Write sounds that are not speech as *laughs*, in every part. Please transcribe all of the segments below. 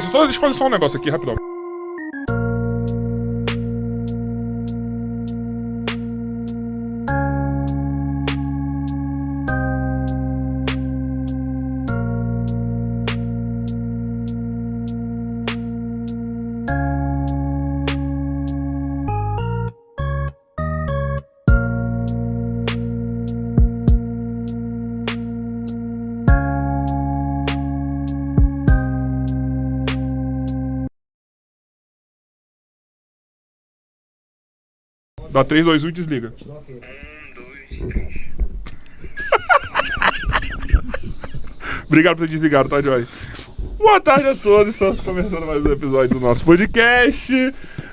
Peraí, só, deixa eu fazer só um negócio aqui, rapidão. Dá 3, 2, 1 e desliga. Um, dois, três. Obrigado por ter desligado, tá, Joy? Boa tarde a todos, estamos começando mais um episódio do nosso podcast.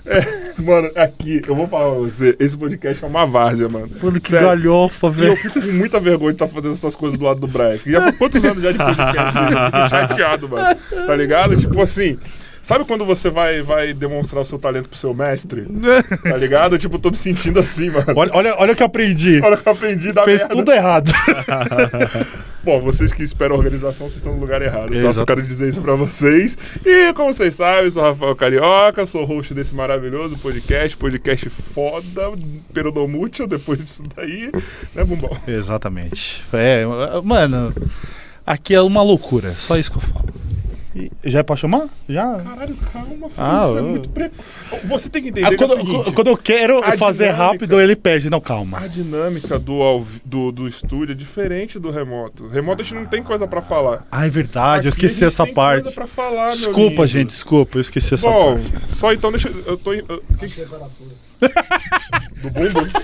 É, mano, aqui, eu vou falar pra você, esse podcast é uma várzea, mano. Mano, que Sério. galhofa, E eu velho. fico com muita vergonha de estar fazendo essas coisas do lado do Brian. Já quantos anos já de podcast? Eu *laughs* fico chateado, mano. Tá ligado? Tipo assim. Sabe quando você vai, vai demonstrar o seu talento pro seu mestre? *laughs* Tá ligado? Eu, tipo, tô me sentindo assim, mano. Olha, olha, olha o que eu aprendi. Olha o que eu aprendi da Fez merda. tudo errado. *laughs* Bom, vocês que esperam a organização, vocês estão no lugar errado. Então, eu só quero dizer isso pra vocês. E, como vocês sabem, eu sou o Rafael Carioca, sou host desse maravilhoso podcast, podcast foda, peronomútil, depois disso daí, né, Bumbão? Exatamente. É, mano, aqui é uma loucura. Só isso que eu falo. E- já é pra chamar? Já? Caralho, calma, filho, Ah, isso é eu- muito pre... Você tem que entender Ah, que é o quando, seguinte, quando eu quero fazer dinâmica- rápido, ele pede. Não, calma. a dinâmica do, do, do estúdio é diferente do remoto. Remoto a gente não tem coisa pra falar. Ah, é verdade, eu Aqui a esqueci gente essa tem parte. coisa pra falar, Desculpa, gente, desculpa, eu esqueci essa Bom, parte. só então deixa eu. Eu tô. em- eu- que que... *laughs* Do bumbo? *laughs*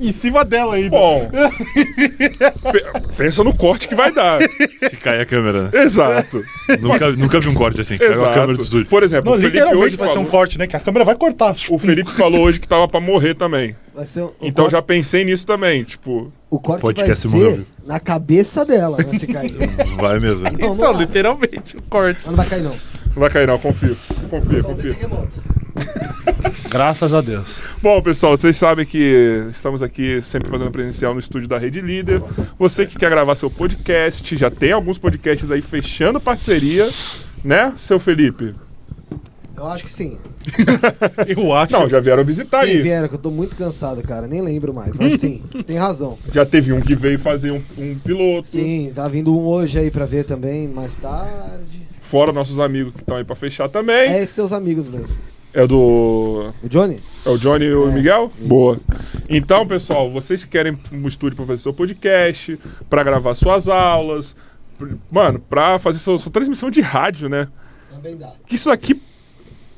Em cima dela ainda. Bom. *laughs* pe- pensa no corte que vai dar. Se cair a câmera. Exato. nunca, nunca vi um corte assim. Caiu a câmera do Exato. estúdio. Por exemplo, Não, o Felipe literalmente hoje vai ser falou, um corte, né? Que a câmera vai cortar. O Felipe falou hoje que tava pra morrer também. Vai ser um, o Então corte, já pensei nisso também. Tipo, o corte podcast vai ser na cabeça dela, vai se cair. *laughs* Vai mesmo. Não, não, Então, vai. literalmente, o corte. Mas não vai cair não. não vai cair não, confio. Confia, Só confia. tem remoto. Graças a Deus. Bom, pessoal, vocês sabem que estamos aqui sempre fazendo presencial no estúdio da Rede Líder. Você que quer gravar seu podcast, já tem alguns podcasts aí fechando parceria, né, seu Felipe? Eu acho que sim. *laughs* Eu acho. Não, já vieram visitar sim, aí. vieram, que eu tô muito cansado, cara. Nem lembro mais. Mas sim, *laughs* você tem razão. Já teve um que veio fazer um, um piloto. Sim, tá vindo um hoje aí pra ver também, mais tarde. Fora nossos amigos que estão aí pra fechar também. É seus amigos mesmo. É do. O Johnny? É o Johnny e o É, Miguel? isso. Boa. Então, pessoal, vocês que querem um estúdio pra fazer seu podcast, pra gravar suas aulas, mano, pra fazer sua, sua transmissão de rádio, né? Também dá. Que isso aqui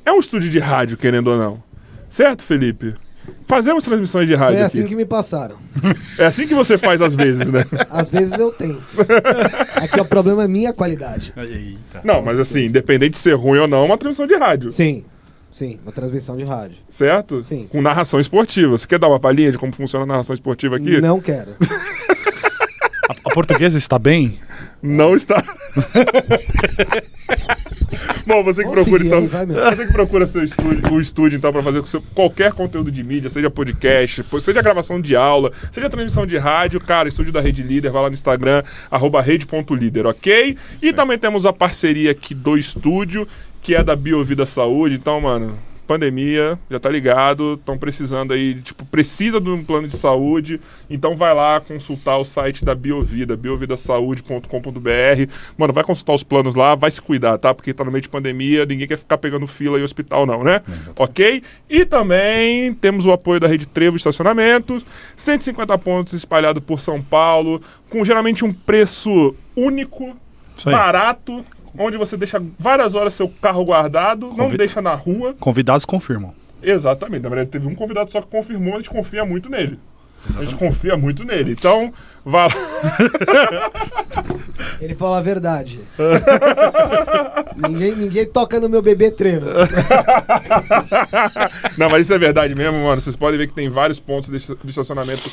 é um estúdio de rádio, querendo ou não. Certo, Felipe? Fazemos transmissões de rádio Foi assim aqui. que me passaram. *laughs* É assim que você faz às vezes, né? *laughs* Às vezes eu tento. Aqui o problema é minha qualidade. Eita. Não, mas assim, independente de ser ruim ou não, é uma transmissão de rádio. Sim, sim, uma transmissão de rádio. Certo? Sim. Com narração esportiva. Você quer dar uma palhinha de como funciona a narração esportiva aqui? Não quero. *laughs* A, a portuguesa está bem? Não está. *laughs* Bom, você que Vamos procura seguir então. vai. Você que procura seu estúdio, o estúdio então para fazer com seu- qualquer conteúdo de mídia, seja podcast, po- seja gravação de aula, seja transmissão de rádio, cara, estúdio da Rede Líder, vai lá no Instagram arroba rede.líder, ok? E também temos a parceria aqui do estúdio, que é da Biovida Saúde, então, mano, pandemia, já tá ligado, estão precisando aí, tipo, precisa de um plano de saúde, então vai lá consultar o site da Biovida, biovidasaude.com.br. Mano, vai consultar os planos lá, vai se cuidar, tá? Porque tá no meio de pandemia, ninguém quer ficar pegando fila em hospital não, né? Ok? E também temos o apoio da Rede Trevo Estacionamentos, 150 pontos espalhados por São Paulo, com geralmente um preço único, barato, onde você deixa várias horas seu carro guardado, não Convi- deixa na rua. Convidados confirmam. Exatamente. Na verdade, teve um convidado só que confirmou, a gente confia muito nele. A gente confia muito nele. Então, vá lá. *laughs* Ele fala a verdade. ninguém, ninguém toca no meu bebê trevo. *laughs* Não, mas isso é verdade mesmo, mano. Vocês podem ver que tem vários pontos de estacionamento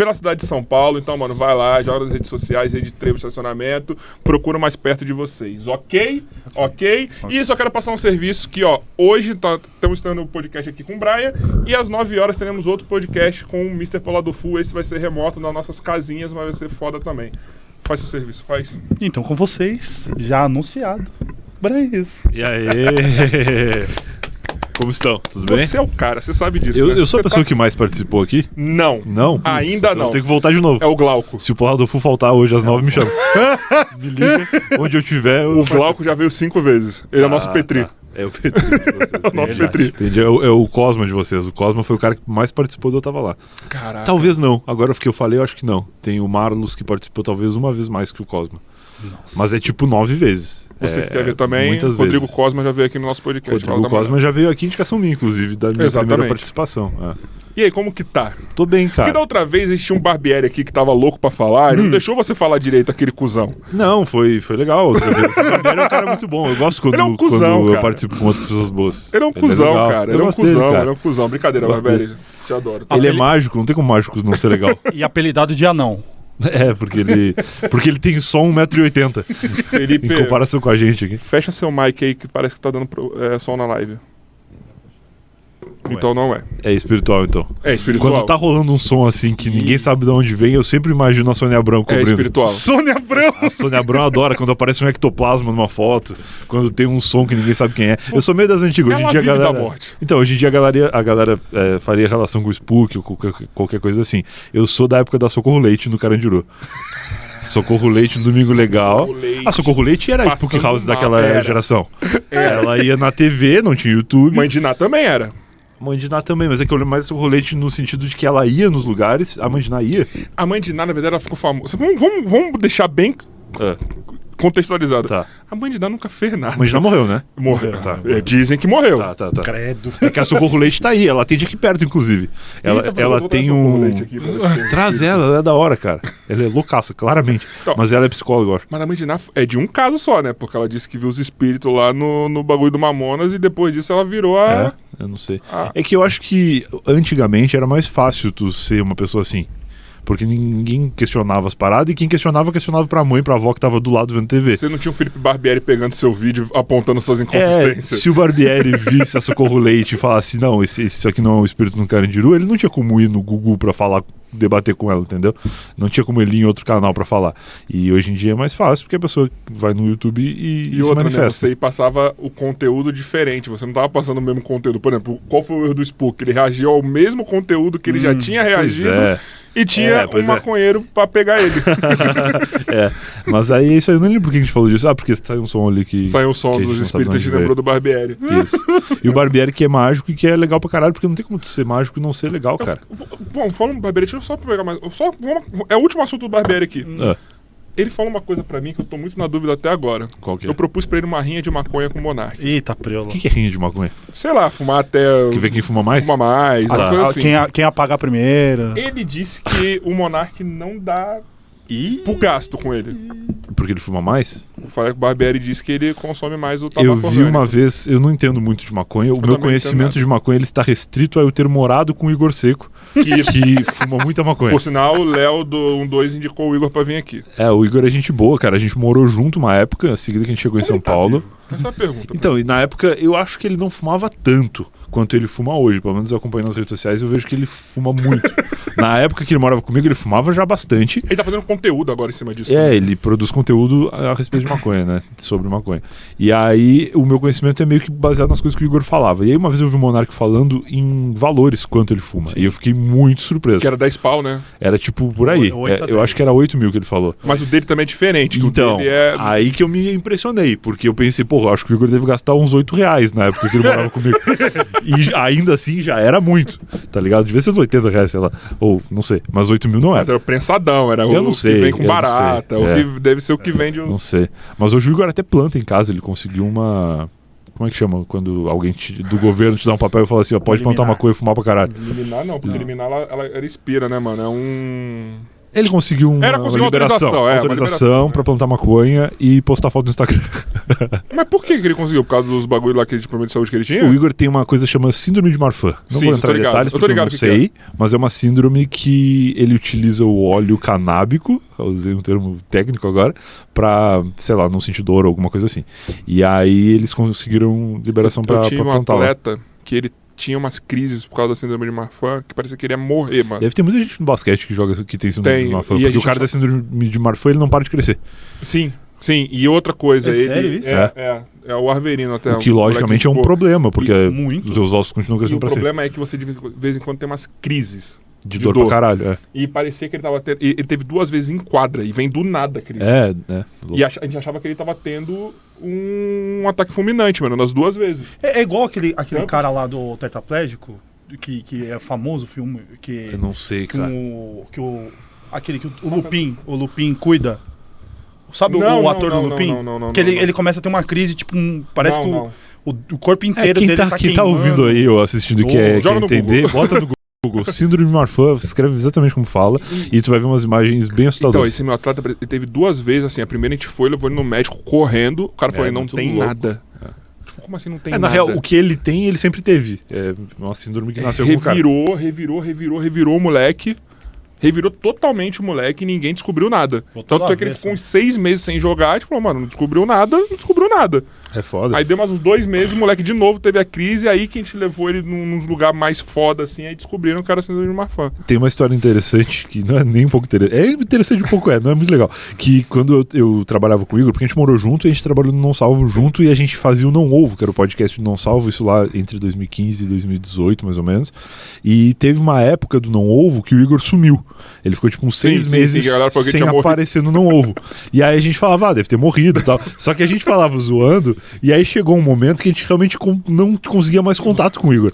pela cidade de São Paulo. Então, mano, vai lá, joga nas redes sociais, rede trevo estacionamento, procura mais perto de vocês, ok? Ok? E só quero passar um serviço que, ó, hoje tá, estamos tendo o podcast aqui com o Brian e às 9 horas teremos outro podcast com o Mr. Polado Full. Esse vai ser remoto nas nossas casinhas, mas vai ser foda também. Faz seu serviço, faz. Então, com vocês, já anunciado. Braís. E aí? *laughs* Como estão? Tudo bem? Você é o cara, você sabe disso. Eu, né? eu sou a Você pessoa tá- que mais participou aqui? Não. Não? Ainda então não. Tenho que voltar de novo. É o Glauco. Se o Porra do Fu faltar hoje às nove, me chama. *laughs* me liga. Onde eu tiver, eu O Glauco já veio cinco vezes. Ele é o nosso Ah, Petri. tá. É o Petri. *laughs* vocês. o nosso. Petri. Entendi. É o, é o Cosma de vocês. O Cosma foi o cara que mais participou de eu tava lá. Caraca. Talvez não. Agora que eu falei, eu acho que não. Tem o Marlos que participou talvez uma vez mais que o Cosma. Mas é tipo nove vezes. Você é, que quer ver também, Muitas Rodrigo vezes. Cosma já veio aqui no nosso podcast. Rodrigo Cosma já veio aqui indicação minha, inclusive, da minha Exatamente. primeira participação. É. E aí, como que tá? Tô bem, Porque da cara. outra vez existia um Barbieri aqui que tava louco pra falar, Hum. ele não deixou você falar direito aquele cuzão. Não, foi, foi legal. O Barbieri é um cara muito bom. Eu gosto quando, Ele é um cuzão, quando eu cara. participo com outras pessoas boas. Ele é um cuzão, legal. cara. Eu Ele é um dele, cuzão, cara. ele é um cuzão. Brincadeira, Barbieri. Te adoro. Ele é Apeli- mágico, não tem como mágico não ser legal. E apelidado de anão. *laughs* é, porque ele, porque ele tem só 1,80m Felipe, em comparação com a gente aqui. fecha seu mic aí que parece que tá dando pro, é, som na live. Então não é. É espiritual, então. É espiritual. Quando tá rolando um som assim que ninguém sabe de onde vem, eu sempre imagino a Sônia Abrão É cobrindo. espiritual. Sônia Abrão. A Sônia Abrão adora quando aparece um ectoplasma numa foto, quando tem um som que ninguém sabe quem é. Eu sou meio das antigas. Hoje em dia a galera. da morte. Então, hoje em dia a galera, a galera é, faria relação com o Spook ou qualquer, qualquer coisa assim. Eu sou da época da Socorro Leite no Carandiru. Socorro Leite no Domingo Legal. Socorro Leite. A Socorro Leite era a Spook House mal, daquela era. geração. Ela ia na TV, não tinha YouTube. Mãe de Ná também era. Mãe de Ná também, mas é que eu lembro mais do Socorro Leite no sentido de que ela ia nos lugares, a Mãe de Ná ia. A mãe de Ná, na verdade, ela ficou famosa. Vamos, vamos, vamos deixar bem É, contextualizado. tá. A mãe de Ná nunca fez nada. A Mãe de Ná morreu, né? Morreu. Tá. É, Dizem que morreu. Tá, tá, tá. Credo. É que a Socorro Leite tá aí, ela atende aqui perto, inclusive. Ela, Eita, ela tem um. aqui Traz espírito. ela, ela é da hora, cara. Ela é loucaça, claramente. Então. Mas ela é psicóloga, eu acho. Mas a mãe de Ná é de um caso só, né? Porque ela disse que viu os espíritos lá no, no bagulho do Mamonas e depois disso ela virou a. É, eu não sei. Ah. É que eu acho que antigamente era mais fácil tu ser uma pessoa assim. Porque ninguém questionava as paradas e quem questionava, questionava pra mãe, pra avó que tava do lado vendo TV. Você não tinha o Felipe Barbieri pegando seu vídeo apontando suas É, inconsistências. se o Barbieri *laughs* visse a Socorro Leite e falasse, não, esse, esse aqui não é o espírito no Carandiru, ele não tinha como ir no Google pra falar, debater com ela, entendeu? Não tinha como ele ir em outro canal pra falar. E hoje em dia é mais fácil, porque a pessoa vai no YouTube e, E se outra, né? manifesta. Você aí passava o conteúdo diferente. Você não tava passando o mesmo conteúdo. Por exemplo, qual foi o erro do Spook? Ele reagiu ao mesmo conteúdo que ele já tinha Pois reagido é. E tinha É, um é. maconheiro pra pegar ele. *laughs* É, mas aí isso aí eu não lembro por que a gente falou disso. Ah, porque saiu um som ali que. Saiu o som que a gente dos espíritos e onde te veio. lembrou do Barbieri. Isso. E o Barbieri que é mágico e que é legal pra caralho, porque não tem como ser mágico e não ser legal, cara. V- Bom, falando do Barbieri, deixa eu só pegar mais. Só, vamos- é o último assunto do Barbieri aqui. Ah, Ele falou uma coisa pra mim que eu tô muito na dúvida até agora. qual que é? Eu propus pra ele uma rinha de maconha com o Monark. Eita, preula. O que, que é rinha de maconha? Sei lá, fumar até. Que vê quem fuma mais? Fuma mais, Ah, uma tá. coisa Ah, assim. quem, a- quem apagar primeiro. Ele disse que o Monark não dá Ih. pro gasto com ele. Porque ele fuma mais? Eu o Barbieri disse que ele consome mais o Eu tabaco vi orgânico. uma vez, eu não entendo muito de maconha. O Eu meu também conhecimento de maconha ele está restrito a eu ter morado com o Igor Seco, Que, que fuma muita maconha. por sinal, o Léo do 12 indicou o Igor pra vir aqui. É, o Igor é gente boa, cara. A gente morou junto uma época, a seguida que a gente chegou em São tá Paulo. vivo? Essa é a pergunta. Então, e na época eu acho que ele não fumava tanto quanto ele fuma hoje. Pelo menos eu acompanho nas redes sociais e eu vejo que ele fuma muito. *laughs* na época que ele morava comigo, ele fumava já bastante. Ele tá fazendo conteúdo agora em cima disso. É, ele produz conteúdo a respeito de maconha, né? Sobre maconha. E aí, o meu conhecimento é meio que baseado nas coisas que o Igor falava. E aí, uma vez eu vi o Monark falando em valores quanto ele fuma. E eu fiquei muito surpreso. Que era 10 pau, né? Era tipo por aí. É, eu acho que era 8 mil que ele falou. Mas o dele também é diferente. que Então, o dele é... aí que eu me impressionei, porque eu pensei, porra, acho que o Igor deve gastar uns 8 reais na época que ele morava *laughs* comigo. E ainda assim já era muito, tá ligado? Devia ser uns 80 reais, sei lá. Ou, não sei, mas 8 mil não é. Mas era o prensadão, era Eu o não sei, que vem com não barata, o É. que deve ser o que vende Não os... sei. Mas o Igor até planta em casa, ele conseguiu uma. Como é que chama? Quando alguém te- do governo te dá um papel e fala assim, ó, pode plantar Liminar. maconha e fumar pra caralho. Eliminar não, porque eliminar ela, ela, ela expira, né, mano? É um... Ele conseguiu uma, Era, conseguiu uma liberação, autorização, é, autorização pra plantar maconha e postar foto no Instagram. *laughs* Mas por que, que ele conseguiu? Por causa dos bagulho lá que de problema de saúde que ele tinha? O Igor tem uma coisa chamada síndrome de Marfan. Não Sim, vou eu entrar em ligado. detalhes Eu porque eu ligado não que que sei, mas é uma síndrome que ele utiliza o óleo canábico, eu usei um termo técnico agora, pra, sei lá, não sentir dor ou alguma coisa assim. E aí eles conseguiram liberação pra, eu pra tive um plantar lá. atleta que ele tinha umas crises por causa da síndrome de Marfan, que parecia que ele ia morrer, mano. Deve ter muita gente no basquete que joga que tem síndrome Tem, de Marfan. e Porque o cara da síndrome de Marfan, ele não para de crescer. Sim, sim. E outra coisa, É ele. sério isso? É, é, é o Arverino até. o que, logicamente, é um problema, porque E muito. os seus ossos continuam E crescendo o pra cima. problema é que você de vez em quando tem umas crises. De, de dor, dor. pra caralho. É, E parecia que ele tava tendo. Ele teve duas vezes em quadra e vem do nada a crise. é. é. E a gente achava que ele tava tendo um ataque fulminante, mano, nas duas vezes. É, é igual aquele, aquele cara lá do tetraplégico, que, que é famoso o filme, que, Eu não sei, que, cara. o, que o. Aquele que o, o Lupin, o Lupin cuida. Sabe o- Não, o não, ator não, do Lupin? não, não, não, que ele, não. ele começa a ter uma crise, tipo, um- parece Não, que o, o, o corpo É, inteiro quem dele tá, tá, quem tá ouvindo aí ou assistindo que é, joga quer no entender, Google. bota no Google. *laughs* Síndrome de Marfan, escreve exatamente como fala e tu vai ver umas imagens bem Então, assustadoras. esse meu atleta ele teve duas vezes, assim, a primeira a gente foi, levou ele no médico correndo, o cara É, falou, não tem louco. nada. Tipo, como assim não tem É, na nada? real, o que ele tem, ele sempre teve. É uma síndrome que nasceu com o cara. revirou, revirou, revirou, revirou o moleque. Revirou totalmente o moleque e ninguém descobriu nada. Botou Tanto é que ele ficou uns seis meses sem jogar. A gente falou, mano, não descobriu nada, não descobriu nada. É foda. Aí deu mais uns dois meses, o moleque de novo teve a crise. Aí que a gente levou ele num, nos lugares mais foda, assim. Aí descobriram que era síndrome de Marfan. Tem uma história interessante que não é nem um pouco interessante. É interessante um pouco, é, não é muito legal. Que quando eu, eu trabalhava com o Igor, porque a gente morou junto e a gente trabalhou no Não Salvo junto e a gente fazia o Não Ovo, que era o podcast do Não Salvo, isso lá entre 2015 e 2018, mais ou menos. E teve uma época do Não Ovo que o Igor sumiu. Ele ficou tipo uns Sim, seis sim, meses sim, sem tinha morrido. aparecer no Não Ovo. E aí a gente falava, ah, deve ter morrido e tal. Só que a gente falava zoando, e aí chegou um momento que a gente realmente não conseguia mais contato com o Igor.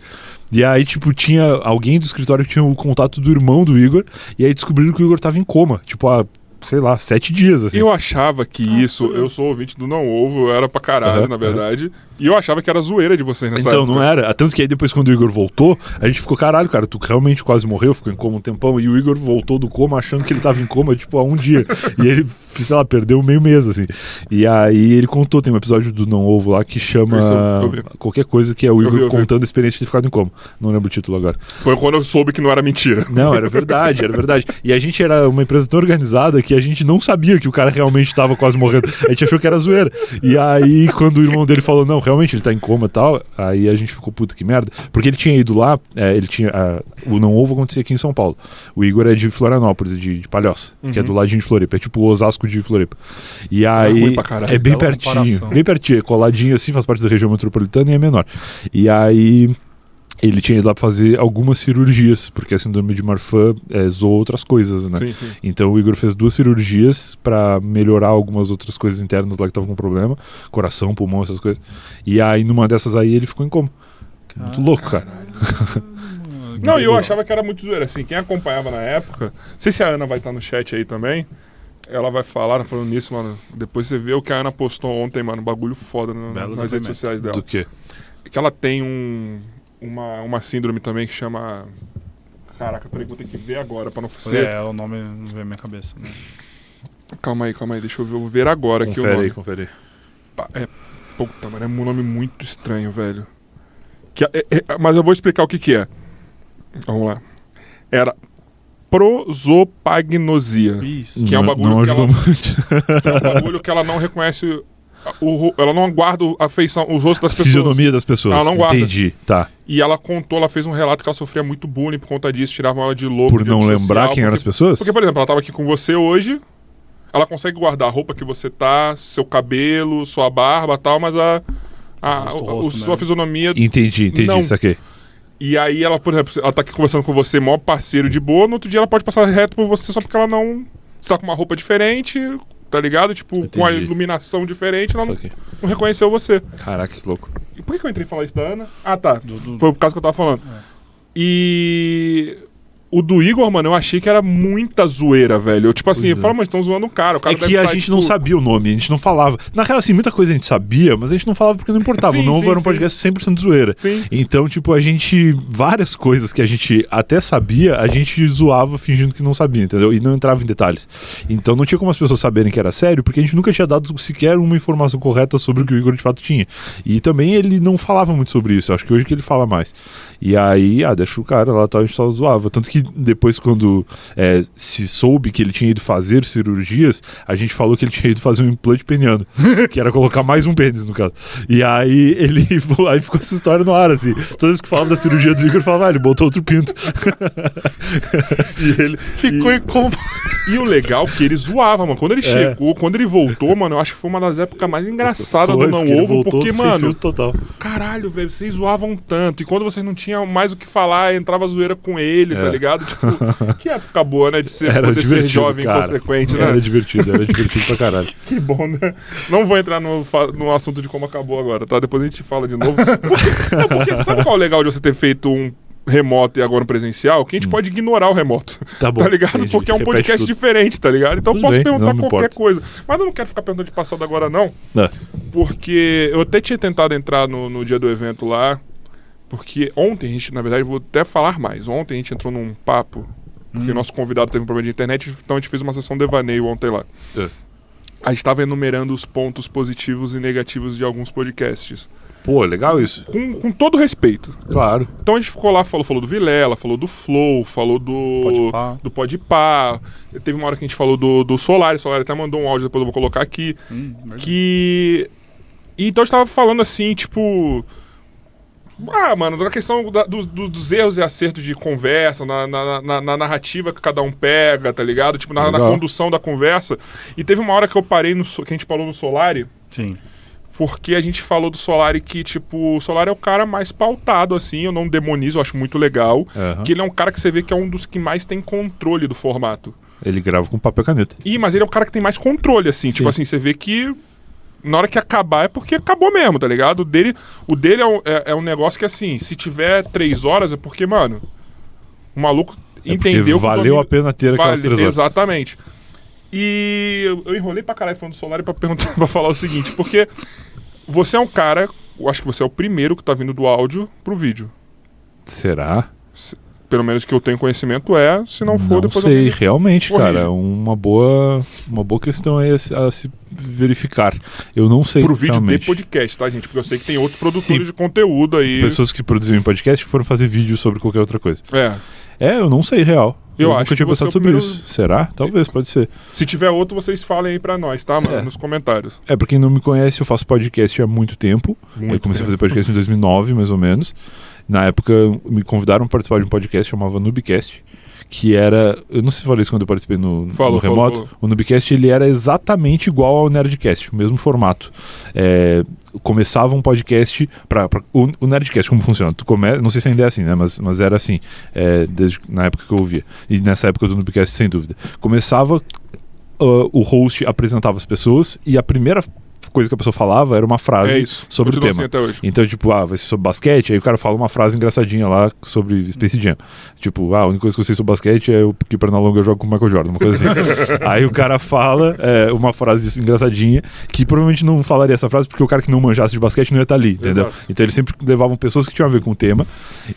E aí, tipo, tinha alguém do escritório que tinha o contato do irmão do Igor, e aí descobriram que o Igor tava em coma, tipo, há, sei lá, sete dias, assim. Eu achava que isso, eu sou ouvinte do Não Ovo, eu era pra caralho, na verdade. E eu achava que era zoeira de vocês nessa Então, época. não era. Tanto que aí depois, quando o Igor voltou, a gente ficou, caralho, cara, tu realmente quase morreu, ficou em coma um tempão, e o Igor voltou do coma achando que ele tava em coma, tipo, há um dia. e ele, sei lá, perdeu meio mês, assim. E aí ele contou, tem um episódio do Não Ovo lá que chama eu qualquer coisa que é o Eu Igor vi, eu vi. contando a experiência de ter ficado em coma. Não lembro o título agora. Foi quando eu soube que não era mentira. Não, era verdade, era verdade. E a gente era uma empresa tão organizada que a gente não sabia que o cara realmente tava quase morrendo. A gente achou que era zoeira. E aí, quando o irmão dele falou, não, realmente ele tá em coma e tal, aí a gente ficou, puta que merda. Porque ele tinha ido lá, é, ele tinha. ah, o Não Ovo acontecia aqui em São Paulo. O Igor é de Florianópolis, de, de Palhoça, que é do ladinho de Floripa. É tipo o Osasco de Floripa. E aí. ruim pra caralho. é bem pertinho. comparação. Bem pertinho, é coladinho assim, faz parte da região metropolitana e é menor. E aí. Ele tinha ido lá pra fazer algumas cirurgias, porque a síndrome de Marfan é, zoa outras coisas, né? Sim, sim. Então o Igor fez duas cirurgias pra melhorar algumas outras coisas internas lá que estavam com problema, coração, pulmão, essas coisas. E aí numa dessas aí ele ficou em coma. Muito louco, cara. *laughs* Não, e eu achava que era muito zoeira. Assim, quem acompanhava na época, não sei se a Ana vai estar no chat aí também. Ela vai falar, falando nisso, mano. Depois você vê o que a Ana postou ontem, mano. Bagulho foda no- nas redes sociais dela. Do quê? Que ela tem um, uma, uma síndrome também que chama. Caraca, peraí, vou ter que ver agora pra não ser. É, o nome não veio na minha cabeça. Né? Calma aí, calma aí, deixa eu ver, eu vou ver agora aqui o Confere nome. aí, confere aí. Pa- É, puta, mano, é um nome muito estranho, velho. Que, é- é- é- mas eu vou explicar o que que é. Vamos lá. Era prosopagnosia. Isso. Que é um Não- bagulho não que ela-. Que é um bagulho que ela não reconhece. O, ela não guarda a feição, os rostos das A pessoas. fisionomia das pessoas. Ela não guarda. Entendi, tá. E ela contou, ela fez um relato que ela sofria muito bullying por conta disso, tiravam ela de louco. Por de não lembrar social, quem eram as pessoas? Porque, por exemplo, ela tava aqui com você hoje, ela consegue guardar a roupa que você tá, seu cabelo, sua barba e tal, mas a, a, Rosto, rosto, o- sua né? fisionomia. Entendi, entendi, Não. saquei. E aí ela, por exemplo, ela tá aqui conversando com você, maior parceiro de boa, no outro dia ela pode passar reto por você só porque ela não. Você tá com uma roupa diferente, tá ligado? Tipo, com a Entendi. iluminação diferente, ela não, não reconheceu você. Caraca, que louco. E por que eu entrei em falar isso da Ana? Ah, tá. Do- do- Foi por causa que eu tava falando. E. O do Igor, mano, eu achei que era muita zoeira, velho. Eu, tipo assim, Pois eu é. falo, mas estão zoando o cara. O cara É que a tá, gente tipo, não sabia o nome, a gente não falava. Na real, assim, muita coisa a gente sabia, mas a gente não falava porque não importava. Sim, o Novo sim, era um sim. podcast 100% zoeira. Sim. Então, tipo, a gente. Várias coisas que a gente até sabia, a gente zoava fingindo que não sabia, entendeu? E não entrava em detalhes. Então não tinha como as pessoas saberem que era sério, porque a gente nunca tinha dado sequer uma informação correta sobre o que o Igor de fato tinha. E também ele não falava muito sobre isso. Acho que hoje que ele fala mais. E aí, ah, deixa o cara lá, tal, a gente só zoava. Tanto que depois, quando é, se soube que ele tinha ido fazer cirurgias, a gente falou que ele tinha ido fazer um implante peniano, *laughs* que era colocar mais um pênis, no caso. E aí ele *laughs* aí ficou essa história no ar, assim. Todas as que falavam da cirurgia do Igor, falavam, ah, ele botou outro pinto. *laughs* E ele. Ficou e, e o legal é que ele zoava, mano. Quando ele É. chegou, quando ele voltou, mano, eu acho que foi uma das épocas mais engraçadas Foi, do Não porque Ovo, porque, mano, total. caralho, velho, vocês zoavam tanto. E quando vocês não tinham mais o que falar, entrava zoeira com ele, tá É. ligado? Tipo, *laughs* que época boa, né? De ser, Era poder ser jovem cara. inconsequente, né? Era divertido, era divertido pra caralho. *laughs* Que bom, né? Não vou entrar no, no assunto de como acabou agora, tá? Depois a gente fala de novo. Porque, não, porque *laughs* sabe qual é o legal de você ter feito um remoto e agora um presencial? Que a gente pode ignorar o remoto. Hum. Tá bom. Tá ligado? entendi. Porque é um Repete podcast tudo. diferente, tá ligado? Então eu Tudo posso bem, perguntar não qualquer importo. coisa. Mas eu não quero ficar perguntando de passado agora, não. É. Porque eu até tinha tentado entrar no, no dia do evento lá. Porque ontem a gente, na verdade, vou até falar mais. Ontem a gente entrou num papo. Porque o nosso convidado teve um problema de internet, então a gente fez uma sessão devaneio ontem lá. É. A gente estava enumerando os pontos positivos e negativos de alguns podcasts. Pô, legal isso. Com, com todo respeito. Claro. Então a gente ficou lá, falou, falou do Vilela, falou do Flow, falou do Podpah. do Podpah. Teve uma hora que a gente falou do, do Solar, o Solar até mandou um áudio, depois eu vou colocar aqui. Hum. Que. E então a gente tava falando assim, tipo. Ah, mano, da questão da- dos, dos- dos erros e acertos de conversa, na, na- na- na narrativa que cada um pega, tá ligado? Tipo, na, na condução da conversa. E teve uma hora que eu parei no. Que a gente falou no Solari, Sim. porque a gente falou do Solari que, tipo, o Solari é o cara mais pautado, assim, eu não demonizo, eu acho muito legal. Aham. Que ele é um cara que você vê que é um dos que mais tem controle do formato. Ele grava com papel e caneta. Ih, mas ele é o cara que tem mais controle, assim. Tipo assim, você vê que na hora que acabar é porque acabou mesmo, tá ligado? O dele, o dele é, um- é- é um negócio que, assim, se tiver três horas é porque, mano, o maluco É entendeu valeu domínio- a pena ter aquelas Vale, três horas. Exatamente. E eu, eu enrolei pra caralho falando do Solari pra perguntar *laughs* pra falar o seguinte, porque você é um cara, eu acho que você é o primeiro que tá vindo do áudio pro vídeo. Será? Pelo menos que eu tenho conhecimento é, se não for, Não depois sei, eu realmente, cara. é Uma boa, uma boa questão aí a, se- a se verificar. Eu não sei pro vídeo realmente. de podcast, tá, gente? Porque eu sei que tem outros Sim. produtores de conteúdo aí. Pessoas que produziam em podcast que foram fazer vídeo sobre qualquer outra coisa. É. É, eu não sei, real. Eu acho nunca tinha é pensado o sobre primeiro- isso. Será? Talvez, pode ser. Se tiver outro, vocês falem aí pra nós, tá, mano? É. Nos comentários. É, pra quem não me conhece, eu faço podcast há muito tempo. Muito eu comecei tempo. a fazer podcast em 2009, mais ou menos. Na época, me convidaram para participar de um podcast chamava Nubcast, que era... Eu não sei se falei isso quando eu participei no, Falou, no remoto. falou. O Nubcast, ele era exatamente igual ao Nerdcast, o mesmo formato. É, começava um podcast... Pra- o, o Nerdcast, como funciona? Tu come, não sei se ainda é assim, né? Mas, mas era assim, é, desde na época que eu ouvia. E nessa época do Nubcast, sem dúvida. Começava ah, o host apresentava as pessoas e a primeira coisa que a pessoa falava era uma frase é sobre o tema. assim. Então, tipo, ah, vai ser sobre basquete, aí o cara fala uma frase engraçadinha lá sobre Space Jam. Tipo, ah, a única coisa que eu sei sobre basquete é o que Pernalonga joga com o Michael Jordan, uma coisa assim. *laughs* aí o cara fala é, uma frase engraçadinha, que provavelmente não falaria essa frase porque o cara que não manjasse de basquete não ia estar ali, entendeu? Exato. Então eles sempre levavam pessoas que tinham a ver com o tema.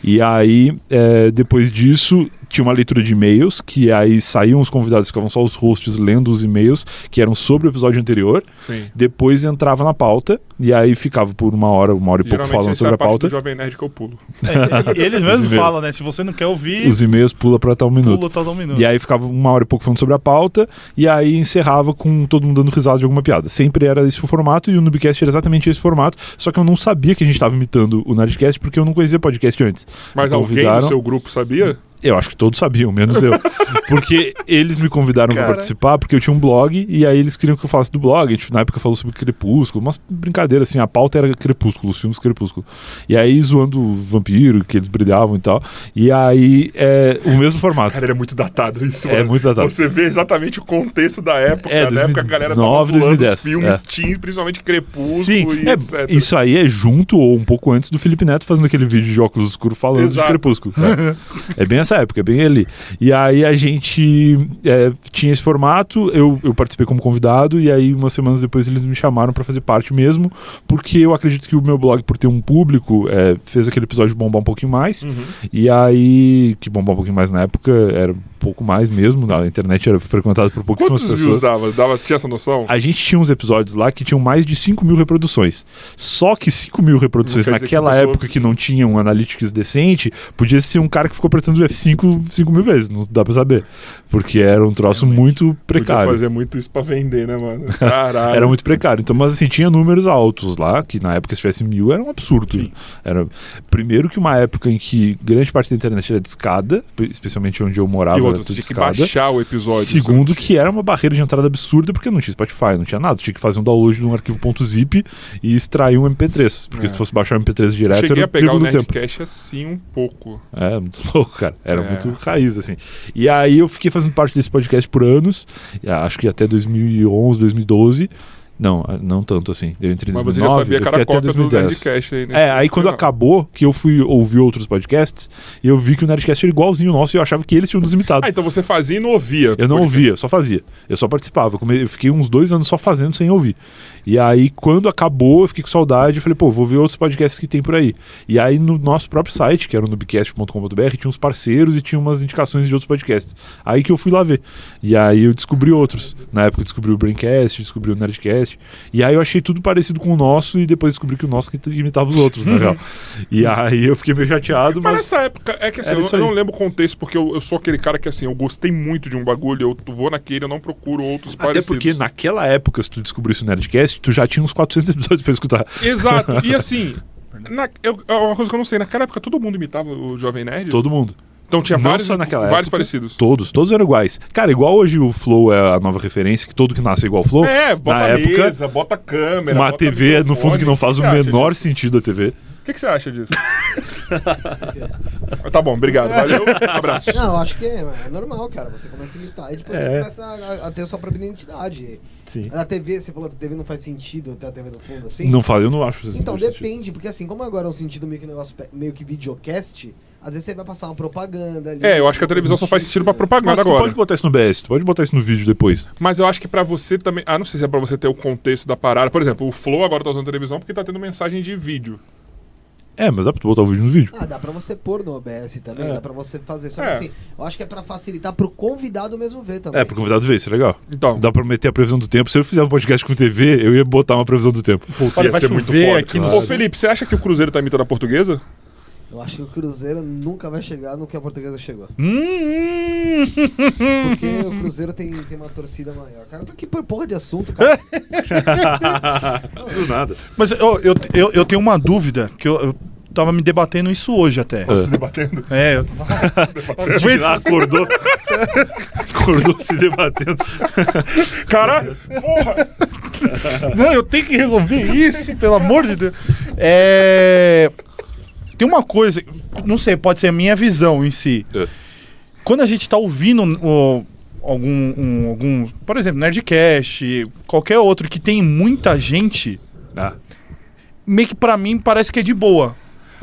E aí, é, depois disso, tinha uma leitura de e-mails, que aí saíam os convidados, ficavam só os hosts lendo os e-mails, que eram sobre o episódio anterior. Sim. Depois entrava na pauta, e aí ficava por uma hora, uma hora e pouco falando essa é sobre a a pauta. do Jovem Nerd que eu pulo. É, e- eles Os mesmos falam, né? Se você não quer ouvir, Os e-mails pula pra tal minuto. pula tal um minuto. E aí ficava uma hora e pouco falando sobre a pauta, e aí encerrava com todo mundo dando risada de alguma piada. Sempre era esse o formato, e o Nubcast era exatamente esse formato, só que eu não sabia que a gente estava imitando o Nerdcast, porque eu não conhecia podcast antes. Mas alguém do seu grupo sabia? Eu acho que todos sabiam, menos eu. *laughs* Porque eles me convidaram pra Cara. participar, porque eu tinha um blog, e aí eles queriam que eu falasse do blog. A gente, na época, falou sobre Crepúsculo, umas brincadeiras assim. A pauta era Crepúsculo, os filmes Crepúsculo. E aí, zoando o vampiro, que eles brilhavam e tal. E aí, é o mesmo formato. Cara, era muito datado isso, É mano. muito datado. Você vê exatamente o contexto da época, É, na época a galera tava 2009, 2010, os filmes é. teens, principalmente Crepúsculo Sim, e é, etc. isso aí é junto ou um pouco antes do Felipe Neto fazendo aquele vídeo de óculos escuros falando Exato. de Crepúsculo. É. *laughs* É bem nessa época, bem ali. E aí a gente é, tinha esse formato, eu, eu participei como convidado, e aí umas semanas depois eles me chamaram para fazer parte mesmo, porque eu acredito que o meu blog, por ter um público, é, fez aquele episódio bombar um pouquinho mais. Uhum. E aí, que bombar um pouquinho mais na época, era um pouco mais mesmo, a internet era frequentada por pouquíssimas Quantos pessoas. Dava? dava? Tinha essa noção? A gente tinha uns episódios lá que tinham mais de 5 mil reproduções. Só que 5 mil reproduções naquela que época que não tinha um analytics decente, podia ser um cara que ficou pretendo UFC 5 mil vezes, não dá pra saber. Porque era um troço muito Podia precário. fazer muito isso pra vender, né, mano? *laughs* Caralho. Era muito precário. Então, mas assim, tinha números altos lá, que na época se tivesse mil era um absurdo. Era, primeiro que uma época em que grande parte da internet era de escada, especialmente onde eu morava, E outro, você tinha que escada. baixar o episódio. Segundo, que era uma barreira de entrada absurda, porque não tinha Spotify, não tinha nada. Tinha que fazer um download de um arquivo .zip e extrair um MP3. Porque É. se fosse baixar um MP3 direto, Cheguei era a pegar o do tempo. Nerdcast assim um pouco. É, muito *laughs* louco, cara. Era É. muito raiz, assim. E aí eu fiquei fazendo parte desse podcast por anos, acho que até 2011, 2012. Não, não tanto assim. Eu entrei em Mas você 2009, já sabia fiquei era até cópia do 2010. Nerdcast aí. É, aí quando acabou, que eu fui ouvir outros podcasts, e eu vi que o Nerdcast era igualzinho o nosso, e eu achava que eles tinham nos imitado. Ah, então você fazia e não ouvia. Eu não ouvia, só fazia. Eu só participava. Eu, fiquei uns dois anos só fazendo sem ouvir. E aí, quando acabou, eu fiquei com saudade e falei, pô, vou ver outros podcasts que tem por aí. E aí, no nosso próprio site, que era no nubcast.com.br, tinha uns parceiros e tinha umas indicações de outros podcasts. Aí que eu fui lá ver. E aí eu descobri outros. Na época eu descobri o Braincast, descobri o Nerdcast. E aí eu achei tudo parecido com o nosso e depois descobri que o nosso que imitava os outros, na *laughs* real. E aí eu fiquei meio chateado, Mas mas. nessa época, é que assim, eu, eu não lembro o contexto, porque eu, eu sou aquele cara que assim, eu gostei muito de um bagulho, eu vou naquele, eu não procuro outros Até parecidos. porque naquela época, se tu descobrisse o Nerdcast, tu já tinha uns 400 *laughs* episódios pra escutar. Exato, e *laughs* assim, na, eu, é uma coisa que eu não sei, naquela época todo mundo imitava o Jovem Nerd? Todo mundo. Então tinha vários, só naquela vários época, parecidos. Todos, todos eram iguais. Cara, igual hoje o Flow é a nova referência, que todo que nasce é igual ao Flow. É, bota na a época, mesa, bota a câmera. uma bota TV, no fundo, que não faz o que acha menor disso? sentido a TV. O que, que você acha disso? *laughs* tá bom, obrigado, valeu, abraço. Não, eu acho que é, é normal, cara. Você começa a imitar e depois É. você começa a, a ter a sua própria identidade. Sim. A TV, você falou que a TV não faz sentido ter a TV no fundo assim? Não faz, eu não acho isso. Então depende, porque assim, como agora é um sentido meio que negócio meio que videocast, às vezes você vai passar uma propaganda ali. É, eu acho que a televisão só faz sentido pra Mas propaganda tu agora. pode botar isso no BS, tu pode botar isso no vídeo depois. Mas eu acho que pra você também. Ah, não sei se é pra você ter o contexto da parada. Por exemplo, o Flow agora tá usando televisão porque tá tendo mensagem de vídeo. É, mas dá pra tu botar o vídeo no vídeo. Ah, dá pra você pôr no OBS também, É. dá pra você fazer. Só que É. assim, eu acho que é pra facilitar pro convidado mesmo ver também. É, pro convidado ver, isso é legal. Então. Dá pra meter a previsão do tempo. Se eu fizer um podcast com TV, eu ia botar uma previsão do tempo. Olha, Ia vai ser muito chover foda. aqui no Ô. Felipe, você acha que o Cruzeiro tá imitando a portuguesa? Eu acho que o Cruzeiro nunca vai chegar no que a portuguesa chegou. Hum, Porque o Cruzeiro tem, tem uma torcida maior. Cara, que porra de assunto, cara. *laughs* Do nada. Mas ó, eu, eu, eu tenho uma dúvida, que eu, eu tava me debatendo isso hoje até. Ah. Se debatendo. É, eu... *laughs* Lá acordou. acordou se debatendo. Caralho! Porra! Não, eu tenho que resolver isso, pelo amor de Deus. É... Tem uma coisa, não sei, pode ser a minha visão em si. É. Quando a gente tá ouvindo o- algum, um- algum, por exemplo, Nerdcast, qualquer outro que tem muita gente, Ah, meio que pra mim parece que é de boa.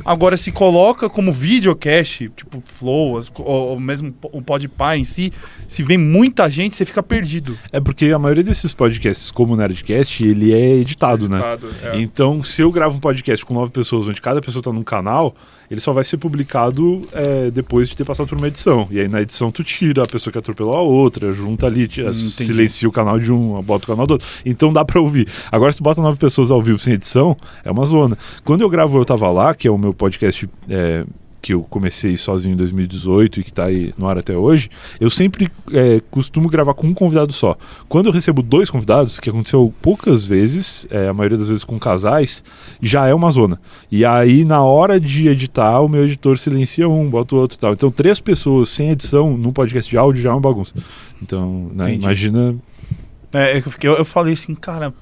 Agora, se coloca como videocast, tipo Flow, ou, ou mesmo o Podpah em si, se vem muita gente, você fica perdido. É porque a maioria desses podcasts, como o Nerdcast, ele é editado, né? Editado, é. Então, se eu gravo um podcast com nove pessoas, onde cada pessoa tá num canal, ele só vai ser publicado é, depois de ter passado por uma edição. E aí na edição tu tira a pessoa que atropelou a outra, junta ali, tira, entendi. silencia o canal de um, bota o canal do outro. Então dá pra ouvir. Agora, se tu bota nove pessoas ao vivo sem edição, é uma zona. Quando eu gravo Eu Tava Lá, que é o meu podcast é, que eu comecei sozinho em 2018 e que tá aí no ar até hoje, eu sempre é, costumo gravar com um convidado só. Quando eu recebo dois convidados, que aconteceu poucas vezes, é, a maioria das vezes com casais, já é uma zona. E aí, na hora de editar, o meu editor silencia um, bota o outro e tal. Então, três pessoas sem edição num podcast de áudio já é uma bagunça. Então, né, imagina. É, eu, fiquei- eu falei assim, cara,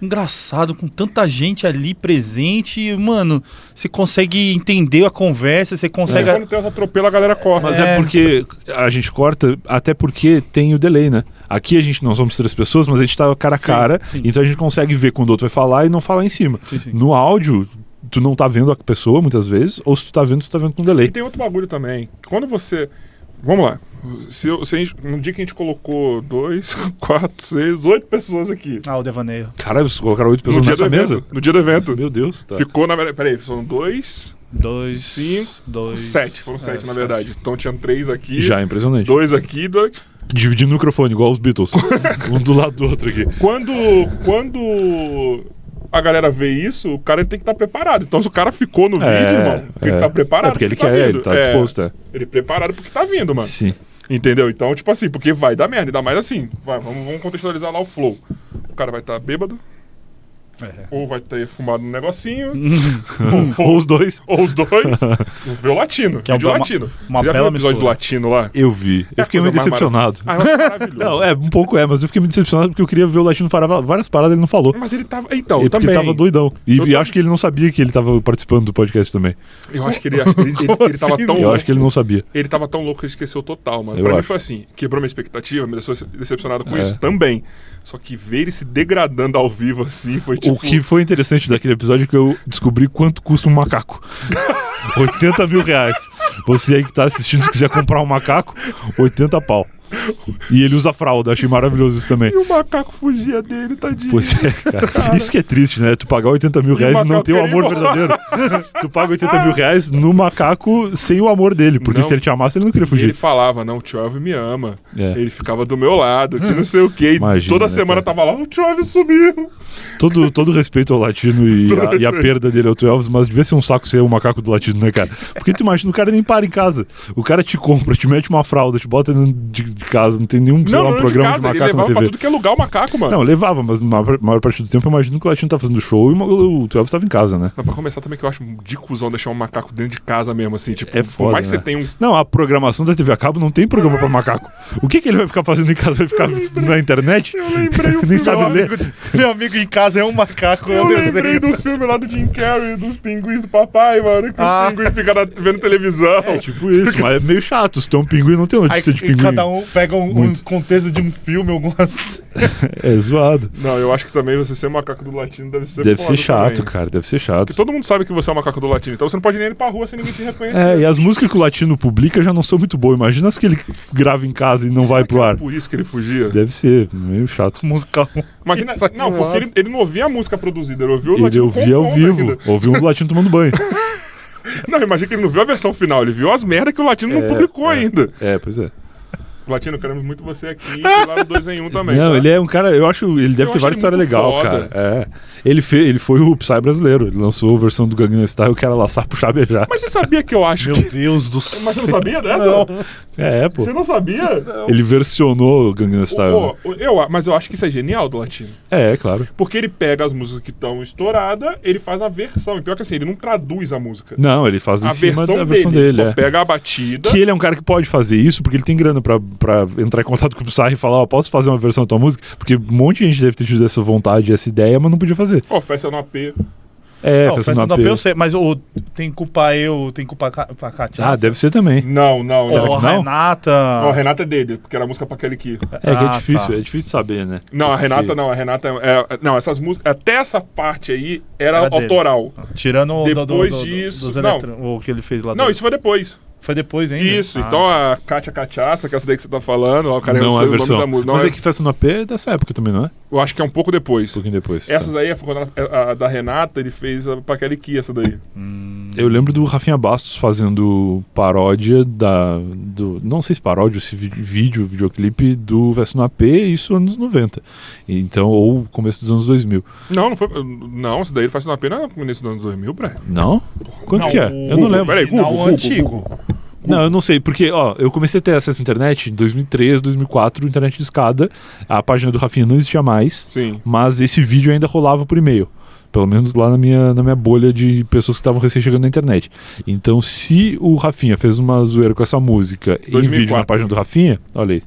engraçado, com tanta gente ali presente, mano, você consegue entender a conversa, você consegue. Quando tem os atropelos, a galera corta. Mas é. É. porque a gente corta, até porque tem o delay, né? Aqui a gente não somos três pessoas, mas a gente tá cara a Sim, cara, sim. então a gente consegue ver quando o outro vai falar e não falar em cima. Sim, sim. No áudio, tu não tá vendo a pessoa muitas vezes, ou se tu tá vendo, tu tá vendo com E delay. tem outro bagulho também. Quando você. Vamos lá. Se, eu- se gente, um dia que a gente colocou dois, *laughs* quatro, seis, oito pessoas aqui. Ah, o devaneio. Cara, vocês colocaram oito No pessoas dia, nessa do mesa? evento, no dia do evento. Meu Deus, tá. Ficou na. Peraí, são dois, Dois. Cinco, Dois. sete. Foram sete, É, na verdade. Então tinham três aqui. Já é impressionante. Dois aqui, dois. Dividindo o microfone, igual os Beatles. *laughs* um do lado do outro aqui. Quando. Quando. A galera vê isso, o cara tem que estar preparado. Então, se o cara ficou no É, vídeo, irmão, é. ele tá preparado. É porque ele que quer, vindo. ele tá disposto, é. Ele preparado porque tá vindo, mano. Sim. Entendeu? Então, tipo assim, porque vai dar merda. Ainda mais assim, vai, vamos, vamos contextualizar lá o flow. O cara vai estar bêbado, É. ou vai ter fumado um negocinho, *laughs* Ou os dois. ou os dois. *laughs* Vê o latino, Que é vídeo uma- latino. uma Você já viu o bela episódio do mistura. latino lá? Eu vi. É Eu fiquei muito decepcionado. Ah, eu acho maravilhoso. *laughs* Não, é, um pouco é, mas eu fiquei muito decepcionado porque eu queria ver o Latino falar várias paradas ele não falou. Mas ele tava. Então, Ele, também. ele tava doidão. E, Eu e acho que ele não sabia que ele tava participando do podcast também. Eu acho que ele, acho que ele, ele, ele tava assim, tão Eu louco. acho que ele não sabia. Ele tava tão louco que ele esqueceu total, mano. Eu pra mim acho. foi assim, quebrou minha expectativa, me deixou decepcionado com É. isso também. Só que ver ele se degradando ao vivo assim foi tipo. O que foi interessante daquele episódio é que eu descobri quanto custa um macaco. *laughs* 80 mil reais. Você aí que tá assistindo, se quiser comprar um macaco, 80 pau. E ele usa fralda, achei maravilhoso isso também. E o macaco fugia dele, tadinho. Pois é, cara. Isso que é triste, né? Tu pagar 80 mil E reais e não macaco ter o amor embora. verdadeiro. *laughs* Tu paga 80 mil reais no macaco sem o amor dele. Porque Não. se ele te amasse, ele não queria E ele fugir. falava, não, o Trove me ama. É. Ele ficava do meu lado, que não sei o quê. E Imagina, toda né, semana cara? tava lá, o Trove sumiu. Todo, todo respeito ao latino e a, e a perda dele ao Tu Elvis, mas devia ser um saco ser o macaco do latino, né, cara? Porque tu imagina, o cara nem para em casa. O cara te compra, te mete uma fralda, te bota dentro de, de casa, não tem nenhum Não, lá, não, um de programa de, casa, ele macaco na levava pra tudo que é lugar o macaco, mano. Não, levava, mas na maior, maior parte do tempo eu imagino que o latino tá fazendo show e o, Elvis tava em casa, né? Não, pra começar também que eu acho de cuzão deixar um macaco dentro de casa mesmo, assim. Tipo, É por foda, mais que né? você tenha um Não, a programação da TV a cabo não tem programa pra macaco. O que, que ele vai ficar fazendo em casa? Vai ficar na internet? Eu lembrei o *laughs* Nem filme sabe lá, ler. Meu amigo em casa é um macaco, Eu lembrei do filme lá do Jim Carrey, dos pinguins do papai, mano. Que Ah. os pinguins ficam vendo televisão. É tipo isso, mas é meio chato. Se tem um pinguim, não tem Aí notícia de e pinguim. cada um pega um, um Muito. contexto de um filme, algumas. *laughs* É zoado. Não, eu acho que também você ser macaco do latino deve ser Deve foda ser chato, também. cara. Deve ser chato. Porque todo mundo sabe que você é o macaco do latino, então você não pode nem ir pra rua sem ninguém te reconhecer. É, e as músicas que o latino publica já não são muito boas. Imagina as que ele grava em casa e não vai Será que pro era ar. Por isso que ele fugia. Deve ser meio chato. Musical. Imagina, Isso não, não porque é. ele, ele não ouvia a música produzida, ele ouvia o Ele latino ouvia ao vivo. ainda. Ouviu um latino tomando banho. *laughs* Não, imagina que ele não viu a versão final, ele viu as merdas que o latino não É, publicou é. ainda. É, pois é. Latino, queremos muito você aqui, e lá no 2 em 1 também. não, tá? ele é um cara, eu acho, ele deve Eu ter várias histórias legais, foda. cara. É. Ele, fe, ele foi o Psy brasileiro. Ele lançou a versão do Gangnam Style que era laçar, puxar, beijar. Mas você sabia que eu acho Meu que... Deus do Mas céu. você não sabia dessa? Não. É, pô. Você não sabia? Ele versionou o Gangnam Style. né? Pô, eu, mas eu acho que isso é genial do latino. É, claro. Porque ele pega as músicas que estão estouradas, ele faz a versão. E pior que assim, ele não traduz a música. Não, ele faz em a cima versão da dele. versão dele. só é. pega a batida. Que ele é um cara que pode fazer isso porque ele tem grana pra, pra entrar em contato com o Psy e falar, ó, posso fazer uma versão da tua música? Porque um monte de gente deve ter tido essa vontade, essa ideia, mas não podia fazer. Ó, festa no AP. É, Não, festa festa no AP. AP eu sei, mas o, tem culpa eu, tem culpa pra Katia. Ah, deve ser também. Não, não, Será não. Que não? Renata. Ó, a Renata é dele, porque era a música pra aquele aqui. É que é Ah, difícil, tá. é difícil saber, né? Não, a Renata Que- não, a Renata é, é- Não, essas músicas. Até essa parte aí era, Era dele. autoral. Tirando o do- do- Depois do- do- disso- dos não. o que ele fez lá Não, isso foi depois. Foi depois ainda. Isso, Ah, então a Kátia Cachaça, que é essa daí que você tá falando, ó, o cara não é a o nome versão. da música. Não Mas é- é que festa no AP é dessa época também, não é? Eu acho que é um pouco Um depois. pouquinho depois. Essas tá. aí, foi quando ela- a, da Renata, ele fez a, que essa daí. Eu lembro do Rafinha Bastos fazendo paródia da. Do, não sei se paródia, se vídeo, videoclipe do Verso no AP, isso anos 90. Então, ou começo dos anos 2000. Não, não foi. Não, isso daí ele faz na pena no início dos anos 2000, Brian. Não? Quanto Não, que é? o- Eu não lembro. Peraí, Não, Google, o Google, antigo. Google. Não, eu não sei, porque, ó, eu comecei a ter acesso à internet em 2003, 2004, internet de escada. A página do Rafinha não existia mais, Sim. mas esse vídeo ainda rolava por e-mail. Pelo menos lá na minha, na minha bolha de pessoas que estavam recém chegando na internet. Então, se o Rafinha fez uma zoeira com essa música em 2004. vídeo na página do Rafinha, olha aí,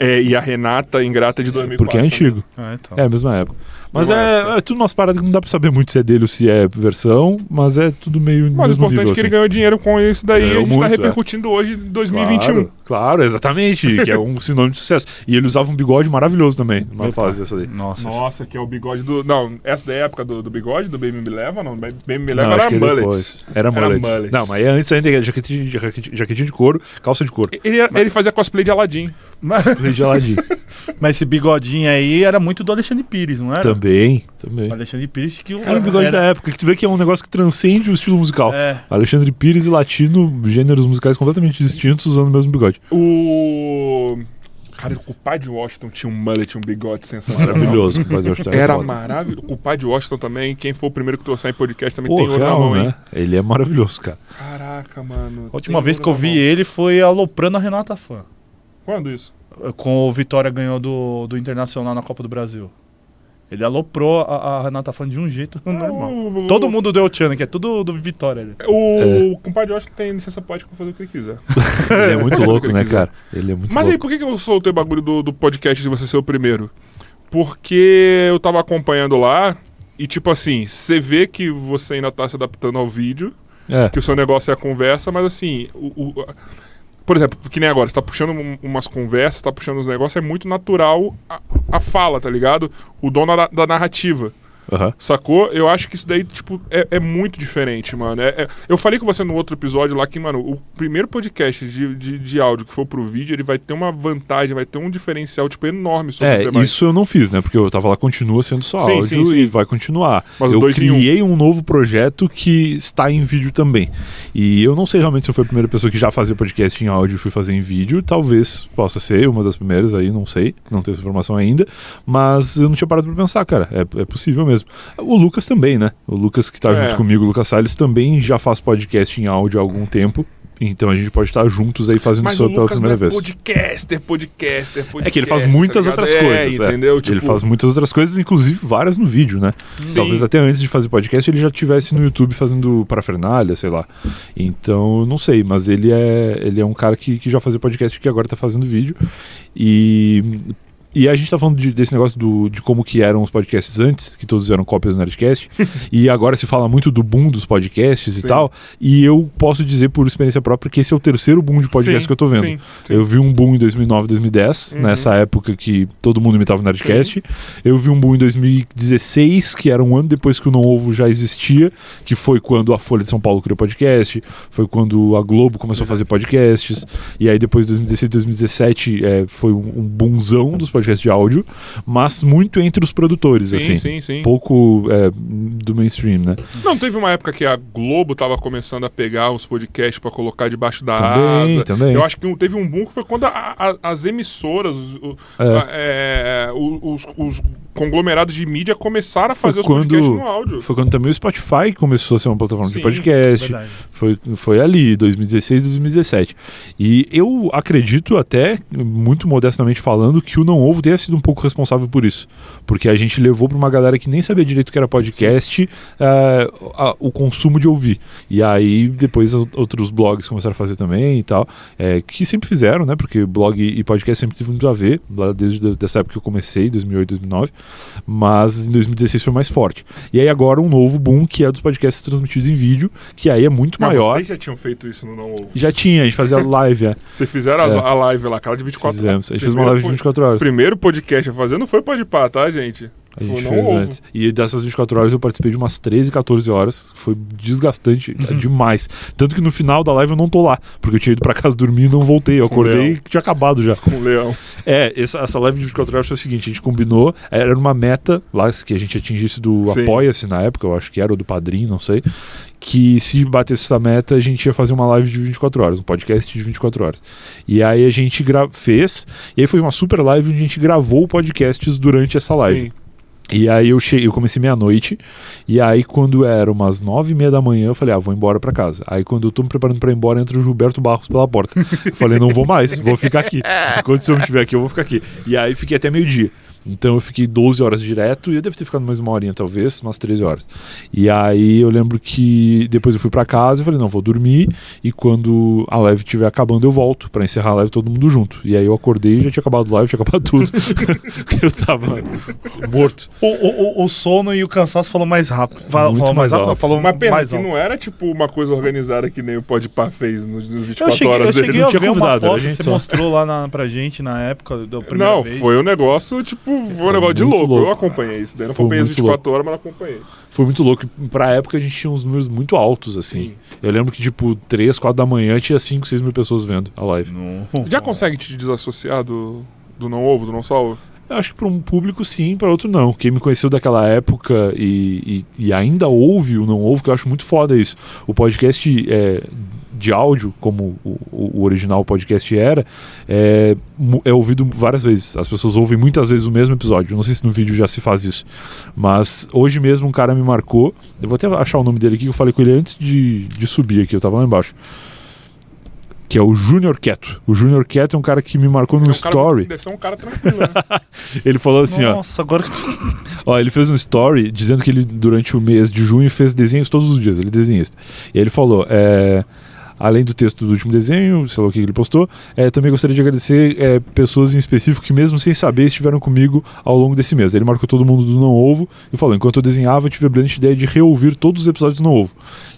É, e a Renata Ingrata de 2004. porque é antigo. Ah, então. É a mesma época. Mas é, época. é tudo umas paradas que não dá pra saber muito se é dele ou se é versão, mas é tudo meio. Mas o importante nível, é que ele assim. ganhou dinheiro com isso daí e a gente tá muito, é. repercutindo hoje em 2021. Claro, claro, exatamente. que é um *laughs* sinônimo de sucesso. E ele usava um bigode maravilhoso também, numa Opa. fase dessa daí. Nossa. Nossa, que é o bigode do. Não, essa da época do, do bigode, do Baby Me Leva, não. Baby Me Não, Leva acho era que é mullets. Era Era mullets. Não, mas é antes ainda, é jaquetinha, de- jaquetinha, de couro, calça de couro. Ele, ele fazia cosplay de Aladdin. Mas, *laughs* Aladdin. *laughs* mas esse bigodinho aí era muito do Alexandre Pires, não era? também, também. O Alexandre Pires que o Era o bigode da época, que tu vê que é um negócio que transcende o estilo musical. É. Alexandre Pires e Latino, gêneros musicais completamente distintos, usando o mesmo bigode. O. Cara, o Padre Washington tinha um mullet, um bigode sensacional. Maravilhoso. Pode gostar. Era foda. maravilhoso. O Padre Washington também, quem foi o primeiro que trouxe em podcast também Pô, tem ouro na real, mão, hein? né? Ele é maravilhoso, cara. Caraca, mano. A última vez que eu vi mão. ele foi aloprando a Renata Fã. Quando isso? Com o Vitória ganhou do, do Internacional na Copa do Brasil. Ele aloprou a, a Renata Fã de um jeito *laughs* normal. O- Todo mundo deu Tchan, que é tudo do Vitória. ali. O compadre Washington tem licença poética pra fazer o que ele quiser. *laughs* Ele é muito Pode o louco, que ele né, quiser. cara? Ele é muito Mas aí, louco. por que que eu soltei o bagulho do, do podcast de você ser o primeiro? Porque eu tava acompanhando lá e, tipo assim, você vê que você ainda tá se adaptando ao vídeo, É. que o seu negócio é a conversa, mas assim, o, o- por exemplo, que nem agora, você tá puxando um- umas conversas, tá puxando uns negócios, é muito natural a, a fala, tá ligado? O dono da, da narrativa. Aham. Sacou? Eu acho que isso daí, tipo, é, é muito diferente, mano. É- é- eu falei com você no outro episódio lá que, mano, o primeiro podcast de, de, de áudio que for pro vídeo, ele vai ter uma vantagem, vai ter um diferencial, tipo, enorme sobre os É, demais. isso eu não fiz, né? Porque eu tava lá, continua sendo só Sim, áudio sim, sim. e vai continuar. Mas eu em um. criei um. novo projeto que está em vídeo também. E eu não sei realmente se eu fui a primeira pessoa que já fazia podcast em áudio e fui fazer em vídeo. Talvez possa ser uma das primeiras aí, não sei. Não tenho essa informação ainda. Mas eu não tinha parado pra pensar, cara. É, é possível mesmo. O Lucas também, né? O Lucas que tá É. junto comigo, o Lucas Salles, também já faz podcast em áudio há algum tempo. Então a gente pode estar juntos aí fazendo Mas pela primeira é vez. podcaster, podcaster, podcaster. É que ele faz tá muitas ligado? outras É, coisas. é. entendeu? Tipo, Ele faz muitas outras coisas, inclusive várias no vídeo, né? Sim. Talvez até antes de fazer podcast ele já tivesse no YouTube fazendo parafernália, sei lá. Então, não sei, mas ele é, ele é um cara que, que já fazia podcast e que agora tá fazendo vídeo. E. E a gente tá falando de- desse negócio do, de como que eram os podcasts antes, que todos eram cópias do Nerdcast, *laughs* e agora se fala muito do boom dos podcasts Sim. e tal, e eu posso dizer por experiência própria que esse é o terceiro boom de podcast sim, que eu tô vendo. sim. Eu vi um boom em 2009, 2010, Uhum. nessa época que todo mundo imitava o Nerdcast. Eu vi um boom em 2016, que era um ano depois que o Não Ovo já existia, que foi quando a Folha de São Paulo criou podcast, foi quando a Globo começou a fazer podcasts, e aí depois, 2016, 2017, é, foi um, um boomzão dos podcasts de áudio, mas muito entre os produtores, Sim, assim. sim, sim. Pouco é, do mainstream, né? Não, teve uma época que a Globo tava começando a pegar uns podcasts pra colocar debaixo da Também, asa. também. Eu acho que teve um boom que foi quando a- a- as emissoras, o- É. a- é, os, os conglomerados de mídia começaram a Foi fazer os quando- podcasts no áudio. Foi quando também o Spotify começou a ser uma plataforma Sim, de podcast. Verdade. Foi, foi ali, 2016 2017. E eu acredito até, muito modestamente falando, que o Não Ovo tenha sido um pouco responsável por isso. Porque a gente levou para uma galera que nem sabia direito o que era podcast a- o consumo de ouvir. E aí depois outros blogs começaram a fazer também e tal, eh, que sempre fizeram, né? Porque blog e podcast sempre teve muito a ver, lá desde essa época que eu comecei, 2008, 2009. Mas em 2016 foi mais forte. E aí agora um novo boom que é dos podcasts transmitidos em vídeo, que aí é muito Mas maior. vocês já tinham feito isso no Não Ovo. Já tinha, a gente fazia *laughs* live, é. Vocês fizeram É. a live lá, cara de 24 Fizemos. A gente fez uma live de po- 24 horas. primeiro podcast a fazer não foi pode pá, tá, gente? A gente fez Ovo. antes. E dessas 24 horas eu participei de umas 13, 14 horas. Foi desgastante *laughs* demais. Tanto que no final da live eu não tô lá, porque eu tinha ido pra casa dormir e não voltei. Eu acordei e tinha acabado já. Com o Leão. É, essa, essa live de 24 horas foi o seguinte: a gente combinou, era uma meta lá que a gente atingisse do. Apoia-se na época, eu acho que era, ou do Padrim, não sei. Que se batesse essa meta, a gente ia fazer uma live de 24 horas, um podcast de 24 horas. E aí a gente fez, e aí foi uma super live onde a gente gravou podcasts durante essa live. Sim. E aí eu cheguei, eu comecei meia-noite, e aí quando era umas nove e meia da manhã, eu falei, ah, vou embora pra casa. Aí quando eu tô me preparando pra ir embora, entra o Gilberto Barros pela porta. Eu falei, não vou mais, vou ficar aqui. Enquanto esse homem estiver aqui, eu vou ficar aqui. E aí fiquei até meio-dia. Então eu fiquei 12 horas direto, e eu devo ter ficado mais uma horinha, talvez, umas 13 horas. E aí eu lembro que depois eu fui pra casa e falei, não, vou dormir, e quando a live estiver acabando, eu volto pra encerrar a live todo mundo junto. E aí eu acordei e já tinha acabado a live, tinha acabado tudo. *laughs* eu tava morto. O, o, o- sono e o cansaço falou mais rápido. Falou mais mais rápido, alto. falou Mas pena mais que alto. não era tipo uma coisa organizada que nem o Podpah fez nos nos 24 Eu cheguei, horas eu dele. cheguei não a tinha ver uma foto a que gente você só. mostrou lá na, pra gente na época da primeira Não, vez. foi um negócio, tipo, foi um negócio de louco. louco. Eu acompanhei isso. Daí não Foi acompanhei as muito 24 horas, mas acompanhei. Foi muito louco. Pra época a gente tinha uns números muito altos, assim. Sim. Eu lembro que, tipo, 3, 4 da manhã tinha 5, 6 mil pessoas vendo a live. Não. Já consegue te desassociar do, do não ovo, do não salvo? Eu acho que para um público sim, para outro não. Quem me conheceu daquela época e, e, e ainda ouve ou não ouve, que eu acho muito foda isso. O podcast é, de áudio, como o, o original podcast era, é, é ouvido várias vezes. As pessoas ouvem muitas vezes o mesmo episódio. Não sei se no vídeo já se faz isso. Mas hoje mesmo um cara me marcou. Eu vou até achar o nome dele aqui, que eu falei com ele antes de, de subir aqui. Eu tava lá embaixo. Que é o Júnior Quieto. O Júnior Quieto é um cara que me marcou no É um cara, story. Deve ser um cara tranquilo, né? *laughs* Ele falou assim, ó. Nossa, agora. *laughs* Ó, ele fez um story dizendo que ele, durante o mês de junho, fez desenhos todos os dias. Ele é desenhista. E aí ele falou: é, além do texto do último desenho, sei lá o que ele postou, é, também gostaria de agradecer é, pessoas em específico que, mesmo sem saber, estiveram comigo ao longo desse mês. Ele marcou todo mundo do Não Ovo e falou: enquanto eu desenhava, eu tive a brilhante ideia de reouvir todos os episódios do Não Ovo.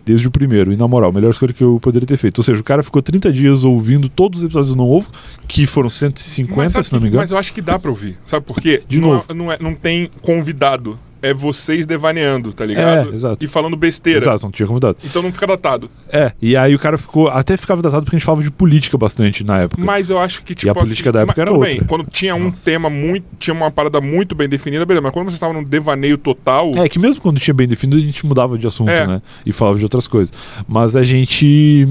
Desde o primeiro, e na moral, a melhor escolha que eu poderia ter feito. Ou seja, o cara ficou 30 dias ouvindo todos os episódios do Não Ovo, que foram 150, sabe se não que- me engano. Mas eu acho que dá pra ouvir. Sabe por quê? De não, novo. é- Não, é, não tem convidado. É vocês devaneando, tá ligado? É, exato. E falando besteira. Exato, não tinha convidado. Então não fica datado. É, e aí o cara ficou. Até ficava datado porque a gente falava de política bastante na época. Mas eu acho que, tipo a política assim, da época mas era tudo outra. Bem, quando tinha um tema muito. Tinha uma parada muito bem definida, beleza. Mas quando você estava num devaneio total. É, que mesmo quando tinha bem definido, a gente mudava de assunto, É. né? E falava de outras coisas. Mas a gente.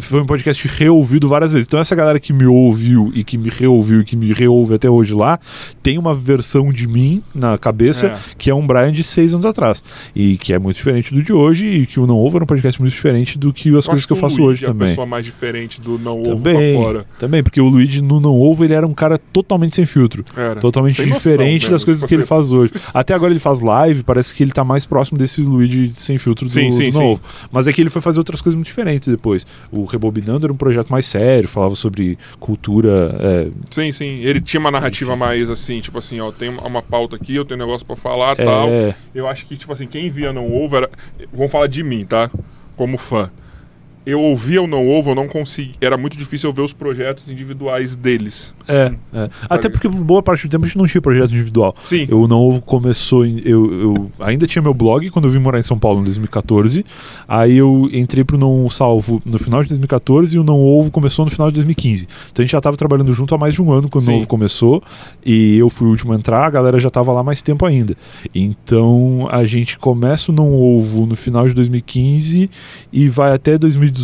Foi um podcast reouvido várias vezes. Então, essa galera que me ouviu e que me reouviu e que me reouve até hoje lá, tem uma versão de mim na cabeça É. que é um Brian de seis anos atrás. E que é muito diferente do de hoje e que o Não Ovo era um podcast muito diferente do que as coisas acho que eu faço hoje é a também. pessoa mais diferente do não ovo pra Também, fora. também, porque o Luigi no Não Ovo ele era um cara totalmente sem filtro. Era. Totalmente Sem noção diferente mesmo, das coisas que ele faz hoje. Até agora ele faz live, parece que ele tá mais próximo desse Luigi sem filtro do, Sim, sim, do sim. novo. Mas é que ele foi fazer outras coisas muito diferentes depois. O Rebobinando era um projeto mais sério, falava sobre cultura. é, Sim, sim. Ele tinha uma narrativa mais assim, tipo assim, ó, tem uma, pauta aqui, eu tenho um negócio pra falar tal. é, Eu acho que, tipo assim, quem via não ovo era. Vamos falar de mim, tá? Como fã. Eu ouvia o não ovo, eu não conseguia. Era muito difícil eu ver os projetos individuais deles. é, é. Até porque por boa parte do tempo a gente não tinha projeto individual. Sim. Eu não ovo começou em, eu, eu ainda tinha meu blog quando eu vim morar em São Paulo em 2014. Aí eu entrei pro não salvo no final de 2014 e o não ovo começou no final de 2015. Então a gente já tava trabalhando junto há mais de um ano quando o Sim. não ovo começou e eu fui o último a entrar, a galera já tava lá mais tempo ainda. Então a gente começa o não ovo no final de 2015 e vai até 2018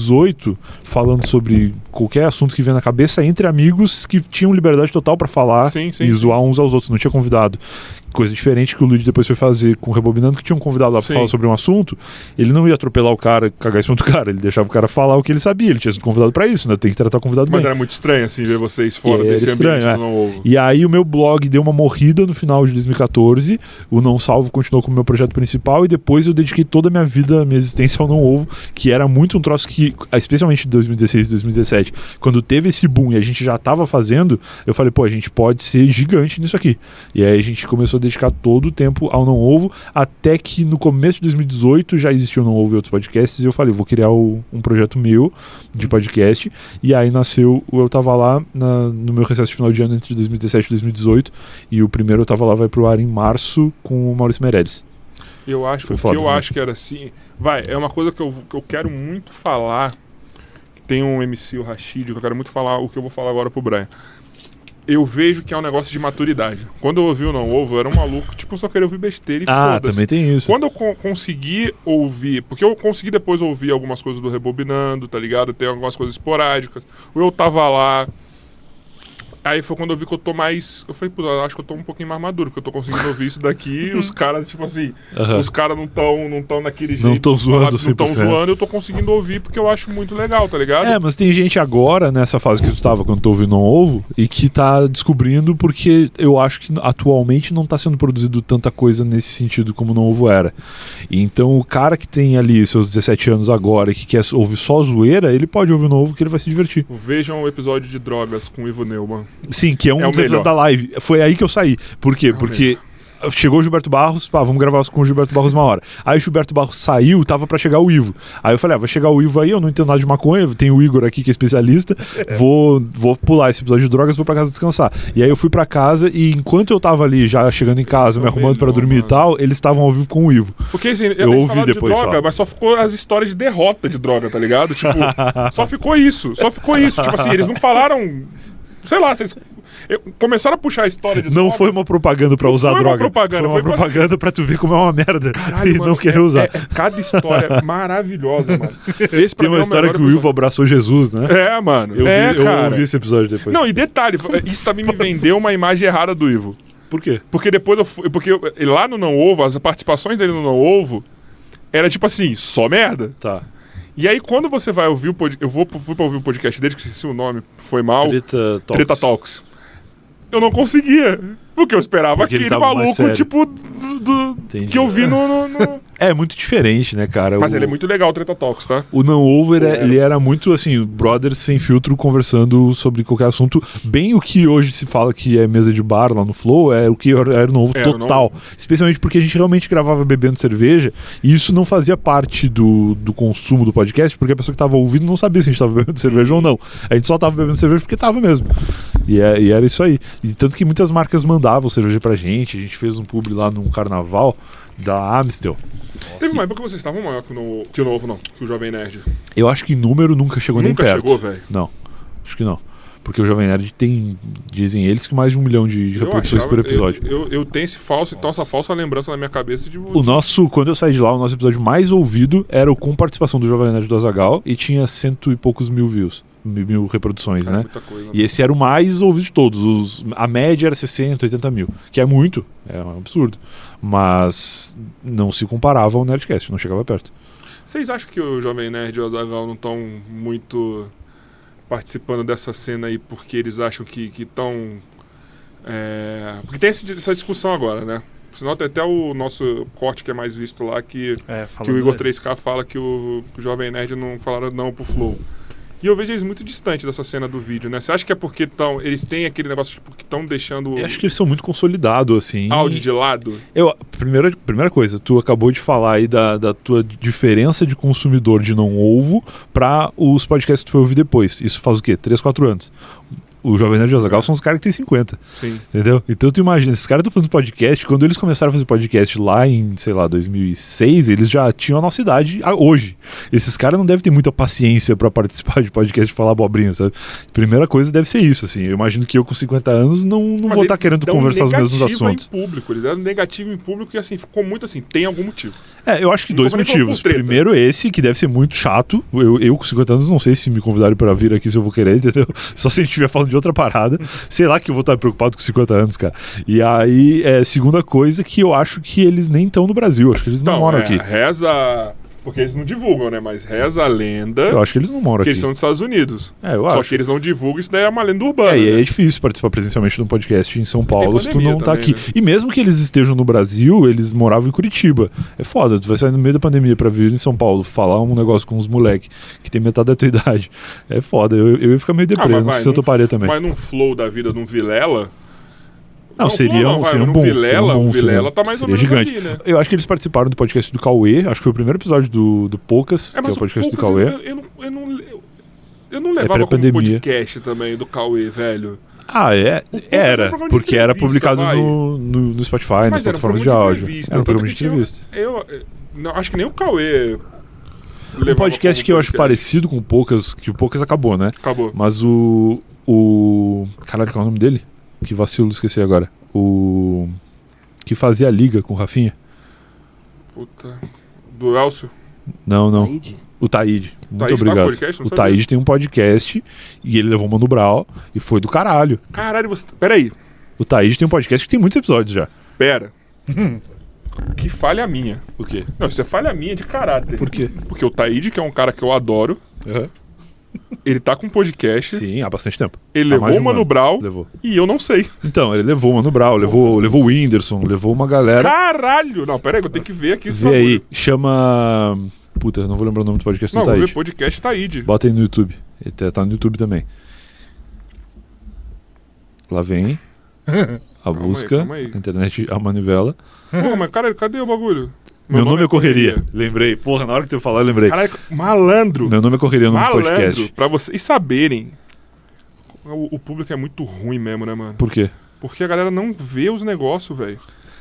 falando sobre qualquer assunto que vem na cabeça entre amigos que tinham liberdade total pra falar Sim, sim, e zoar uns aos outros, não tinha convidado. Coisa diferente que o Luigi depois foi fazer com o Rebobinando, que tinha um convidado lá pra Sim. falar sobre um assunto, ele não ia atropelar o cara, cagar em cima do cara, ele deixava o cara falar o que ele sabia, ele tinha sido convidado pra isso, né? Tem que tratar o convidado Mas bem. era muito estranho, assim, ver vocês fora desse estranho, ambiente é. do não ovo. E aí o meu blog deu uma morrida no final de 2014, o Não Salvo continuou como meu projeto principal e depois eu dediquei toda a minha vida, minha existência ao Não Ovo, que era muito um troço que, especialmente em 2016 e 2017, quando teve esse boom e a gente já tava fazendo, eu falei, pô, a gente pode ser gigante nisso aqui. E aí a gente começou a dedicar todo o tempo ao Não Ovo, até que no começo de 2018 já existia o Não Ovo e outros podcasts, e eu falei, vou criar o- um projeto meu de podcast, e aí nasceu o Eu Tava Lá na- no meu recesso de final de ano entre 2017 e 2018, e o primeiro Eu Tava Lá vai pro ar em março com o Maurício Meirelles. Eu acho, Foi o que foda eu também. acho que era assim. Vai, é uma coisa que eu, que eu quero muito falar. que Tem um MC, o Rashid, que eu quero muito falar o que eu vou falar agora pro Brian. Eu vejo que é um negócio de maturidade. Quando eu ouvi o Não Ovo, eu era um maluco, tipo, eu só queria ouvir besteira e Ah, foda-se. também tem isso. Quando eu co- consegui ouvir, porque eu consegui depois ouvir algumas coisas do Rebobinando, tá ligado? Tem algumas coisas esporádicas. Ou eu tava lá. Aí foi quando eu vi que eu tô mais. Eu falei, pô, eu acho que eu tô um pouquinho mais maduro, porque eu tô conseguindo ouvir isso daqui e os caras, tipo assim, Aham. os caras não tão, não tão naquele jeito. Não tão zoando Não tão 100%. zoando, eu tô conseguindo ouvir porque eu acho muito legal, tá ligado? É, mas tem gente agora, nessa fase que tu tava quando tu ouviu Não Ovo, e que tá descobrindo porque eu acho que atualmente não tá sendo produzido tanta coisa nesse sentido como Não Ovo era. Então o cara que tem ali seus 17 anos agora e que quer ouvir só zoeira, ele pode ouvir o Não Ovo que ele vai se divertir. Vejam o episódio de drogas com o Ivo Neumann. Sim, que é um É dos da live. Foi aí que eu saí. Por quê? É Porque chegou o Gilberto Barros, pá, vamos gravar com o Gilberto Barros uma hora. Aí o Gilberto Barros saiu, tava pra chegar o Ivo. Aí eu falei, ah, vai chegar o Ivo aí, eu não entendo nada de maconha, tem o Igor aqui que é especialista, *laughs* vou, vou pular esse episódio de drogas, vou pra casa descansar. E aí eu fui pra casa e enquanto eu tava ali já chegando em casa, me arrumando pra melhor, dormir e mano. tal, eles estavam ao vivo com o Ivo. Porque assim, Eu ouvi falaram depois de droga, só. mas só ficou as histórias de derrota de droga, tá ligado? Tipo, *laughs* só ficou isso, só ficou isso. Tipo assim, eles não falaram Sei lá, vocês eu- começaram a puxar a história de Não Nova. foi uma propaganda pra Não usar foi uma droga. propaganda, foi uma foi propaganda pra tu ver como é uma merda Caralho, *laughs* e mano, não querer é- usar. é- é cada história maravilhosa, mano. *laughs* Esse Tem uma é história que o Ivo abraçou Jesus, né? É, mano. Eu, é, vi, eu cara. ouvi esse episódio depois. Não, e detalhe, isso também me vendeu uma imagem errada do Ivo. Por quê? Porque depois eu fui. Porque eu- lá no Não Ovo, as participações dele no Não Ovo era tipo assim, só merda. Tá. E aí, quando você vai ouvir o podcast. Eu vou, fui pra ouvir o podcast dele, que esqueci o nome, foi mal. Treta Talks. Treta Talks. Eu não conseguia. Porque eu esperava Porque ele aquele maluco, tipo, do, do- que eu vi no. no- no- *laughs* É muito diferente, né, cara? Mas O- ele é muito legal, o Treta Talks, tá? O Não Over, é- É. ele era muito assim, brothers sem filtro conversando sobre qualquer assunto. Bem o que hoje se fala que é mesa de bar lá no Flow, é o que era o novo o total. Especialmente porque a gente realmente gravava bebendo cerveja e isso não fazia parte do, do consumo do podcast, porque a pessoa que tava ouvindo não sabia se a gente tava bebendo *laughs* cerveja ou não. A gente só tava bebendo cerveja porque tava mesmo. E, é- e era isso aí. E tanto que muitas marcas mandavam cerveja pra gente. A gente fez um pub lá num carnaval da Amstel. Teve uma época que vocês estavam maior que no, que o Novo, não. Que o Jovem Nerd. Eu acho que em número nunca chegou nem Nunca perto. chegou, velho. Não, acho que não. Porque o Jovem Nerd tem, dizem eles, que mais de um milhão de, reproduções achava- por episódio. Eu, eu, eu tenho esse falso, então essa falsa lembrança na minha cabeça de. O nosso, quando eu saí de lá, o nosso episódio mais ouvido era o com participação do Jovem Nerd do Azagal e tinha cento e poucos mil views, mil, reproduções, né? coisa. E esse era o mais ouvido de todos. Os, a média era 60, 80 mil, que é muito, é um absurdo. Mas não se comparava ao Nerdcast, não chegava perto. Vocês acham que o Jovem Nerd e o Azagal não estão muito participando dessa cena aí porque eles acham que estão. Porque tem essa discussão agora, né? Senão tem até o nosso corte que é mais visto lá que, É, que o Igor dele. 3K fala que o, que o Jovem Nerd não falaram não pro Flow. E eu vejo eles muito distantes dessa cena do vídeo, né? Você acha que é porque tão, eles têm aquele negócio tipo, que estão deixando Eu acho que eles são muito consolidados, assim. áudio de lado? Eu, primeira, primeira coisa, tu acabou de falar aí da, da tua diferença de consumidor de não ovo para os podcasts que tu foi ouvir depois. Isso faz o quê? 3, 4 anos. O Jovem Nerd e o Azaghal são os caras que têm 50, Sim. entendeu? Então tu imagina, esses caras estão fazendo podcast, quando eles começaram a fazer podcast lá em, sei lá, 2006, eles já tinham a nossa idade a- hoje. Esses caras não devem ter muita paciência para participar de podcast e falar abobrinha, sabe? Primeira coisa deve ser isso, assim. Eu imagino que eu com 50 anos não, não Mas vou estar eles querendo conversar os mesmos assuntos. em público. Eles eram negativo em público e assim, ficou muito assim, tem algum motivo. É, eu acho que Não dois motivos. Primeiro, esse, que deve ser muito chato. Eu, eu, com 50 anos, não sei se me convidarem para vir aqui se eu vou querer, entendeu? *laughs* Só se a gente estiver falando de outra parada. *laughs* sei lá que eu vou estar preocupado com 50 anos, cara. E aí, é, segunda coisa, que eu acho que eles nem estão no Brasil. Acho que eles não Então, moram é, aqui. reza. Porque eles não divulgam, né? Mas reza a lenda Eu acho que eles não moram que aqui. eles são dos Estados Unidos. É, eu Só acho. que eles não divulgam, isso daí é uma lenda urbana. É, e aí né? é difícil participar presencialmente de um podcast em São Paulo se tu não tá também, aqui. né? E mesmo que eles estejam no Brasil, eles moravam em Curitiba. É foda, tu vai sair no meio da pandemia pra vir em São Paulo, falar um negócio com os moleque que tem metade da tua *laughs* idade. É foda, eu, eu ia ficar meio Ah, vai, sei se eu toparia também. Mas num flow da vida de um Vilela. Não, seria flow um- seria um bom, Vilela, seria um bom, o Vilela tá mais ou menos gigante. ali, né? Eu acho que eles participaram do podcast do Cauê, acho que foi o primeiro episódio do, do Poucas, que é o podcast do Poucas, Cauê. Eu, eu, não, eu, não, eu, não levava como pré-pandemia. podcast também do Cauê, velho. Ah, é? Era porque era publicado vai. no, no, no Spotify, nas Mas plataformas de áudio. Era um programa de entrevista. Eu, eu não, acho que nem o Cauê. Um podcast como que eu acho parecido com o Poucas, que o Poucas acabou, né? Acabou. Mas o. O. Caralho, qual é o nome dele? Que vacilo, esqueci agora. O. Que fazia a liga com o Rafinha? Puta. Do Elcio. Não, não. Taíde? O Taíde. Muito Taíde tá obrigado. podcast? Não o sabia. Taíde tem um podcast e ele levou o Mano Brown e foi do caralho. Caralho, você. Peraí. O Taíde tem um podcast que tem muitos episódios já. Pera. que falha minha. O quê? Não, isso é falha minha de caráter. Por quê? Porque o Taíde, que é um cara que eu adoro, ele tá com um podcast, Sim, há bastante tempo. ele Há levou o um Mano ano. Brown Levou. e eu não sei. Então, ele levou o Mano Brown, levou, levou o Whindersson, levou uma galera. Caralho! Não, peraí, eu tenho que ver aqui Vê aí, chama. Puta, não vou lembrar o nome do podcast Não, do Taíde. podcast Taíde. Bota aí no YouTube. Ele tá, tá no YouTube também. Lá vem. A *laughs* aí, busca. calma aí. A internet a manivela. Porra, mas cara, cadê o bagulho? Meu, nome, é Correria. Lembrei. Porra, na hora que tu falar, eu lembrei. Caralho, malandro. Meu nome é Correria no malandro. podcast. Pra vocês saberem. O, o público é muito ruim mesmo, né, mano? Por quê? Porque a galera não vê os negócios, velho.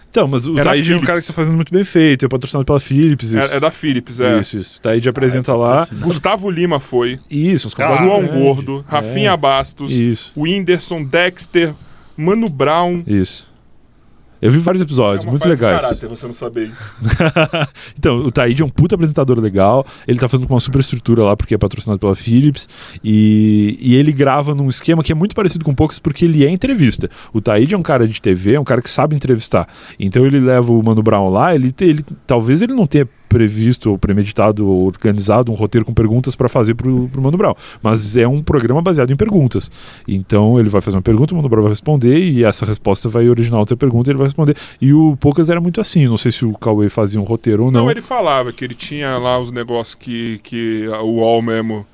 Então, mas o É da Taíde é um cara que tá fazendo muito bem feito, é patrocinado pela Philips. Isso, É, é da Philips, é. isso, isso. Taíde apresenta lá. Gustavo Lima foi. Isso, uns Cara, João Gordo. Rafinha É, Bastos, Isso, Whindersson, Dexter, Mano Brown. isso. Eu vi vários episódios, É muito legais. caráter, você não saber isso. *laughs* então, o Taíde é um puta apresentador legal. Ele tá fazendo com uma super estrutura lá, porque é patrocinado pela Philips. E, e ele grava num esquema que é muito parecido com poucos, porque ele é entrevista. O Taíde é um cara de TV, é um cara que sabe entrevistar. Então ele leva o Mano Brown lá, ele, ele talvez ele não tenha previsto ou premeditado ou organizado um roteiro com perguntas para fazer pro, pro Mano Brown. Mas é um programa baseado em perguntas. Então ele vai fazer uma pergunta, o Mano Brown vai responder e essa resposta vai originar outra pergunta e ele vai responder. E o Poucas era muito assim. Não sei se o Cauê fazia um roteiro ou Não, não. ele falava que ele tinha lá os negócios que, que o UOL mesmo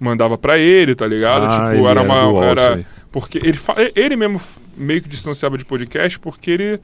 mandava pra ele, tá ligado? Ah, tipo, era era uma. era, sei. porque ele, ele mesmo meio que distanciava de podcast porque ele.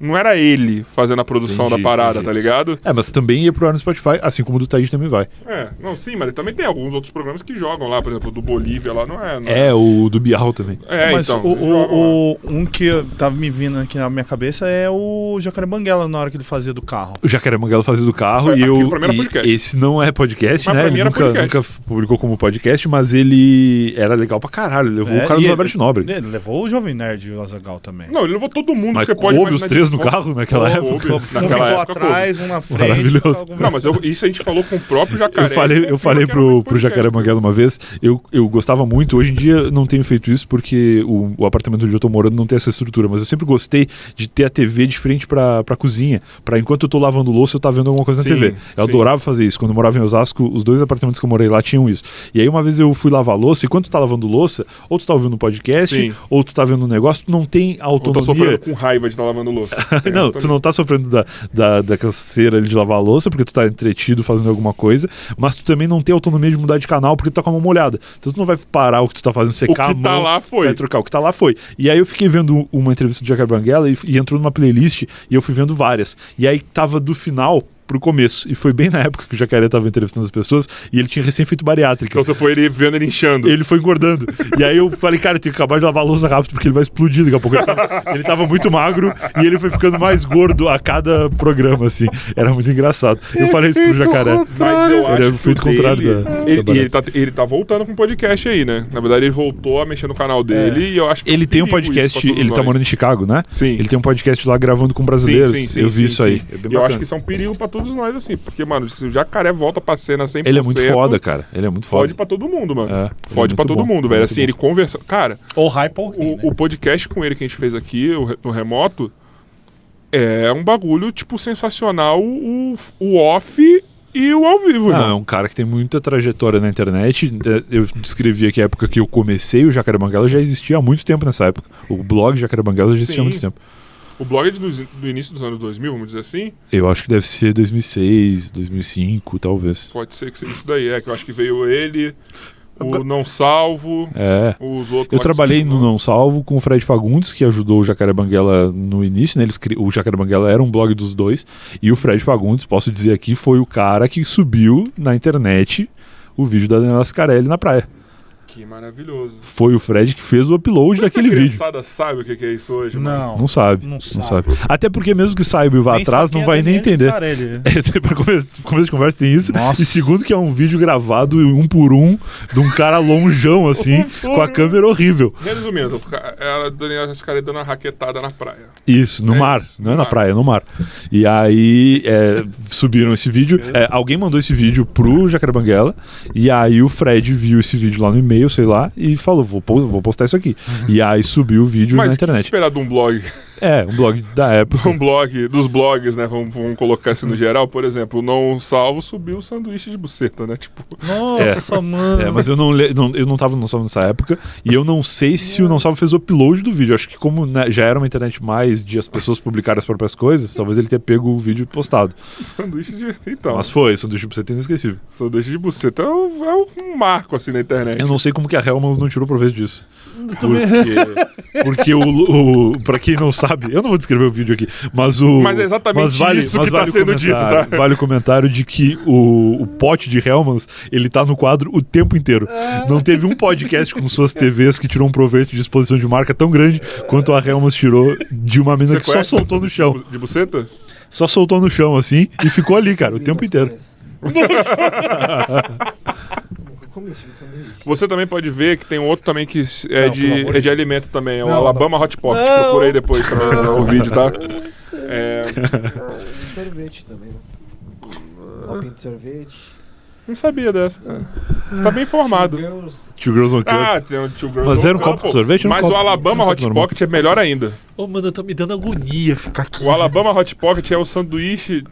Não era ele fazendo a produção Entendi, da parada, entendi. tá ligado? É, mas também ia pro ar no Spotify, assim como o do Taíde também vai. É, não, sim, mas ele também tem alguns outros programas que jogam lá, por exemplo, o do Bolívia lá, não é? Não É, o do Bial também. É, Mas então. o, o, o- um que tava me vindo aqui na minha cabeça é o Jacaré Banguela na hora que ele fazia do carro. O Jacaré Manguela fazia do carro Foi- e eu. e podcast. esse não é podcast, Mas né? Ele era nunca, podcast. nunca publicou como podcast, mas ele era legal pra caralho. Ele levou É, o Carlos e Alberto Nobre. Ele levou o Jovem Nerd e o Azagal também. Não, ele levou todo mundo Mas que você pode imaginar os três no carro naquela Coube, época? um Naquela ficou época, atrás, um na frente. Maravilhoso. algum- Não, mas eu- isso a gente falou com o próprio Jacaré. Eu falei, eu falei um pro, pro Jacaré? Manguela uma vez, eu, eu gostava muito. Hoje em dia não tenho feito isso porque o, o apartamento onde eu tô morando não tem essa estrutura, mas eu sempre gostei de ter a TV de frente pra, pra cozinha, pra enquanto eu tô lavando louça eu tá vendo alguma coisa Sim, na TV. Eu sim. adorava fazer isso. Quando eu morava em Osasco, os dois apartamentos que eu morei lá tinham isso. E aí uma vez eu fui lavar louça, e quando tu tá lavando louça, ou tu tá ouvindo um podcast, Sim. ou tu tá vendo um negócio, tu não tem Eu tô autonomia. sofrendo com raiva de estar lavando louça. *laughs* Não, tu não tá sofrendo da, da, da canseira ali de lavar a louça, porque tu tá entretido fazendo alguma coisa, mas tu também não tem autonomia de mudar de canal porque tu tá com a mão molhada. Então tu não vai parar o que tu tá fazendo, O secar que a tá lá foi. vai trocar. O que tá lá foi. E aí eu fiquei vendo uma entrevista do Jacar Banguela e, e entrou numa playlist e eu fui vendo várias. E aí tava do final pro começo. E foi bem na época que o Jacaré tava entrevistando as pessoas e ele tinha recém feito bariátrica. Então você foi ele vendo ele inchando. Ele foi engordando. e aí eu falei, cara, eu tenho que acabar de lavar a louça rápido, porque ele vai explodir daqui a pouco. Ele tava, ele tava muito magro e ele foi ficando mais gordo a cada programa, assim. Era muito engraçado. Eu falei isso pro jacaré. Mas eu Ele acho é o que feito o dele- contrário da- ele, da e ele, tá, ele tá voltando com o podcast aí, né? Na verdade, ele voltou a mexer no canal dele e eu acho que é Ele tem um podcast, ele tá nós. morando em Chicago, né? Sim. Ele tem um podcast lá gravando com Sim, brasileiros. sim, sim. eu vi sim, isso aí. sim. É bem eu bacana. acho que isso é um perigo pra todos nós, assim. Porque, mano, se o jacaré volta pra cena 100%. Ele é muito foda, cara. Ele é muito foda. Fode pra todo mundo, mano. É, é Fode pra muito todo bom, mundo, é velho. Assim, bom. ele conversa. Cara, Ou hype ou ri, o, né? o podcast com ele que a gente fez aqui, o, no remoto, é um bagulho, tipo, sensacional. O, o off e o ao vivo, Não, é irmão. um cara que tem muita trajetória na internet. É, Eu descrevi aqui a época que eu comecei o Jacaré Banguela já existia há muito tempo nessa época. O blog Jacaré Banguela já existia há Sim. muito tempo. O blog é do, do início dos anos 2000, vamos dizer assim. Eu acho que deve ser 2006, 2005, talvez. Pode ser que seja isso daí, é. Que eu acho que veio ele, o Não Salvo, É. os outros. Eu trabalhei no. Não Salvo com o Fred Fagundes, que ajudou o Jacaré Banguela no início, né? Eles cri- O Jacaré Banguela era um blog dos dois. E o Fred Fagundes, posso dizer aqui, foi o cara que subiu na internet o vídeo da Daniela Scarelli na praia. Que maravilhoso. Foi o Fred que fez o upload que daquele a vídeo. criançada sabe o que é isso hoje, mano? Não. Não sabe. Não Não sabe. sabe. Até porque mesmo que saiba e vá Nem atrás, não é vai nem Daniel entender. *laughs* É, pra começo, começo de conversa tem isso. Nossa. E segundo que é um vídeo gravado um por um de um cara longeão assim, *laughs* com a câmera horrível. Resumindo, ela, a Daniela Scarelli dando uma raquetada na praia. Isso, no É mar. isso, não é no na mar. praia, é no mar. E aí é, subiram esse vídeo. é, alguém mandou esse vídeo pro Jacaré Banguela. E aí o Fred viu esse vídeo lá no e-mail, sei lá, e falou: vou, vou postar isso aqui. E aí subiu o vídeo Mas na internet. esperar de um blog? É, um blog da época. Um blog, dos blogs, né? Vamos, vamos colocar assim no geral. Por exemplo, o Não Salvo subiu o sanduíche de buceta, né? Tipo, Nossa, mano. É, mas eu não, le- não- eu não tava no Não Salvo nessa época e eu não sei se o Não Salvo fez o upload do vídeo. Acho que como né, já era uma internet mais de as pessoas publicarem as próprias coisas, talvez ele tenha pego o vídeo e postado. sanduíche de. Então, Mas foi, sanduíche pra você ter inesquecível. sanduíche de buceta é um, é um marco assim na internet. Eu não sei como que a Hellmans não tirou proveito disso. Porque, porque o, o, pra quem não sabe, *laughs* sabe? Eu não vou descrever o vídeo aqui, mas o. Mas é exatamente isso que tá o sendo dito, tá? Vale o comentário de que o, o pote de Hellmans, ele tá no quadro o tempo inteiro. Não teve um podcast com suas TVs que tirou um proveito de exposição de marca tão grande quanto a Hellmans tirou de uma menina Você que só soltou no chão. De buceta? Só soltou no chão, assim, e ficou ali, cara, o tempo inteiro. *laughs* Nunca comi esse tipo de sanduíche. Você também pode ver que tem um outro também que é, Não, de, é de alimento também. É o Não, Alabama Hot Pocket. Não. Procura aí depois também *laughs* o vídeo, tá? É, E sorvete também, né? Copinho de sorvete. não sabia dessa, cara. Você tá bem informado. Girls. Two Girls Cup. Ah, tem o Two Girls Mas era um copo de sorvete ou um Mas copo- o Alabama um Hot normal? Pocket é melhor ainda. Ô, mano, tá me dando agonia ficar aqui. O Alabama Hot Pocket é o sanduíche.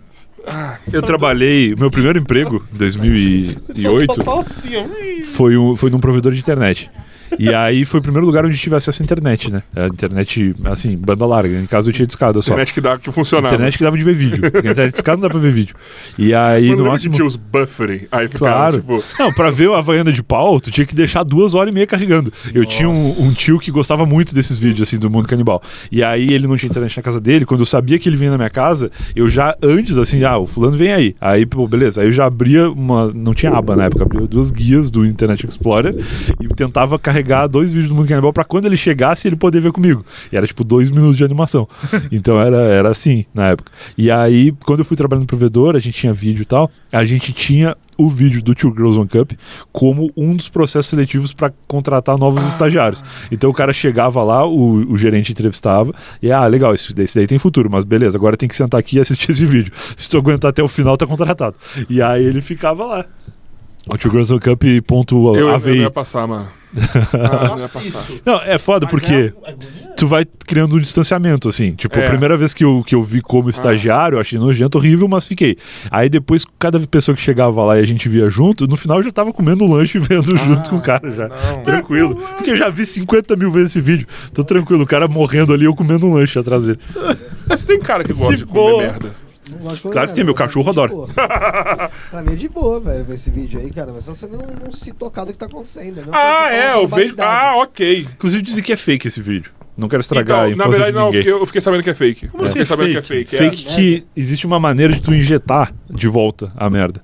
Eu trabalhei, meu primeiro emprego, em 2008, Só tá assim, ó. foi, um, foi num provedor de internet. E aí foi o primeiro lugar onde tive acesso à internet, né? A internet, assim, banda larga. Em casa eu tinha discada só. Internet que dá que funcionava. Internet que dava de ver vídeo. Porque internet discada não dá pra ver vídeo. E aí, Mas no máximo. tinha os buffering. Aí ficava, Claro. tipo. Não, pra ver a Havaiana de pau, tu tinha que deixar duas horas e meia carregando. Eu tinha um, um tio que gostava muito desses vídeos, assim, do mundo canibal. E aí ele não tinha internet na casa dele. Quando eu sabia que ele vinha na minha casa, eu já antes, assim, ah, o fulano vem aí. Aí, pô, beleza. Aí eu já abria uma. Não tinha aba na época, abria duas guias do Internet Explorer e tentava carregar dois vídeos do mundo canibal pra quando ele chegasse ele poder ver comigo. E era tipo dois minutos de animação. *laughs* Então era, era assim na época. E aí, quando eu fui trabalhando no provedor, a gente tinha vídeo e tal, a gente tinha o vídeo do Two Girls One Cup como um dos processos seletivos para contratar novos estagiários. Então o cara chegava lá, o, o gerente entrevistava, e ah, legal, esse, esse daí tem futuro, mas beleza, agora tem que sentar aqui e assistir esse vídeo. Se tu aguentar até o final, tá contratado. E aí ele ficava lá. O Two Girls One Cup ponto Eu, eu AVI. não ia passar, mano. *laughs* Ah, não ia passar. Não, é foda porque tu vai criando um distanciamento, assim. Tipo, É. a primeira vez que eu, que eu vi como estagiário, eu achei nojento, horrível, mas fiquei. Aí depois, cada pessoa que chegava lá e a gente via junto, no final eu já tava comendo um lanche e vendo junto com o cara já. não. Tranquilo. Porque eu já vi 50 mil vezes esse vídeo. Tô tranquilo, o cara morrendo ali, eu comendo um lanche atrás dele. Mas tem cara que *laughs* gosta de, comer boa. merda. Não gosto de comer Claro que tem, nada, meu cachorro é adora. *laughs* pra mim é de boa, velho, ver esse vídeo aí, cara. Mas só você não, não se tocar do que tá acontecendo. Não Ah, é, eu vejo. Ah, ok. Inclusive dizem que é fake esse vídeo. Não quero estragar a Então, na infância verdade, de não, eu ninguém. fiquei, eu fiquei sabendo que é fake. Como eu assim fiquei é sabendo fake? que é fake. é. Fake que existe uma maneira de tu injetar de volta a merda.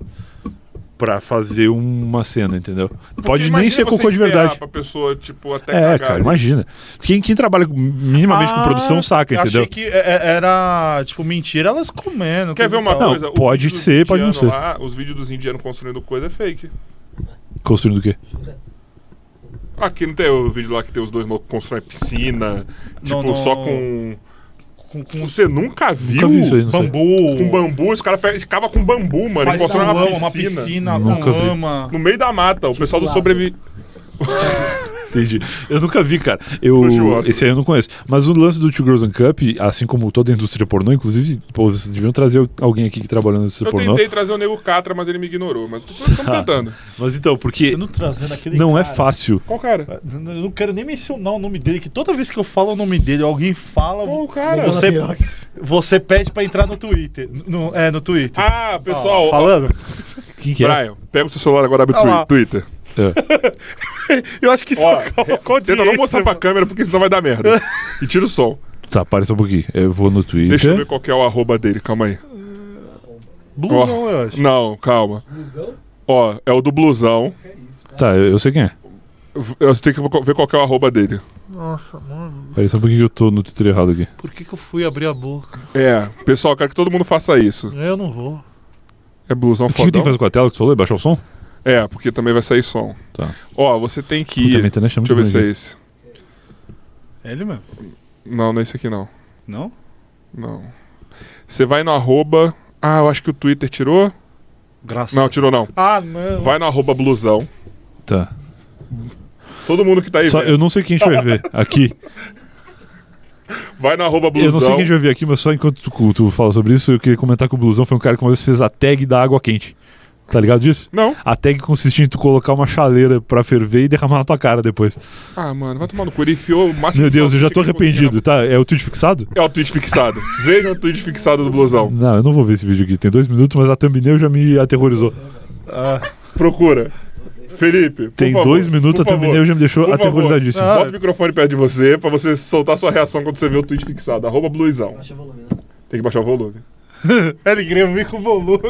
Pra fazer uma cena, entendeu? Porque Pode nem ser cocô de verdade. Pra pessoa, tipo, até É, cagar cara, ali. imagina. Quem, quem trabalha minimamente com Ah, produção saca, eu entendeu? Achei que é- é- era, tipo, mentira elas comendo. Quer ver uma tal. coisa? O pode ser, pode não ser. Lá, os vídeos dos indianos construindo coisa é fake. Construindo o quê? Aqui não tem o vídeo lá que tem os dois constroem piscina, tipo, não. só com... Com, com Você nunca viu? Nunca vi isso aí, não sei. bambu. Com bambu, os caras escava com bambu, mano, Faz com uma lama, piscina. uma piscina Nunca com vi. lama. No meio da mata, o pessoal do Lázaro. *laughs* Entendi. Eu nunca vi, cara. Eu, esse aí eu não conheço. Mas o lance do Two Girls and Cup, assim como toda a indústria pornô, inclusive, pô, vocês deviam trazer alguém aqui que trabalha na indústria Eu pornô. tentei trazer o Nego Catra, mas ele me ignorou. Mas estamos *laughs* Tá. tentando. Mas então, porque Você não trazendo aquele não é cara. fácil. Qual cara? Eu não quero nem mencionar o nome dele, que toda vez que eu falo o nome dele, alguém fala. Qual cara? Você, você pede pra entrar no Twitter. No, é, no Twitter. Ah, pessoal, Ó, falando. Quem que é? Brian, pega o seu celular agora, abre o Ah lá. Twitter. *laughs* Eu acho que isso Ó, colocou Tenta não mostrar pra câmera, porque senão vai dar merda. *laughs* E tira o som. Tá, para só um pouquinho. Eu vou no Twitter. Deixa eu ver qual que é o arroba dele, calma aí. Blusão, eu acho. Não, calma. Blusão? Ó, é o do blusão. Tá, eu, eu sei quem é. Eu tenho que ver qual que é o arroba dele. Nossa, mano. Peraí só um pouquinho que eu tô no Twitter errado aqui. Por que, que eu fui abrir a boca? É, pessoal, eu quero que todo mundo faça isso. Eu não vou. É blusão O que, que tem que fazer com a tela que tu falou? É Baixar o som? É, porque também vai sair som. Tá. Ó, você tem que Puta, ir. minha internet é Deixa eu ver se é esse. É ele mesmo? Não, não é esse aqui não. Não? Não. Você vai no arroba. Ah, eu acho que o Twitter tirou. Graças. Não, tirou não. Ah, não. Vai no arroba blusão. Tá. Todo mundo que tá aí. Só, vendo. eu não sei quem a gente vai ver *laughs* aqui. Vai no arroba Eu blusão. não sei quem a gente vai ver aqui, mas só enquanto tu, tu fala sobre isso, eu queria comentar que o Blusão foi um cara que uma vez fez a tag da água quente. Tá ligado disso? Não. A tag consistia em tu colocar uma chaleira pra ferver e derramar na tua cara depois. Ah, mano, vai tomar no cu. Ele enfiou o máximo Meu de Deus, eu já tô arrependido, tá? É o tweet fixado? É o tweet fixado. Veja o tweet fixado do blusão. Não, eu não vou ver esse vídeo aqui. Tem dois minutos, mas a thumbnail já me aterrorizou. Procura. Felipe, por Tem favor, dois minutos, favor, terminei, já me deixou por favor. aterrorizadíssimo. Ah. Bota o microfone perto de você pra você soltar sua reação quando você vê o tweet fixado. Arroba Bluizão. Baixa o volume, né? Tem que baixar o volume. *laughs* Ele queria vir com volume. *laughs*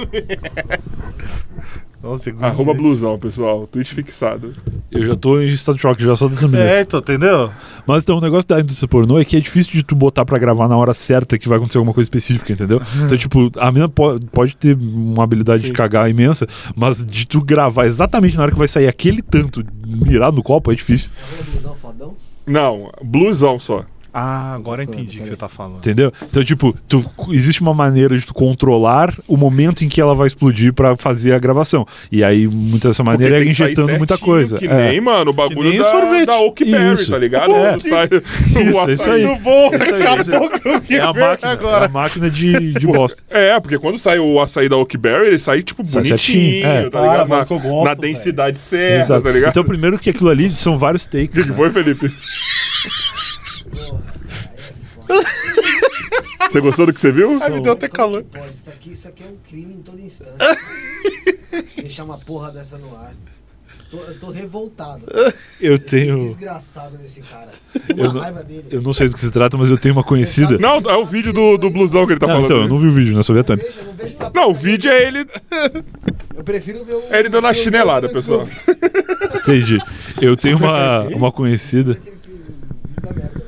Nossa, que Arroba bonito. Blusão, pessoal. Tweet fixado. Eu já tô em estado de choque, já só terminar. É, então, entendeu? Mas então, o negócio da indústria pornô é que é difícil de tu botar pra gravar na hora certa que vai acontecer alguma coisa específica, entendeu? *laughs* Então, tipo, a mina po- pode ter uma habilidade Sim. de cagar imensa, mas de tu gravar exatamente na hora que vai sair aquele tanto mirado no copo é difícil, Arroba blusão fodão. Não, Blusão só. Ah, agora eu entendi o que você tá falando. entendeu? Então, tipo, tu, existe uma maneira de tu controlar o momento em que ela vai explodir pra fazer a gravação. E aí, muita dessa maneira é que injetando muita coisa. Que É. nem, mano, o bagulho nem da, sorvete. da Oakberry, Isso. tá ligado? É. Sai *laughs* Isso, o é isso açaí. aí. Muito bom, Isso aí, acabou com o que É a máquina, agora. é a máquina de, de bosta. É, porque quando sai o açaí da Oakberry, ele sai, tipo, Sai bonitinho, certinho, é. tá Para, ligado? mano, Na, que eu gosto, na densidade certa, Exato. tá ligado? Então, primeiro que aquilo ali são vários O takes. que, que foi, Felipe? Porra, aí é foda. *laughs* Você gostou do que você viu? Ai, me deu até calor. Isso aqui, isso aqui é um crime em todo instante. *laughs* Deixar uma porra dessa no ar. Tô- eu tô revoltado. Eu Esse tenho. desgraçado desse cara. Eu não- raiva dele. Eu não sei do que se trata, mas eu tenho uma conhecida. Não, é o vídeo do, do blusão que ele tá Não, falando. então, eu não vi o vídeo, né? Só vi a thumb. Não vejo essa Não, o vídeo é ele, Eu prefiro ver o. é ele dando a chinelada, pessoal. Entendi. Eu tenho uma, uma conhecida. Aquele que- da merda.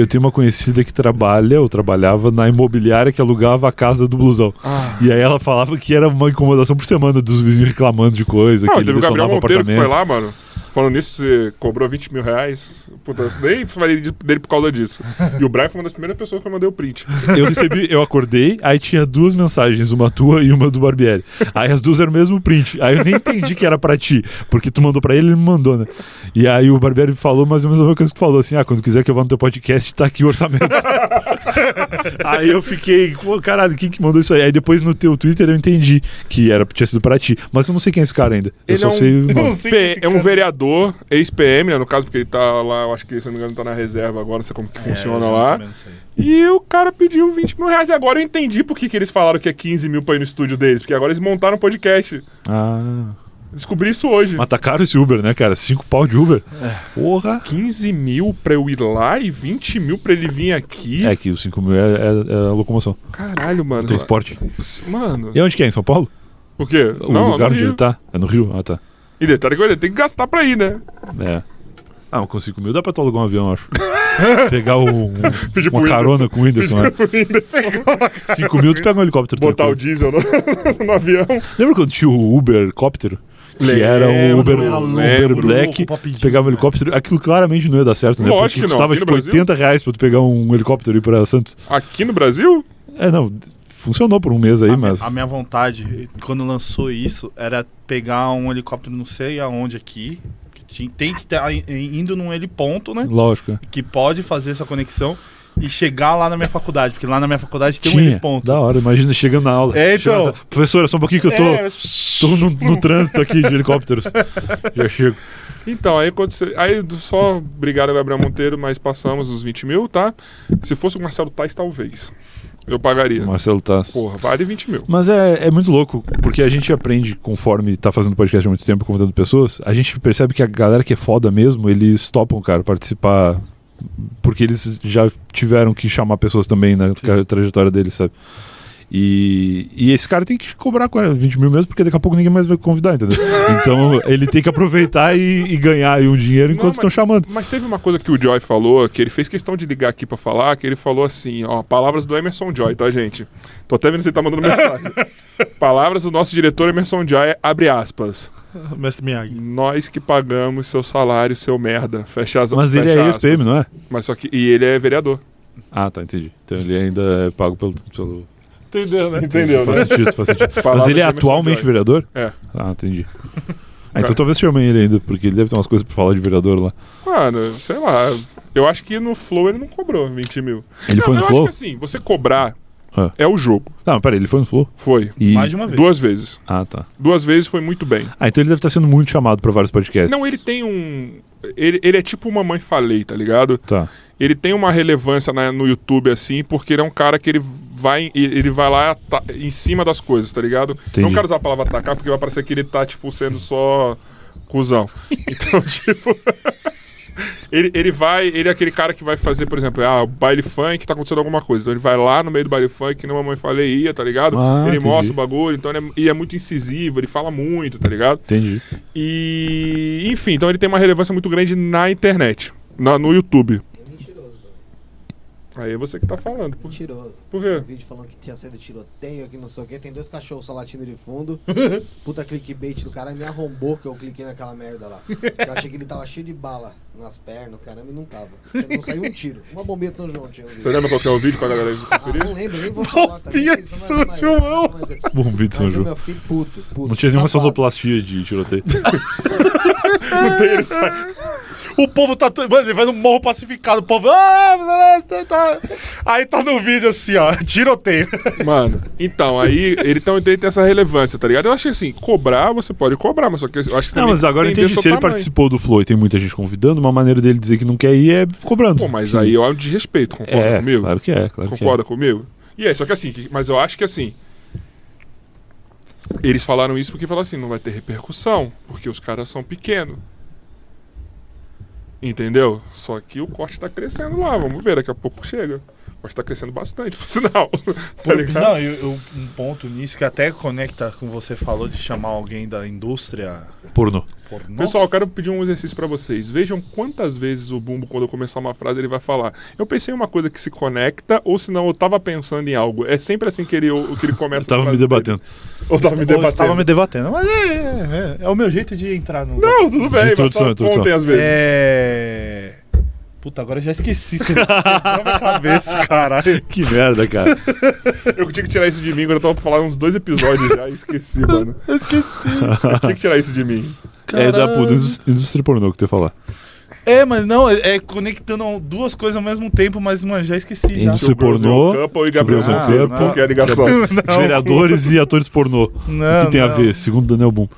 Eu tenho uma conhecida que trabalha ou trabalhava na imobiliária que alugava a casa do blusão. Ah. E aí ela falava que era uma incomodação por semana dos vizinhos reclamando de coisa, Não, que ele teve o Gabriel Monteiro que foi lá, mano. Falando nisso, você cobrou 20 mil reais. Puta, eu nem falei de- dele por causa disso. E o Brian foi uma das primeiras pessoas que eu mandei o print. Eu recebi, eu acordei, aí tinha duas mensagens, uma tua e uma do Barbieri. Aí as duas eram o mesmo print. Aí eu nem entendi que era pra ti, porque tu mandou pra ele, ele me mandou, né? E aí o Barbieri falou mais ou menos a mesma coisa que tu falou, assim, ah, quando quiser que eu vá no teu podcast, tá aqui o orçamento. *laughs* aí eu fiquei, pô, caralho, quem que mandou isso aí? Aí depois no teu Twitter eu entendi que era, tinha sido pra ti. Mas eu não sei quem é esse cara ainda. Eu Ele só é um- sei *laughs* não sei esse é um cara- vereador, ex-PM, né? No caso, porque ele tá lá, eu acho que, se não me engano, tá na reserva agora, não sei como que funciona É, eu lá. E o cara pediu 20 mil reais. E agora eu entendi por que, que eles falaram que é 15 mil pra ir no estúdio deles. Porque agora eles montaram um podcast. Ah. Descobri isso hoje. Mas tá caro esse Uber, né, cara? Cinco pau de Uber. É. Porra. 15 mil pra eu ir lá e 20 mil pra ele vir aqui. É que os 5 mil é, é- é a locomoção. Caralho, mano. Transporte. Mano. E onde que é? Em São Paulo? Por quê? O Não, lugar onde Rio. ele tá? É no Rio? Ah, tá. E detalhe que ele tem que gastar pra ir, né? É. Ah, mas com 5 mil dá pra tu alugar um avião, acho. *laughs* Pegar um, um- Pedir pro uma carona com o Whindersson. né? 5 mil tu pega um helicóptero. Botar o tranquilo. diesel no, *laughs* no avião. Lembra quando tinha o Uber cóptero? Que Lembro, era o Uber, lembro. Uber Black, pedir, pegava um né? helicóptero. Aquilo claramente não ia dar certo, né? Lógico Porque que não. custava tipo Brasil? 80 reais pra tu pegar um helicóptero e ir pra Santos. Aqui no Brasil? É, não. Funcionou por um mês aí, a, mas. minha, a minha vontade, quando lançou isso, era pegar um helicóptero não sei aonde aqui. Que tinha- tem que estar indo num heliponto, né? Lógico. é. Que pode fazer essa conexão e chegar lá na minha faculdade. Porque lá na minha faculdade tem um heliponto. Da hora, imagina chegando na aula. É, então. Na- Professora, só um pouquinho que eu tô. É, Tô no, no trânsito aqui de helicópteros. *laughs* Já chego. Então, aí aconteceu. Aí só obrigado Gabriel Monteiro, mas passamos os 20 mil, tá? Se fosse o Marcelo Tais, talvez. Eu pagaria. Marcelo tá. Porra, vale 20 mil. Mas é, é muito louco, porque a gente aprende conforme tá fazendo podcast há muito tempo, convidando pessoas, a gente percebe que a galera que é foda mesmo, eles topam, cara, participar. Porque eles já tiveram que chamar pessoas também na tra- trajetória deles, sabe? E, e esse cara tem que cobrar 40, 20 mil mesmo, porque daqui a pouco ninguém mais vai convidar, entendeu? *laughs* Então ele tem que aproveitar e, e ganhar aí um dinheiro enquanto estão chamando. Mas teve uma coisa que o Joy falou, que ele fez questão de ligar aqui pra falar, que ele falou assim, ó, palavras do Emerson Joy, tá, gente? Tô até vendo se ele tá mandando mensagem. *laughs* palavras do nosso diretor Emerson Joy, abre aspas. *laughs* Mestre Miyagi. Nós que pagamos seu salário, seu merda. Fecha as Mas ele fecha é aspas. ex-PM, não é? Mas só que. E ele é vereador. Ah, tá, entendi. Então ele ainda é pago pelo. pelo... Entendeu, né? Entendeu, Faz né? sentido, faz sentido. *laughs* Mas ele é atualmente vereador? É. Ah, entendi. Ah, então talvez chamem ele ainda, porque ele deve ter umas coisas pra falar de vereador lá. Mano, sei lá. Eu acho que no Flow ele não cobrou 20 mil. Ele Não, foi no eu Flow? acho que assim, você cobrar Ah. é o jogo. Não, peraí, ele foi no Flow? Foi. E... Mais de uma vez. Duas vezes. Ah, tá. Duas vezes foi muito bem. Ah, então ele deve estar sendo muito chamado pra vários podcasts. Não, ele tem um. Ele, ele é tipo uma mãe falei, tá ligado? Tá. Ele tem uma relevância na- no YouTube, assim, porque ele é um cara que ele vai, ele vai lá ata- em cima das coisas, tá ligado? Entendi. Não quero usar a palavra atacar, porque vai parecer que ele tá, tipo, sendo só Cusão. *laughs* Então, tipo. *laughs* Ele, ele vai, ele é aquele cara que vai fazer, por exemplo, ah, o baile funk, tá acontecendo alguma coisa. Então ele vai lá no meio do baile funk, que nem a mamãe falei, ia, tá ligado? Ah, ele entendi. mostra o bagulho, então ele é, e é muito incisivo, ele fala muito, tá ligado? Entendi. E, enfim, então ele tem uma relevância muito grande na internet, na- no YouTube. Aí é você que tá falando. Por, Mentiroso. por quê? Um vídeo falando que tinha sido tiroteio, que não sei o que. Tem dois cachorros só latindo de fundo. *laughs* Puta clickbait do cara me arrombou que eu cliquei naquela merda lá. Eu achei que ele tava cheio de bala nas pernas, caramba, e não tava. Não saiu um tiro. Uma bombinha de São João tinha. Você lembra qual que é o vídeo pra galera Ah, conferir? não lembro, nem vou falar. Bombinha Isso de não São mais- João. mas é- Bombi de São Mas, João. meu, eu fiquei puto, puto. Não tinha nenhuma sonoplastia de tiroteio. *laughs* Não tem ele *laughs* sai. O povo tá. Mano, ele vai no morro pacificado. O povo. Ah, beleza, tá. Aí tá no vídeo assim, ó. *laughs* Tiroteio. Mano, então, aí ele, então, tem essa relevância, tá ligado? Eu acho que assim, cobrar, você pode cobrar, mas só que eu acho que você Não, mas que agora eu entendi. Se ele tamanho. participou do Flow e tem muita gente convidando, uma maneira dele dizer que não quer ir é cobrando. Pô, mas aí é um desrespeito, concorda É, comigo? claro que é, claro Concorda comigo? E aí, só que assim, que- mas eu acho que assim. Eles falaram isso porque falaram assim, não vai ter repercussão, porque os caras são pequenos. Entendeu? Só que o corte tá crescendo lá, vamos ver, daqui a pouco chega. O corte tá crescendo bastante, por sinal. *laughs* tá ligado? Não, eu, eu- um ponto nisso que até conecta com você falou de chamar alguém da indústria é. Pornô. Pessoal, eu quero pedir um exercício pra vocês. Vejam quantas vezes o Bumbo, quando eu começar uma frase, ele vai falar. Eu pensei em uma coisa que se conecta, ou senão eu tava pensando em algo. É sempre assim que ele, que ele começa Eu *laughs* tava me debatendo. Ou tava me Ou debatendo. estava me debatendo. Mas é, é, é, é o meu jeito de entrar no. Não, tudo bem, mas Introdução, só introdução. contem às vezes. É. Puta, agora eu já esqueci. Você *laughs* minha cabeça, caralho. Que merda, cara. Eu tinha que tirar isso de mim, quando eu tava falando uns dois episódios já e esqueci, mano. Eu esqueci. Eu tinha que tirar isso de mim. É da Caralho. indústria, pornô que tu ia falar. É, mas não, é, é conectando duas coisas ao mesmo tempo, mas, mano, já esqueci já. Indústria- pornô, Couple e Gabriel Couple. qual que é a ligação? Não, Vereadores e atores pornô. Não, o que tem a ver, segundo Daniel Boom?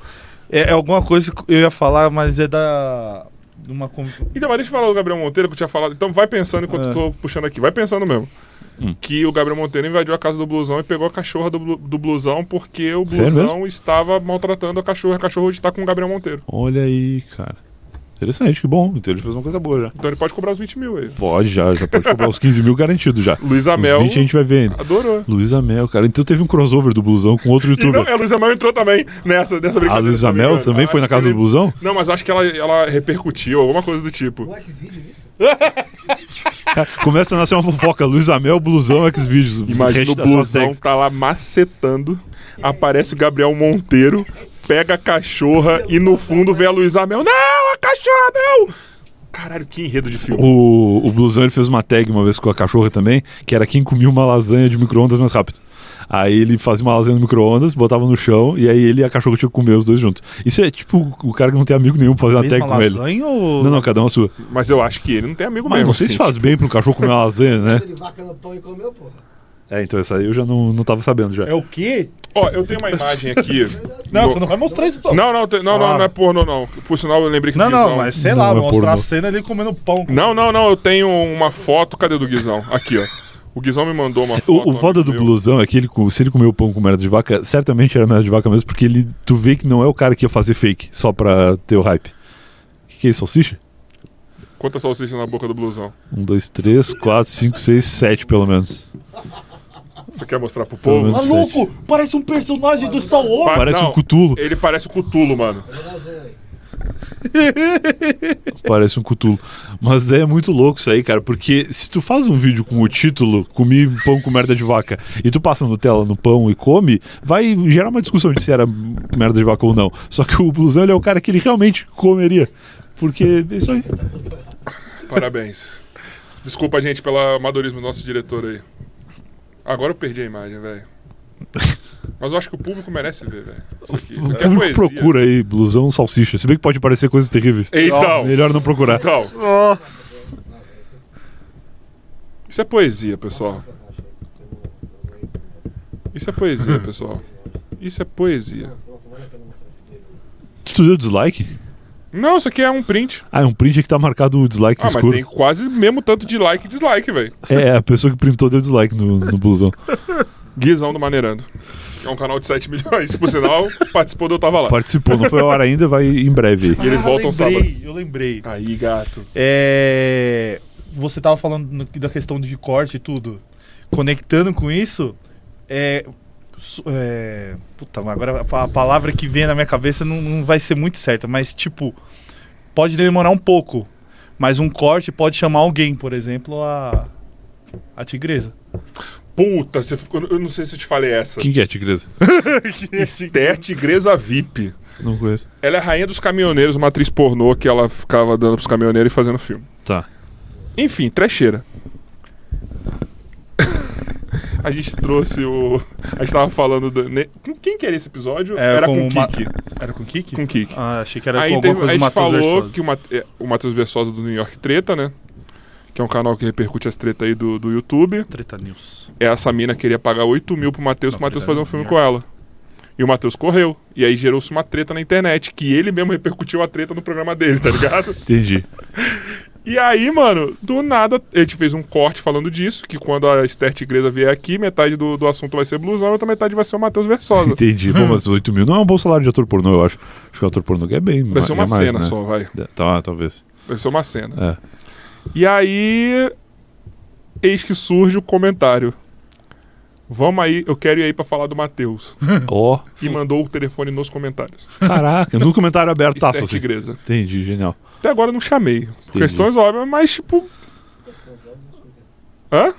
É, é alguma coisa que eu ia falar, mas é da. Uma. Então, mas deixa eu falar do Gabriel Monteiro que eu tinha falado. Então vai pensando enquanto É. eu tô puxando aqui. Vai pensando mesmo. Hum. Que o Gabriel Monteiro invadiu a casa do blusão e pegou a cachorra do, do blusão porque o blusão estava maltratando a cachorra. A cachorra hoje tá com o Gabriel Monteiro. Olha aí, cara. Interessante, que bom. Então ele fez uma coisa boa já. Então ele pode cobrar os 20 mil aí. Pode já, já pode cobrar os 15 mil garantido já. Luiz Os Amel 20 a gente vai ver ainda. adorou. Luiz Amel, cara. Então teve um crossover do Blusão com outro E não, youtuber. a Luiz Amel entrou também nessa, nessa A brincadeira. Luiz se não me Amel engano. também Acho foi na casa ele- do Blusão? Não, mas acho que ela, ela repercutiu, alguma coisa do tipo. O Xvideos, isso? Cara, começa a nascer uma fofoca. Luiz Amel, Blusão, Xvideos. Imagina o blusão tá lá macetando, aparece o Gabriel Monteiro, pega a cachorra e no fundo vê a Luísa Mel. Não, a cachorra não! Caralho, que enredo de filme. O, o Blusão ele fez uma tag uma vez com a cachorra também, que era quem comia uma lasanha de micro-ondas mais rápido. Aí ele fazia uma lasanha no micro-ondas, botava no chão, e aí ele e a cachorra tinham que comer os dois juntos. Isso é tipo o cara que não tem amigo nenhum pra fazer uma tag com ele. lasanha ou. Não, não, cada um a sua. Mas eu acho que ele não tem amigo Mas mesmo. não sei se assim, faz bem pra um cachorro comer uma lasanha, né? Ele vaca no pão e comeu, porra. É, então essa aí eu já não, não tava sabendo já. É o quê? Ó, eu tenho uma imagem aqui. *laughs* Não, No- você não vai mostrar isso, não. Não, não, tem- não, não, Ah. não é pornô, não. Por sinal, eu lembrei que Não, o não, Guizão- mas sei Não lá, é vou mostrar a pornô. cena ali comendo pão. Não, não, não, eu tenho uma foto. Cadê do Guizão? Aqui, ó. O Guizão me mandou uma foto. O, o foda do meu. blusão é que ele, se ele comeu pão com merda de vaca, certamente era merda de vaca mesmo, porque ele, tu vê que não é o cara que ia fazer fake só pra ter o hype. O que, que é isso, salsicha? Quanta salsicha na boca do blusão? Um, dois, três, quatro, cinco, seis, sete, pelo menos. Você quer mostrar pro povo? Maluco, parece um personagem do Star Wars. Pa- Parece não, um cutulo. Ele parece o Cutulo, mano. *laughs* Parece um cutulo. Mas é muito louco isso aí, cara, porque se tu faz um vídeo com o título Comi pão com merda de vaca e tu passa Nutella no pão e come, vai gerar uma discussão de se era merda de vaca ou não. Só que o blusão ele é o cara que ele realmente comeria. Porque é isso aí. Parabéns. Desculpa, gente, pelo amadorismo do nosso diretor aí. Agora eu perdi a imagem, velho. *laughs* Mas eu acho que o público merece ver, velho. Isso aqui. O é público poesia. procura aí, blusão salsicha. Se bem que pode parecer coisas terríveis. Então. Melhor não procurar. Então, Nossa. isso é poesia, pessoal. Isso é poesia, pessoal. Isso é poesia. Tu deu dislike? Não, isso aqui é um print. Ah, é um print que tá marcado o dislike Ah, mas escuro. tem quase mesmo tanto de like e dislike, velho. É, a pessoa que printou deu dislike no, no blusão. *laughs* Guizão do Maneirando. É um canal de 7 milhões, por sinal, *laughs* participou do Eu Tava Lá. Participou, não foi a hora ainda, vai em breve. E eles voltam eu lembrei, sábado. Eu lembrei. Aí, gato. É, Você tava falando no- da questão de corte e tudo. Conectando com isso, é. É, Puta, agora a pa- a palavra que vem na minha cabeça não, não vai ser muito certa, mas tipo, pode demorar um pouco. Mas um corte pode chamar alguém, por exemplo, a. A tigresa. Puta, você ficou- eu não sei se eu te falei essa. Quem que é, Tigresa? *laughs* Esther Tigresa VIP. Não conheço. Ela é a rainha dos caminhoneiros, uma atriz pornô que ela ficava dando pros caminhoneiros e fazendo filme. Tá. Enfim, trecheira. A gente trouxe o. A gente tava falando. Do... Com quem que era esse episódio? É, era com com o Kiki. Era com o Kiki? Com o Kiki. Ah, achei que era Aí com teve- alguma a coisa do gente falou Versosa. que o, Mate- é, o Matheus Versosa do New York Treta, né? Que é um canal que repercute as tretas aí do, do YouTube. Treta News. Essa mina queria pagar 8 mil pro Matheus pro Matheus Treta fazer um filme com ela. E o Matheus correu. E aí gerou-se uma treta na internet, que ele mesmo repercutiu a treta no programa dele, tá ligado? Entendi. *laughs* E aí, mano, do nada, a gente fez um corte falando disso, que quando a Esther Tigresa vier aqui, metade do, do assunto vai ser blusão, a outra metade vai ser o Matheus Versosa. *laughs* Entendi. Bom, mas 8 mil não é um bom salário de ator pornô, eu acho. Acho que o ator pornô é bem. Deve ser uma é mais, cena né? só, vai. Tá, talvez. Deve ser uma cena. É. E aí, eis que surge o comentário. Vamos aí, eu quero ir aí pra falar do Matheus. *laughs* Ó, E mandou o telefone nos comentários. caraca, no comentário aberto, tá, Esther assim. Tigresa. Entendi, genial. Até agora eu não chamei. Por questões óbvias, mas tipo. Hã?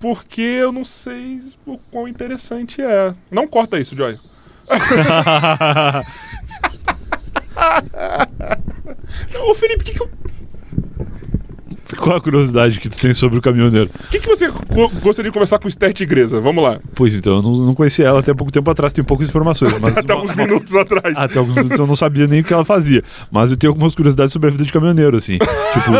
Porque eu não sei o quão interessante é. Não corta isso, Joy. *laughs* *laughs* Ô Felipe, o que, que, eu- Qual a curiosidade que tu tem sobre o caminhoneiro? que, que você go- gostaria de conversar com o Esther Tigresa? Vamos lá. Pois então, eu não, não conhecia ela até pouco tempo atrás, tenho poucas informações. Mas *laughs* Até uma- uns minutos atrás. Até alguns minutos eu não sabia nem o que ela fazia. Mas eu tenho algumas curiosidades sobre a vida de caminhoneiro, assim. *laughs* tipo,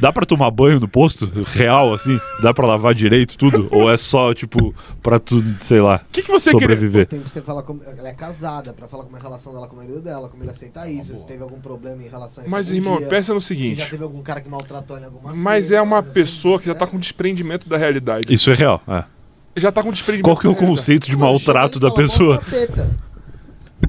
dá pra tomar banho no posto? Real, assim? Dá pra lavar direito, tudo? Ou é só, tipo, pra tu, sei lá, O que, que você queria. sobreviver? Tem que você falar como. Ela é casada, pra falar como é a relação dela com o marido dela, como ele aceita isso, se teve algum problema em relação a isso. Mas, irmão, dia, pensa no Se já seguinte. teve algum cara que maltratou em alguma Mas é uma pessoa que já tá É. com desprendimento da realidade. Isso é real, é. Já tá com desprendimento Qual que é o conceito de maltrato da fala, pessoa?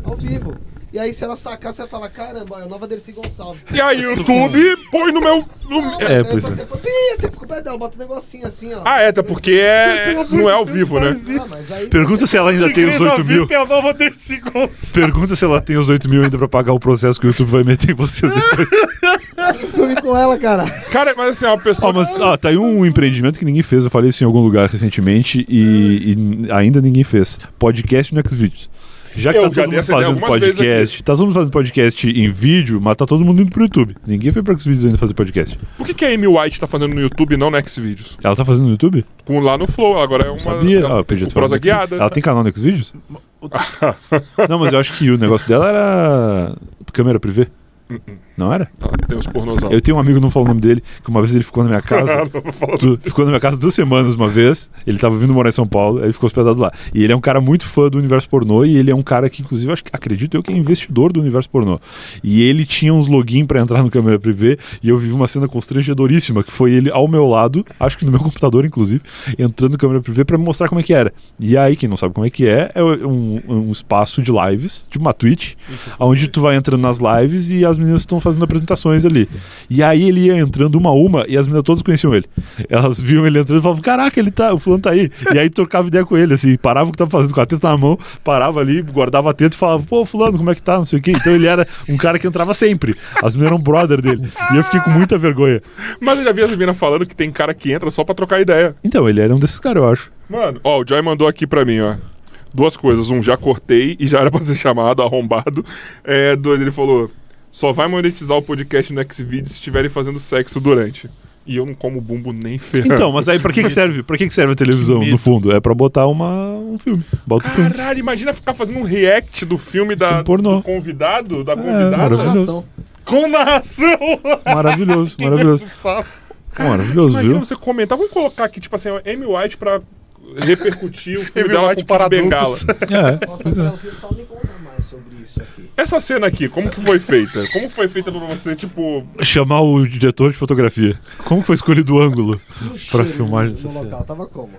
Ao vivo. E aí, se ela sacar, você vai falar: caramba, é a nova Dercy Gonçalves. E aí, o YouTube põe no meu. no- Não, É, pois você, é. Pi, você fica perto dela, bota um negocinho assim, ó. Ah, é, até porque é. Não é ao vivo, né? Ah, mas aí Pergunta se ela ainda tem os 8 mil. é a nova Dercy Gonçalves. Pergunta se ela tem os 8 mil ainda pra pagar o processo que o YouTube vai meter em vocês depois. *laughs* Um filme com ela, cara. Cara, mas assim, é uma pessoa. Ó, mas ó, tá aí um empreendimento que ninguém fez. Eu falei isso em algum lugar recentemente e, e ainda ninguém fez. Podcast no Xvideos. Já que Eu tá já todo mundo fazendo podcast, tá todo mundo fazendo podcast em vídeo, mas tá todo mundo indo pro YouTube. Ninguém foi pro Xvideos ainda fazer podcast. Por que, que a Amy White tá fazendo no YouTube e não no Xvideos? Ela tá fazendo no YouTube? Com lá no Flow, agora é uma. Sabia? ela- Ah, o prosa guiada. Ela tem canal no Xvideos? Não, mas eu acho que o negócio dela era câmera privê. Não era? Tem os pornozão. Eu tenho um amigo, não falo o nome dele, que uma vez ele ficou na minha *laughs* casa. Du- ficou na minha casa duas semanas uma vez. Ele tava vindo morar em São Paulo, aí ele ficou hospedado lá. E ele é um cara muito fã do universo pornô e ele é um cara que, inclusive, acho acredito eu que é investidor do universo pornô. E ele tinha uns login pra entrar no câmera privê e eu vivi uma cena constrangedoríssima, que foi ele ao meu lado, acho que no meu computador, inclusive, entrando no câmera privê pra me mostrar como é que era. E aí, quem não sabe como é que é, é um, um espaço de lives, tipo uma Twitch, onde tu vai entrando nas lives e as meninas estão fazendo apresentações ali. E aí ele ia entrando uma a uma e as meninas todas conheciam ele. Elas viam ele entrando e falavam: Caraca, ele tá, o fulano tá aí. E aí trocava ideia com ele, assim, parava o que tava fazendo com a teta na mão, parava ali, guardava a teta e falava: Pô, fulano, como é que tá? Não sei o quê. Então ele era um cara que entrava sempre. As meninas eram brother dele. E eu fiquei com muita vergonha. Mas eu já vi as meninas falando que tem cara que entra só pra trocar ideia. Então, ele era um desses caras, eu acho. Mano, ó, o Joy mandou aqui pra mim, ó. Duas coisas. Um, já cortei e já era pra ser chamado, *laughs* arrombado. É, dois, ele falou: só vai monetizar o podcast no Xvideos se estiverem fazendo sexo durante. E eu não como bumbo nem ferrando. Então, mas aí pra que, *laughs* que serve? Pra que, que serve a televisão, no fundo? É pra botar uma, um filme. Bota o filme. Caralho, imagina ficar fazendo um react do filme da, Filme pornô. do convidado, da É, convidada. maravilhoso. Narração. Com narração! *laughs* Maravilhoso, maravilhoso. Cara, Maravilhoso, imagina viu? você comentar. Vamos colocar aqui, tipo assim, Amy White pra repercutir o *laughs* filme dela com para Bengala. adultos. É, Nossa, é. pelo filme, conta mais sobre isso aqui. Essa cena aqui, como que foi feita? Como foi feita pra você, tipo... Chamar o diretor de fotografia. Como foi escolhido o ângulo? O Pra filmagem no, dessa no cena. local, tava como?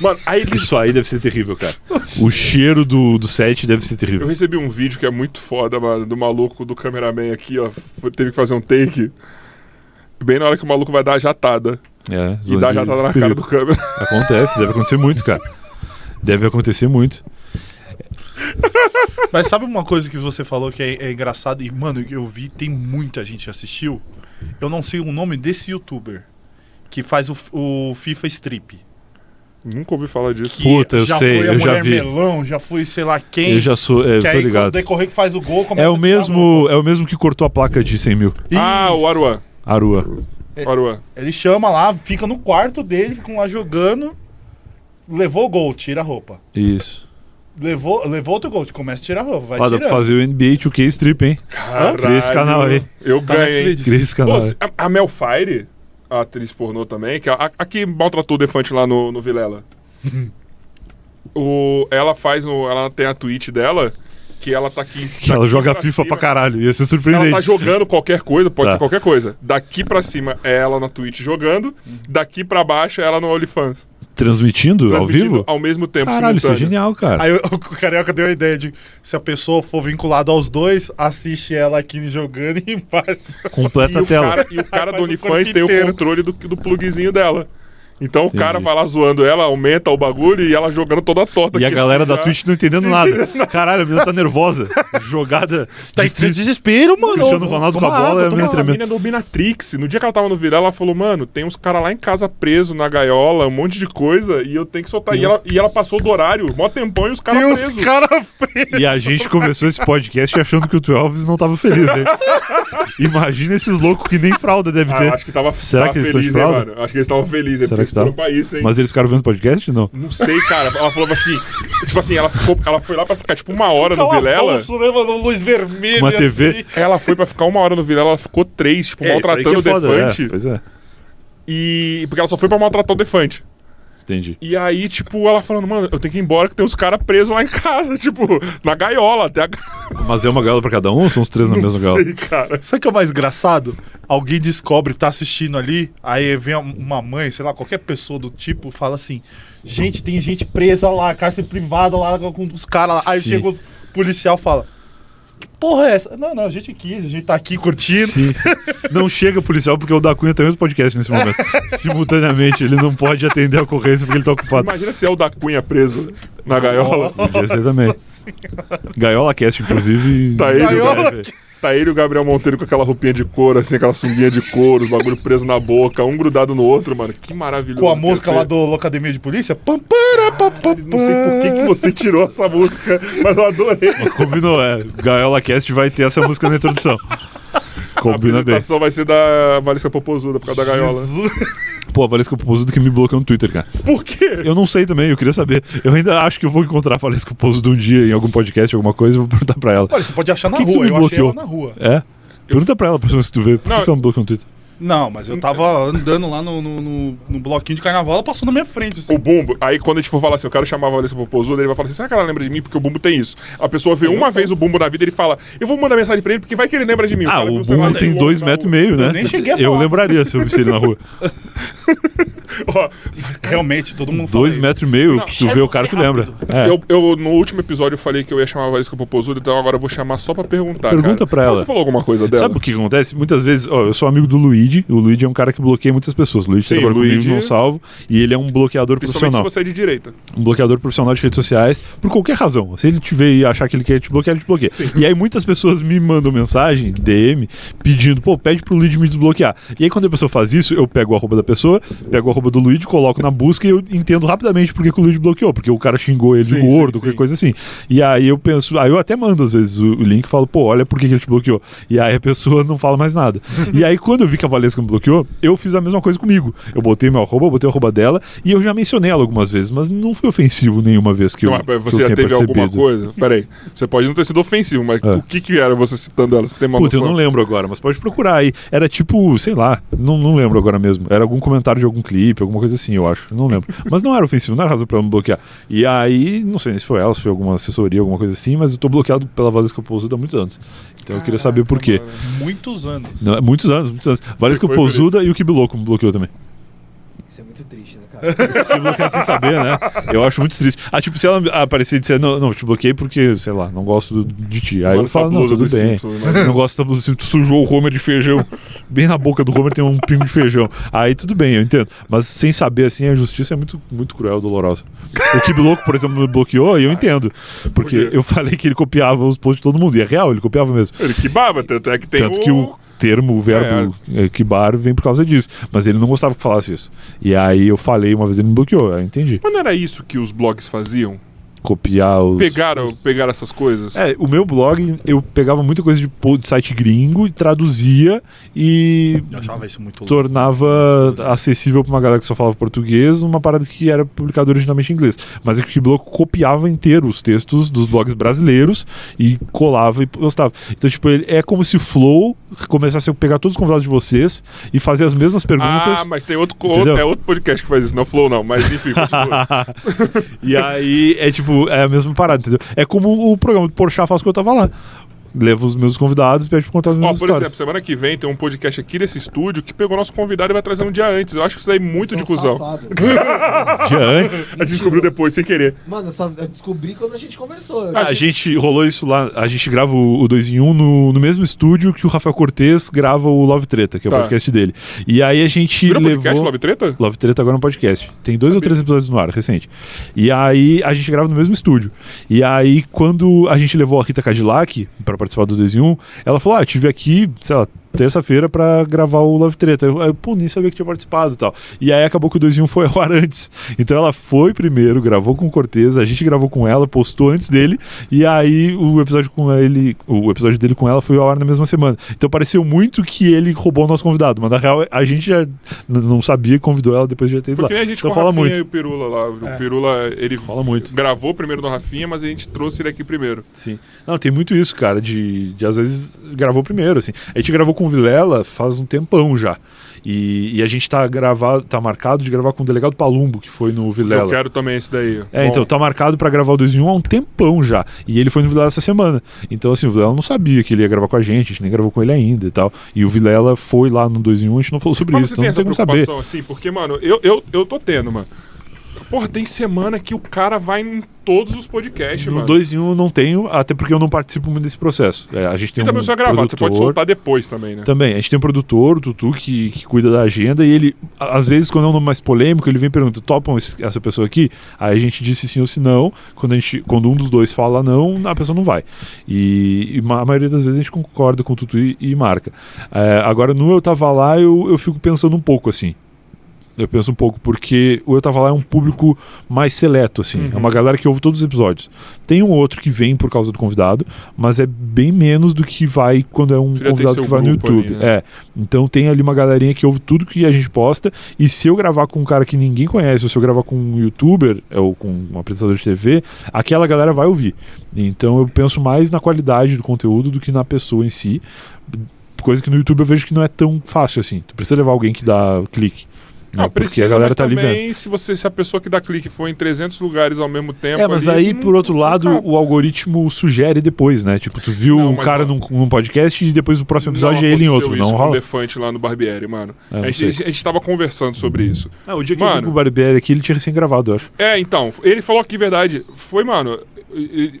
Mano, aí. Isso aí deve ser terrível, cara. *laughs* O cheiro do, do set deve ser Eu terrível. recebi um vídeo que é muito foda, mano, do maluco, do cameraman aqui, ó. foi- Teve que fazer um take. Bem na hora que o maluco vai dar a jatada. É, E dá a jatada na cara perigo. do câmera. Acontece, deve acontecer muito, cara. Deve acontecer muito. Mas sabe uma coisa que você falou que é, é engraçado? E, mano, eu vi, tem muita gente que assistiu. Eu não sei o nome desse youtuber que faz o, o FIFA Strip. Nunca ouvi falar disso. Que Puta, eu já sei, foi a eu já Mulher vi. Melão, já foi sei lá quem. Eu já sou, é, eu que tô aí, ligado. decorrer que faz o gol, começa É o mesmo, é o mesmo que cortou a placa de 100 mil. Ah, o Aruan. Aruan. Ele chama lá, fica no quarto dele, ficam lá jogando. Levou o gol, tira a roupa. Isso. Levou, levou outro gol, começa a tirar a roupa. Vai Lá dá pra fazer o NBA 2K Strip, hein? Cria esse canal aí. Eu Tá ganhei. Netflix. Cria esse canal aí. a, a Mel Fire, a atriz pornô também, que é a, a que maltratou o Defante lá no, no Vilela. *laughs* o, ela faz no. Ela tem a tweet dela que ela tá aqui. Que ela daqui joga pra FIFA cima. pra caralho. Ia ser Ela surpreendente. tá jogando qualquer coisa, pode Tá. ser qualquer coisa. Daqui pra cima é ela na Twitch jogando, daqui pra baixo é ela no OnlyFans. Transmitindo, ao Transmitindo vivo? ao mesmo tempo, Caralho, isso é genial, cara. Aí o, *laughs* Carioca deu a ideia de se a pessoa for vinculada aos dois, assiste ela aqui jogando e *laughs* embaixo. Completa E a o, tela. cara, e o cara do OnlyFans tem o controle do, do plugzinho dela. Então o cara Entendi. vai lá zoando ela, aumenta o bagulho e ela jogando toda torta. E a galera assim, da já. Twitch não entendendo nada. Caralho, a menina tá nervosa. Jogada. *laughs* Tá entrando em desespero, mano. Cristiano Ronaldo com a bola água, é meio tremendo. menina é do Binatrix, no dia que ela tava no viral, ela falou, mano, tem uns caras lá em casa preso na gaiola, um monte de coisa, e eu tenho que soltar. E ela, e ela passou do horário, mó tempão, e os caras Tem presos. uns caras presos. E a gente começou esse podcast achando que o 12 não tava feliz, né? Imagina esses loucos que nem fralda deve Ah, ter. acho que tava, Será tava que eles estão de feliz, hein, fralda? mano? Acho que eles estavam felizes, porque foram tá? isso, hein? Mas eles ficaram vendo podcast? Não. Não sei, cara. Ela falou assim. Tipo assim, ela, ficou, ela foi lá pra ficar tipo uma hora no Cala Vilela. bolsa, né, mano? Luz vermelha. Uma TV. assim. Ela foi pra ficar uma hora no Vilela, ela ficou três, tipo, É, maltratando é o foda, Defante. é, pois é. E. Porque ela só foi pra maltratar o Defante. Entendi. E aí, tipo, ela falando, mano, eu tenho que ir embora que tem uns caras presos lá em casa, *laughs* tipo, na gaiola, até a *laughs* Mas é uma gaiola pra cada um ou são os três na Não mesma gaiola? sei, cara. Sabe o que é o mais engraçado? Alguém descobre, tá assistindo ali, aí vem uma mãe, sei lá, qualquer pessoa do tipo, fala assim: gente, tem gente presa lá, cárcere privada lá com os caras lá. Aí Sim. chega o policial e fala: Que porra é essa? Não, não, a gente quis, a gente tá aqui curtindo. Sim, sim. Não chega policial porque o da Cunha tem outro podcast nesse momento. *laughs* Simultaneamente, ele não pode atender a ocorrência porque ele tá ocupado. Imagina se é o da Cunha preso na gaiola. Podia ser também. Gaiola Cast, inclusive. Tá ele, Gaiola o Gabriel- tá ele e o Gabriel Monteiro com aquela roupinha de couro, assim, aquela sunguinha de couro, os bagulho preso na boca, um grudado no outro, mano. Que maravilhoso. Com a música lá do Locademia de Polícia. Pam, para, pam, pam, Não sei por que, que você tirou essa música, mas eu adorei. Combinou, é. Gaiola Cast vai ter essa música na introdução. A Combina bem. apresentação vai ser da Valesca Popozuda por causa da gaiola. Pô, a Valesca Popozudo que me bloqueou no Twitter, cara. Por quê? Eu não sei também, eu queria saber. Eu ainda acho que eu vou encontrar a Valesca Popozudo um dia em algum podcast, alguma coisa, e vou perguntar pra ela. Olha, você pode achar na que que rua, tu me eu achei bloqueou? ela na rua. É? Pergunta pra ela, pra se tu vê. Por Não. que, que ela me bloqueou no Twitter? Não, mas eu tava andando lá no, no, no- no bloquinho de carnaval, ela passou na minha frente. Assim. O Bumbo, aí quando a gente for falar assim, eu quero chamar a Valesca Popozuda, ele vai falar assim, será que ela lembra de mim? Porque o Bumbo tem isso. A pessoa vê uma vez o Bumbo na vida, ele fala, eu vou mandar mensagem pra ele, porque vai que ele lembra de mim. Ah, o Bumbo tem dois metros e meio, né? Eu nem cheguei a Eu falar. lembraria se eu visse ele na rua. *laughs* Ó, Realmente, todo mundo Dois metros e meio, Não, que tu vê o cara, tu lembra. É. Eu, eu, no último episódio, eu falei que eu ia chamar a Valesca Popozuda, então agora eu vou chamar só pra perguntar. Pergunta cara. pra ela. Você falou alguma coisa dela? Sabe o que acontece? Muitas vezes, ó, eu sou amigo do Luigi. O Luigi é um cara que bloqueia muitas pessoas. O Luigi Sim, trabalha comigo Luigi- no Salvo. E ele é um bloqueador profissional. se você é de direita. Um bloqueador profissional de redes sociais, por qualquer razão. Se ele te ver e achar que ele quer te bloquear, ele te bloqueia. Sim. E aí muitas pessoas me mandam mensagem, DM, pedindo, pô, pede pro Luigi me desbloquear. E aí quando a pessoa faz isso, eu pego o arroba da pessoa, pego o arroba do Luigi, coloco na busca e eu entendo rapidamente por que, o Luigi bloqueou. Porque o cara xingou ele de Sim, gordo, sim, qualquer coisa assim. E aí eu penso, aí eu até mando às vezes o, o link e falo, pô, olha por que, que ele te bloqueou. E aí a pessoa não fala mais nada. *laughs* e aí quando eu vi que a Valesca me bloqueou, eu fiz a mesma coisa comigo. Eu botei meu arroba, eu botei o arroba dela e eu já mencionei ela algumas vezes, mas não foi ofensivo nenhuma vez que eu, Não, mas que você eu já teve alguma percebido. coisa? Peraí, você pode não ter sido ofensivo, mas É. o que que era você citando ela? Você tem uma Puta, eu noção? não lembro agora, mas pode procurar aí. Era tipo, sei lá, não, não lembro agora mesmo. Era algum comentário de algum clipe, alguma coisa assim, eu acho. Não lembro. Mas não era ofensivo, não era razão pra ela me bloquear. E aí, não sei se foi ela, se foi alguma assessoria, alguma coisa assim, mas eu tô bloqueado pela Valesca Pousuda há muitos anos. Então eu queria saber por quê. Muitos anos. Não, é muitos anos, muitos anos. Valesca Foi, Pousuda e o Kibiloco me bloqueou também. Isso é muito triste, né, cara? *laughs* Se bloqueado sem saber, né? Eu acho muito triste. Ah, tipo, se ela aparecer e disser, não, não, te bloqueei porque, sei lá, não gosto do- de ti. Aí Mano, eu falo, não, tudo bem. Simpsons, mano. Não gosto da blusa assim, tu sujou o Homer de feijão. Bem na boca do Homer tem um pingo de feijão. Aí tudo bem, eu entendo. Mas sem saber, assim, a justiça é muito, muito cruel, dolorosa. O Kibiloco, por exemplo, me bloqueou e eu entendo. Porque Por eu falei que ele copiava os posts de todo mundo. E é real, ele copiava mesmo. Ele que baba, tanto é que tem Tanto que o termo, o verbo é. kibar vem por causa disso. Mas ele não gostava que falasse isso. E aí eu falei uma vez, ele me bloqueou. Aí eu entendi. Mas não era isso que os blogs faziam? Copiar os. Pegaram, pegaram essas coisas? É, o meu blog, eu pegava muita coisa de, de site gringo e traduzia e Eu achava isso muito louco. tornava acessível pra uma galera que só falava português uma parada que era publicada originalmente em inglês. Mas é que o Bloco copiava inteiro os textos dos blogs brasileiros e colava e postava. Então, tipo, ele, é como se o Flow começasse a pegar todos os convidados de vocês e fazer as mesmas perguntas. Ah, mas tem outro, Entendeu? é outro podcast que faz isso, não Flow não, mas enfim, continua. *laughs* e aí é tipo, é a mesma parada, entendeu? É como o programa do Porchat faz quando eu tava lá. Leva os meus convidados e pede pra contar as Ó, minhas por histórias. exemplo, semana que vem tem um podcast aqui desse estúdio que pegou nosso convidado e vai trazer um dia antes. Eu acho isso aí muito de cuzão. safado. *laughs* Dia antes. A gente descobriu depois, sem querer. Mano, eu, só, eu descobri quando a gente conversou. Eu A gente rolou isso lá, a gente grava o 2 em 1 um no, no mesmo estúdio que o Rafael Cortez grava o Love Treta, que é o Tá. podcast dele. E aí a gente Virou levou... podcast, Love Treta? Love Treta agora no podcast. Tem dois ou três episódios no ar, recente. E aí a gente grava no mesmo estúdio. E aí quando a gente levou a Rita Cadillac pra participar do 2 em 1, ela falou: Ah, eu tive aqui, sei lá, terça-feira pra gravar o Love Treta. Eu, eu, pô, nem sabia que tinha participado e tal. E aí acabou que o 2 em 1 foi ao ar *laughs* antes. Então ela foi primeiro, gravou com o Cortez, a gente gravou com ela, postou antes dele. E aí o episódio com ele, o episódio dele com ela foi ao ar na mesma semana. Então pareceu muito que ele roubou o nosso convidado. Mas na real a gente já não sabia convidou ela depois de já ter ido Foi lá. a gente Então com fala o Rafinha muito. e o Pirula lá. O Pirula, ele Fala muito. gravou primeiro no Rafinha, mas a gente trouxe ele aqui primeiro. Sim. Não, tem muito isso, cara, de, de às vezes gravou primeiro, assim. A gente gravou com o Vilela faz um tempão já. E, e a gente tá gravado, tá marcado de gravar com o delegado Palumbo, que foi no Vilela. Eu quero também esse daí. É, Bom, então tá marcado pra gravar o 2 em 1 há um tempão já. E ele foi no Vilela essa semana. Então, assim, o Vilela não sabia que ele ia gravar com a gente, a gente nem gravou com ele ainda e tal. E o Vilela foi lá no 2 em 1, a gente não falou sobre Mas isso, você então tem não tem como saber. assim? Porque, mano, eu, eu, eu tô tendo, mano. Porra, tem semana que o cara vai em todos os podcasts, No mano. 2 em 1 eu não tenho, até porque eu não participo muito desse processo. É, a gente tem E também um o seu é gravado, você pode produtor- soltar depois também, né? Também, a gente tem um produtor, o Tutu, que, que cuida da agenda, e ele, às vezes, quando é um nome mais polêmico, ele vem e pergunta: topam esse- essa pessoa aqui? Aí a gente disse sim ou se não. Quando, a gente, quando um dos dois fala não, a pessoa não vai. E, e a maioria das vezes a gente concorda com o Tutu e, e marca. É, agora, no Eu Tava Lá, eu, eu fico pensando um pouco assim. Eu penso um pouco, porque o Eu Tava Lá é um público mais seleto, assim. Uhum. É uma galera que ouve todos os episódios. Tem um outro que vem por causa do convidado, mas é bem menos do que vai quando é um convidado que vai no YouTube. ali, né? É. Então tem ali uma galerinha que ouve tudo que a gente posta. E se eu gravar com um cara que ninguém conhece, ou se eu gravar com um youtuber ou com um apresentador de TV, aquela galera vai ouvir. Então eu penso mais na qualidade do conteúdo do que na pessoa em si. Coisa que no YouTube eu vejo que não é tão fácil assim. Tu precisa levar alguém que dá clique. Não, Porque precisa, a galera mas tá ali vendo. também, se, você, se a pessoa que dá clique for em 300 lugares ao mesmo tempo... É, mas ali, aí, não- por outro não lado, acaba. o algoritmo sugere depois, né? Tipo, tu viu Não, um cara ó- num, num podcast e depois no próximo episódio é ele em outro. isso Não o rola. Defante lá no Barbieri, mano. É, não a, gente, a gente- tava conversando sobre isso. Ah, o dia que eu Mano. vi com o Barbieri aqui, ele tinha recém-gravado, eu acho. É, então, ele falou aqui, verdade, foi, mano,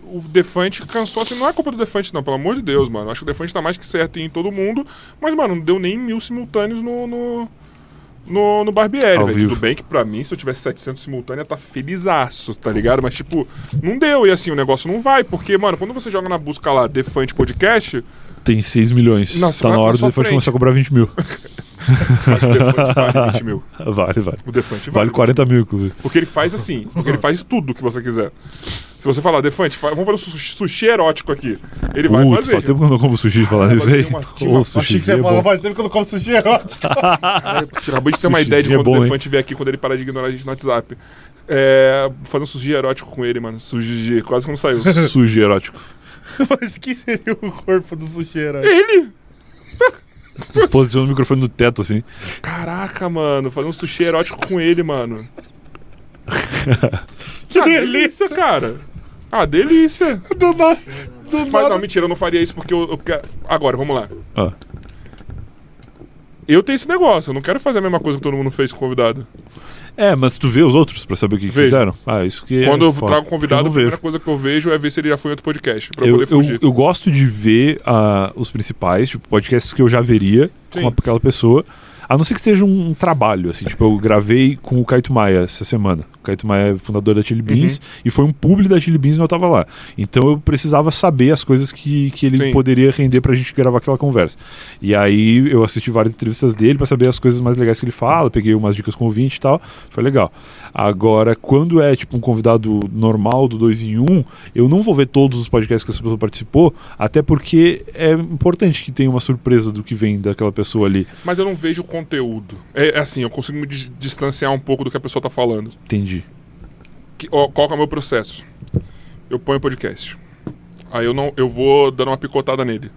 o Defante cansou, assim, não é culpa do Defante não, pelo amor de Deus, mano. Acho que o Defante tá mais que certo em todo mundo, mas, mano, não deu nem mil simultâneos no... no... No, no Barbieri, velho. Tudo bem que pra mim, se eu tivesse 700 simultâneos, ia tá felizaço, tá ligado? Mas, tipo, não deu. E assim, o negócio não vai. Porque, mano, quando você joga na busca lá, Defante Podcast, Tem 6 milhões. Nossa, tá na na hora do Defante frente. começar a cobrar 20 mil. *laughs* que o Defante vale 20 *laughs* mil. vale, vale. O Defante Vale 40 mil, inclusive. Porque ele faz assim, porque ele faz tudo que você quiser. Se você falar, Defante, fa- vamos fazer um sushi, sushi erótico aqui. Ele vai Putz, fazer. faz tempo que eu não como sushi falando isso aí. uma- *laughs* uma- achei Achei que você é falar, bom. faz tempo que eu não como sushi erótico. Acabei de ter uma ideia de é quando bom, o hein? Defante vier aqui, quando ele parar de ignorar a gente no WhatsApp. É, fazer um sushi erótico com ele, mano. Sushi, quase que não saiu. Sushi erótico. *laughs* Mas que seria o corpo do sushi erótico? ele! Posiciona o microfone no teto, assim. Caraca, mano. Fazer um sushi erótico com ele, mano. *laughs* Que ah, delícia, cara. Ah, delícia. Do nada. Do Mas nada. não, mentira, eu não faria isso porque eu, eu quero. Agora, vamos lá. Ó. Eu tenho esse negócio, eu não quero fazer a mesma coisa que todo mundo fez com o convidado. É, mas tu vê os outros pra saber o que, que fizeram? Ah, isso que Quando é eu foda, trago convidado, a eu primeira coisa que eu vejo é ver se ele já foi em outro podcast, pra eu Eu, poder eu, fugir. eu gosto de ver ah, os principais, tipo, podcasts que eu já veria Sim. com aquela pessoa. A não ser que seja um, trabalho, assim, tipo, eu gravei com o Caito Maia essa semana. O Caito Maia é fundador da Chili Beans Uhum. e foi um publi da Chili Beans e eu tava lá. Então eu precisava saber as coisas que, que ele Sim. poderia render pra gente gravar aquela conversa. E aí eu assisti várias entrevistas dele pra saber as coisas mais legais que ele fala, peguei umas dicas com o ouvinte e tal, foi legal. Agora, quando é tipo um convidado normal do 2 em 1, um, eu não vou ver todos os podcasts que essa pessoa participou, até porque é importante que tenha uma surpresa do que vem daquela pessoa ali. Mas eu não vejo o conteúdo. É, é assim, eu consigo me dis- distanciar um pouco do que a pessoa tá falando. Entendi. Que- ó, qual que é o meu processo? Eu ponho o podcast. Aí eu não, eu vou dando uma picotada nele.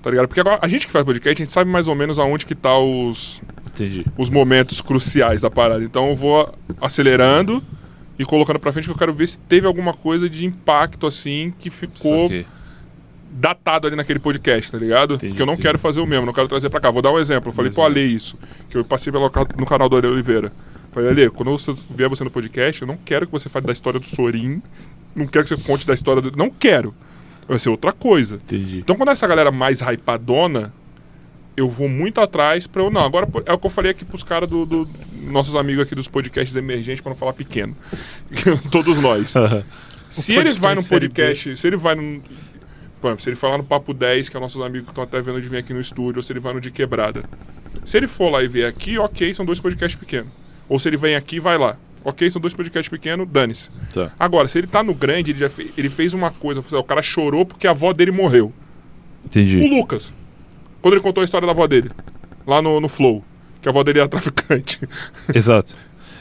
Tá ligado? Porque agora a gente que faz podcast, a gente sabe mais ou menos aonde que tá os, Entendi. os momentos cruciais da parada. Então eu vou acelerando e colocando pra frente que eu quero ver se teve alguma coisa de impacto assim que ficou datado ali naquele podcast, tá ligado? Entendi, Porque eu não entendi. quero fazer o mesmo, não quero trazer pra cá. Vou dar um exemplo. Eu falei Mesmo. pro Ale isso, que eu passei pelo, no canal do Ale Oliveira. Falei, Ale, quando você vier você no podcast, eu não quero que você fale da história do Sorin, não quero que você conte da história do... Não quero. Vai ser outra coisa. Entendi. Então quando essa galera mais hypadona, eu vou muito atrás pra eu... Não, agora é o que eu falei aqui pros caras do, do- Nossos amigos aqui dos podcasts emergentes, pra não falar pequeno. *laughs* Todos nós. *laughs* Se ele vai num podcast, se ele vai num. Por exemplo, se ele falar no Papo 10, que é nossos amigos que estão até vendo de vir aqui no estúdio, ou se ele vai no de quebrada. Se ele for lá e vier aqui, ok, são dois podcasts pequenos. Ou se ele vem aqui vai lá. Ok, são dois podcasts pequenos, dane-se. Tá. Agora, se ele tá no grande, ele, já fe- ele fez uma coisa, o cara chorou porque a avó dele morreu. O Entendi. Lucas, quando ele contou a história da avó dele, lá no, no Flow, que a avó dele era traficante. Exato.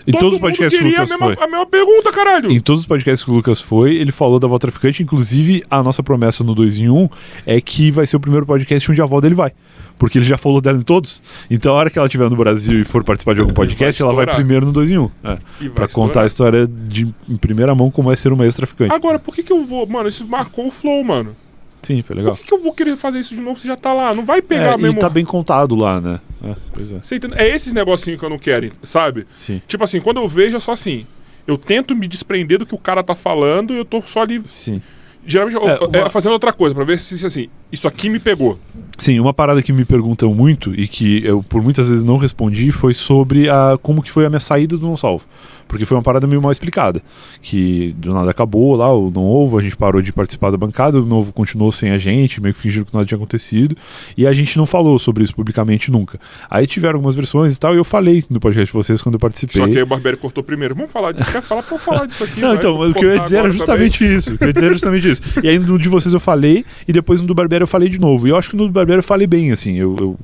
Em Todo todos os podcasts que o Lucas a mesma, foi. a mesma pergunta, caralho. Em todos os podcasts que o Lucas foi, ele falou da avó traficante. Inclusive, a nossa promessa no 2 em 1 é que vai ser o primeiro podcast onde a avó dele vai. Porque ele já falou dela em todos. Então, a hora que ela estiver no Brasil e for participar de algum podcast, ela vai estourar. primeiro no 2 em 1. É, E vai pra contar a história de, em primeira mão como é ser uma ex-traficante. Agora, por que que eu vou... Mano, isso marcou o Flow, mano. Sim, foi legal. Por que, que eu vou querer fazer isso de novo se já tá lá? Não vai pegar É, mesmo. E tá bem contado lá, né? É, pois é. Você entende? É esses negocinhos que eu não quero, sabe? Sim. Tipo assim, quando eu vejo é só assim. Eu tento me desprender do que o cara tá falando e eu tô só ali. Sim. Geralmente É, eu- é, uma- fazendo outra coisa, pra ver se se, assim, isso aqui me pegou. Sim, uma parada que me perguntam muito e que eu por muitas vezes não respondi foi sobre a como que foi a minha saída do Não Salvo. Porque foi uma parada meio mal explicada. Que do nada acabou lá, o Não Ovo, a gente parou de participar da bancada, o Novo continuou sem a gente, meio que fingiram que nada tinha acontecido. E a gente não falou sobre isso publicamente nunca. Aí tiveram algumas versões e tal, e eu falei no podcast de vocês quando eu participei. Só que aí o Barbieri cortou primeiro. Vamos falar disso. Quer falar? Vamos falar disso aqui. Não, então, o que eu ia dizer era justamente isso. O que eu ia dizer era justamente isso. E aí no de vocês eu falei, e depois no do Barbieri eu falei de novo. E eu acho que no do Barbieri eu falei bem, assim. Eu, eu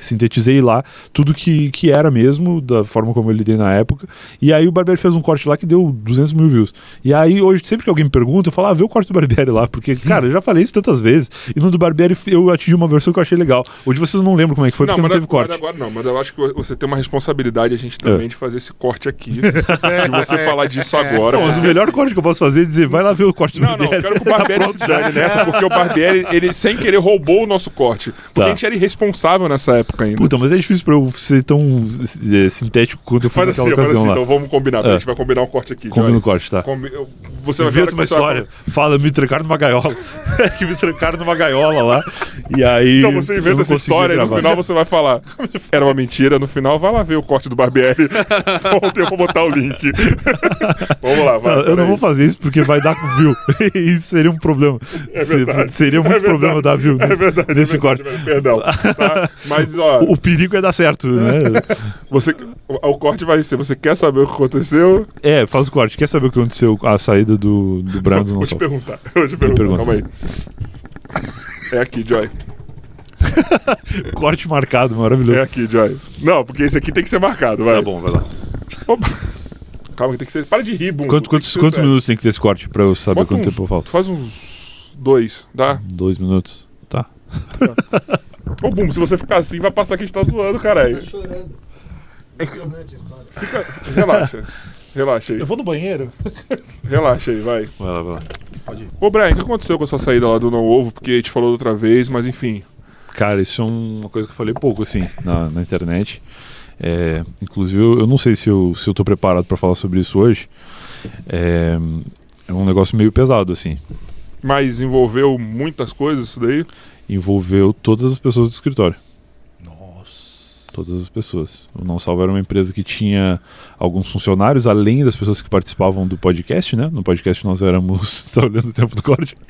sintetizei lá tudo que, que era mesmo, da forma como eu lidei na época. E aí o Barbieri fez um corte lá que deu 200 mil views. E aí hoje, sempre que alguém me pergunta, eu falo, ah, vê o corte do Barbieri lá. Porque, cara, eu já falei isso tantas vezes. E no do Barbieri eu atingi uma versão que eu achei legal. O de vocês não lembro como é que foi, Não, porque não teve corte. mas agora não, mas eu acho que você tem uma responsabilidade, a gente também, É. de fazer esse corte aqui. *laughs* de você falar disso agora. Não, mas o porque melhor corte que eu posso fazer é dizer, vai lá ver o corte do Não, não, eu Barbieri. quero que o *laughs* Barbieri se dane nessa, porque o Barbieri, ele sem querer roubou o nosso corte. Porque Tá. a gente era irresponsável nessa época ainda. Puta, mas é difícil pra eu ser tão é, sintético quanto eu fui faz assim, naquela faz ocasião assim, lá. então vamos combinar. É. A gente vai combinar um corte aqui. Combina o corte, tá? Combi- Você vai ver uma história. Fala, me trancaram numa gaiola. *laughs* que me trancaram numa gaiola lá. E aí. Então você inventa essa história e no gravar. final você vai falar. *laughs* Era uma mentira, no final vai lá ver o corte do Barbieri. *laughs* Ontem eu vou botar o link. vamos lá, vai. Não, eu não vou fazer isso porque vai dar com view. e isso seria um problema. É verdade. Seria muito É verdade. problema dar view É nesse, verdade, nesse é corte. verdade, Perdão. tá? Mas, ó, O, o perigo é dar certo, né? você, o corte vai ser: você quer saber o que aconteceu? É, faz o corte. Quer saber o que aconteceu com a saída do, do Brian do Vou te perguntar. *laughs* Vou te perguntar. pergunta. Calma aí. É aqui, Joy. *laughs* Corte marcado, maravilhoso. É aqui, Joy. Não, porque esse aqui tem que ser marcado, vai. Tá bom, vai lá. Opa. Calma, que tem que ser. Para de rir, Bum. Quanto- quantos quantos minutos tem que ter esse corte pra eu saber Bota quanto uns, tempo falta? Faz uns dois, tá? Dois minutos. Tá. Ô, Bum, se você ficar assim, vai passar que a gente tá zoando, caralho. Tá chorando. A história. Fica. Relaxa. Relaxa aí. Eu vou no banheiro? Relaxa aí, vai. Vai lá, vai lá. Ô, Brian, o que aconteceu com a sua saída lá do Não Ovo? Porque a gente falou outra vez, mas enfim. Cara, isso é uma coisa que eu falei pouco, assim, na, na internet. É, inclusive, eu, eu não sei se eu, se eu tô preparado pra falar sobre isso hoje. É, é um negócio meio pesado, assim. Mas envolveu muitas coisas isso daí. Envolveu todas as pessoas do escritório. Todas as pessoas. O Não Salvo era uma empresa que tinha alguns funcionários, além das pessoas que participavam do podcast, né? No podcast nós éramos. *laughs* Tá olhando o tempo do corte? *laughs*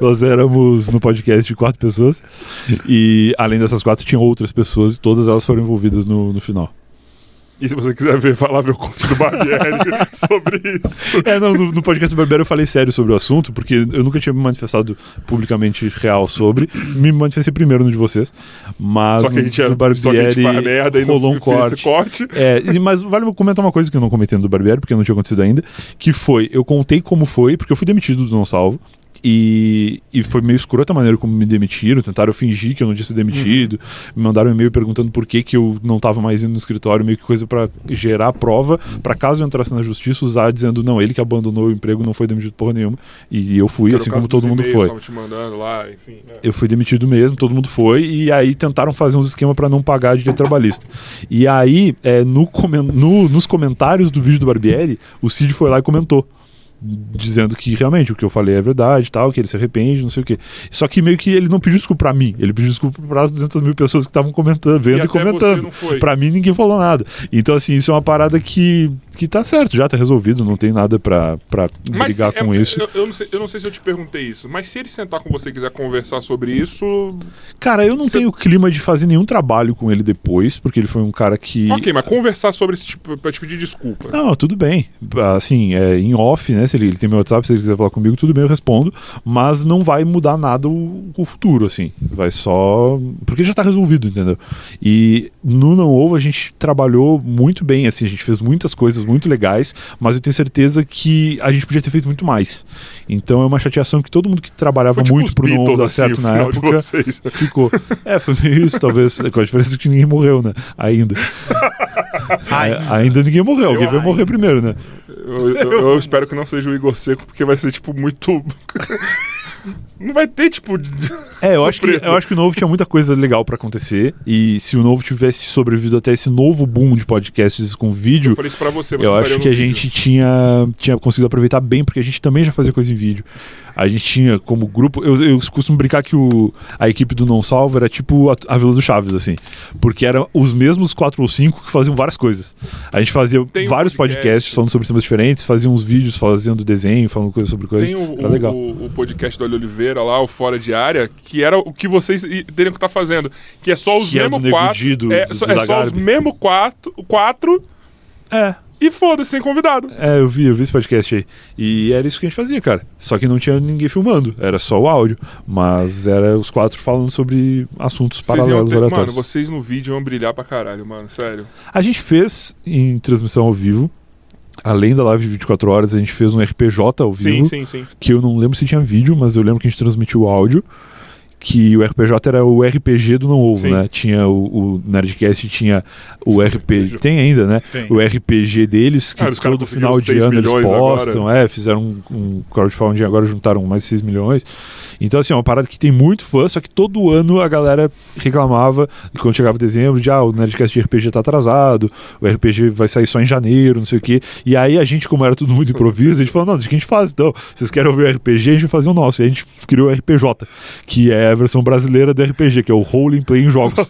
nós éramos no podcast de quatro pessoas. E além dessas quatro, tinha outras pessoas e todas elas foram envolvidas no, no final. E se você quiser ver, vai lá ver o conte do Barbieri *laughs* sobre isso. É, não, no, no podcast do Barbieri eu falei sério sobre o assunto, porque eu nunca tinha me manifestado publicamente real sobre. Me manifestei primeiro no de vocês. Mas Só que a gente, é, do só que a gente Barbieri faz merda e não um fez esse corte. corte. É, e- mas vale eu comentar uma coisa que eu não comentei no do Barbieri, porque não tinha acontecido ainda, que foi, eu contei como foi, porque eu fui demitido do Não Salvo, e, e foi meio escrota a maneira como me demitiram, tentaram fingir que eu não tinha sido demitido, me mandaram um e-mail perguntando por que, que eu não tava mais indo no escritório, meio que coisa pra gerar prova, pra caso eu entrasse na justiça, usar dizendo, não, ele que abandonou o emprego não foi demitido porra nenhuma, e eu fui, assim como todo mundo foi. lá, enfim. né? Eu fui demitido mesmo, todo mundo foi, e aí tentaram fazer uns esquemas pra não pagar direito trabalhista. E aí, é, no no- nos comentários do vídeo do Barbieri, o Cid foi lá e comentou. Dizendo que realmente o que eu falei é verdade e tal, que ele se arrepende, não sei o quê. Só que meio que ele não pediu desculpa pra mim, ele pediu desculpa para as 200 mil pessoas que estavam comentando, vendo e, até comentando. Pra mim ninguém falou nada. Então, assim, isso é uma parada que, que tá certo, já tá resolvido, não tem nada Mas brigar se- com é- isso. Eu, eu não sei, eu não sei se eu te perguntei isso, mas se ele sentar com você e quiser conversar sobre isso. Cara, eu não tenho clima de fazer nenhum trabalho com ele depois, porque ele foi um cara que. Ok, mas conversar sobre esse tipo. pra te pedir desculpa. Não, tudo bem. Assim, é, em off, né? Se ele, ele tem meu WhatsApp, se ele quiser falar comigo, tudo bem, eu respondo. Mas não vai mudar nada o, o futuro, assim. Vai só. Porque já tá resolvido, entendeu? E no Não Ovo a gente trabalhou muito bem, assim, a gente fez muitas coisas muito legais, mas eu tenho certeza que a gente podia ter feito muito mais. Então é uma chateação que todo mundo que trabalhava Foi tipo muito pro Não dar assim, certo o na época. *laughs* Ficou. É, foi meio isso, talvez. Com a diferença que ninguém morreu, né? Ainda. *laughs* A- ainda ninguém morreu. Alguém vai morrer primeiro, né? Eu, eu- eu espero que não seja o Igor Seco, porque vai ser, tipo, muito. *laughs* não vai ter, tipo. É, eu acho, que, eu acho que o Novo tinha muita coisa legal pra acontecer. E se o Novo tivesse sobrevivido até esse novo boom de podcasts com vídeo, Eu falei isso pra você, você eu acho que a vídeo. gente tinha, tinha conseguido aproveitar bem, porque a gente também já fazia coisa em vídeo. A gente tinha como grupo. Eu, eu costumo brincar que o, a equipe do Não Salvo era tipo a, a Vila do Chaves, assim. Porque eram os mesmos quatro ou cinco que faziam várias coisas. A gente fazia Tem vários podcast. podcasts falando sobre temas diferentes, fazia uns vídeos fazendo desenho, falando coisas sobre coisas. Tem o, Era legal. o- o podcast do Olho Oliveira lá, o Fora de Área, que era o que vocês teriam que estar fazendo. Que é só os é mesmos quatro. Do- é do- só, do é só os mesmos quatro, quatro É. e foda-se, sem convidado. É, eu vi, eu vi esse podcast aí. E era isso que a gente fazia, cara. Só que não tinha ninguém filmando, era só o áudio. Mas era os quatro falando sobre assuntos Vocês paralelos ter, mano, vocês no vídeo iam brilhar pra caralho, mano, sério. A gente fez em transmissão ao vivo, além da live de 24 horas, a gente fez um RPJ ao Sim, vivo. sim, sim. Que eu não lembro se tinha vídeo, mas eu lembro que a gente transmitiu o áudio. Que o RPJ era o RPG do Não Ovo, Sim. né? Tinha o, o Nerdcast, tinha o RPG. Tem ainda, né? Tem. o RPG deles, que Ah, todo final de 6 ano eles postam, é, fizeram um, um crowdfunding agora juntaram mais 6 milhões. Então, assim, é uma parada que tem muito fã, só que todo ano a galera reclamava, quando chegava dezembro, de ah, o Nerdcast de RPG tá atrasado, o RPG vai sair só em janeiro, não sei o quê. E aí a gente, como era tudo muito improviso, a gente falou, não, deixa que a gente faz então. Vocês querem ouvir o RPG, a gente vai fazer o nosso. E a gente criou o RPJ, que é a versão brasileira do RPG, que é o Role Play em Jogos.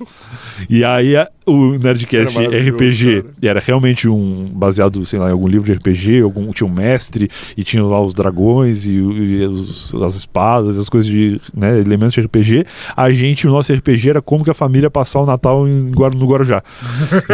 e aí a- o Nerdcast Era RPG cara. era realmente um baseado, sei lá, em algum livro de RPG, algum, tinha um mestre e tinha lá os dragões e, o- e os- as espadas, as coisas de né, elementos de RPG, a gente, o nosso RPG era como que a família ia passar o Natal em no Guarujá.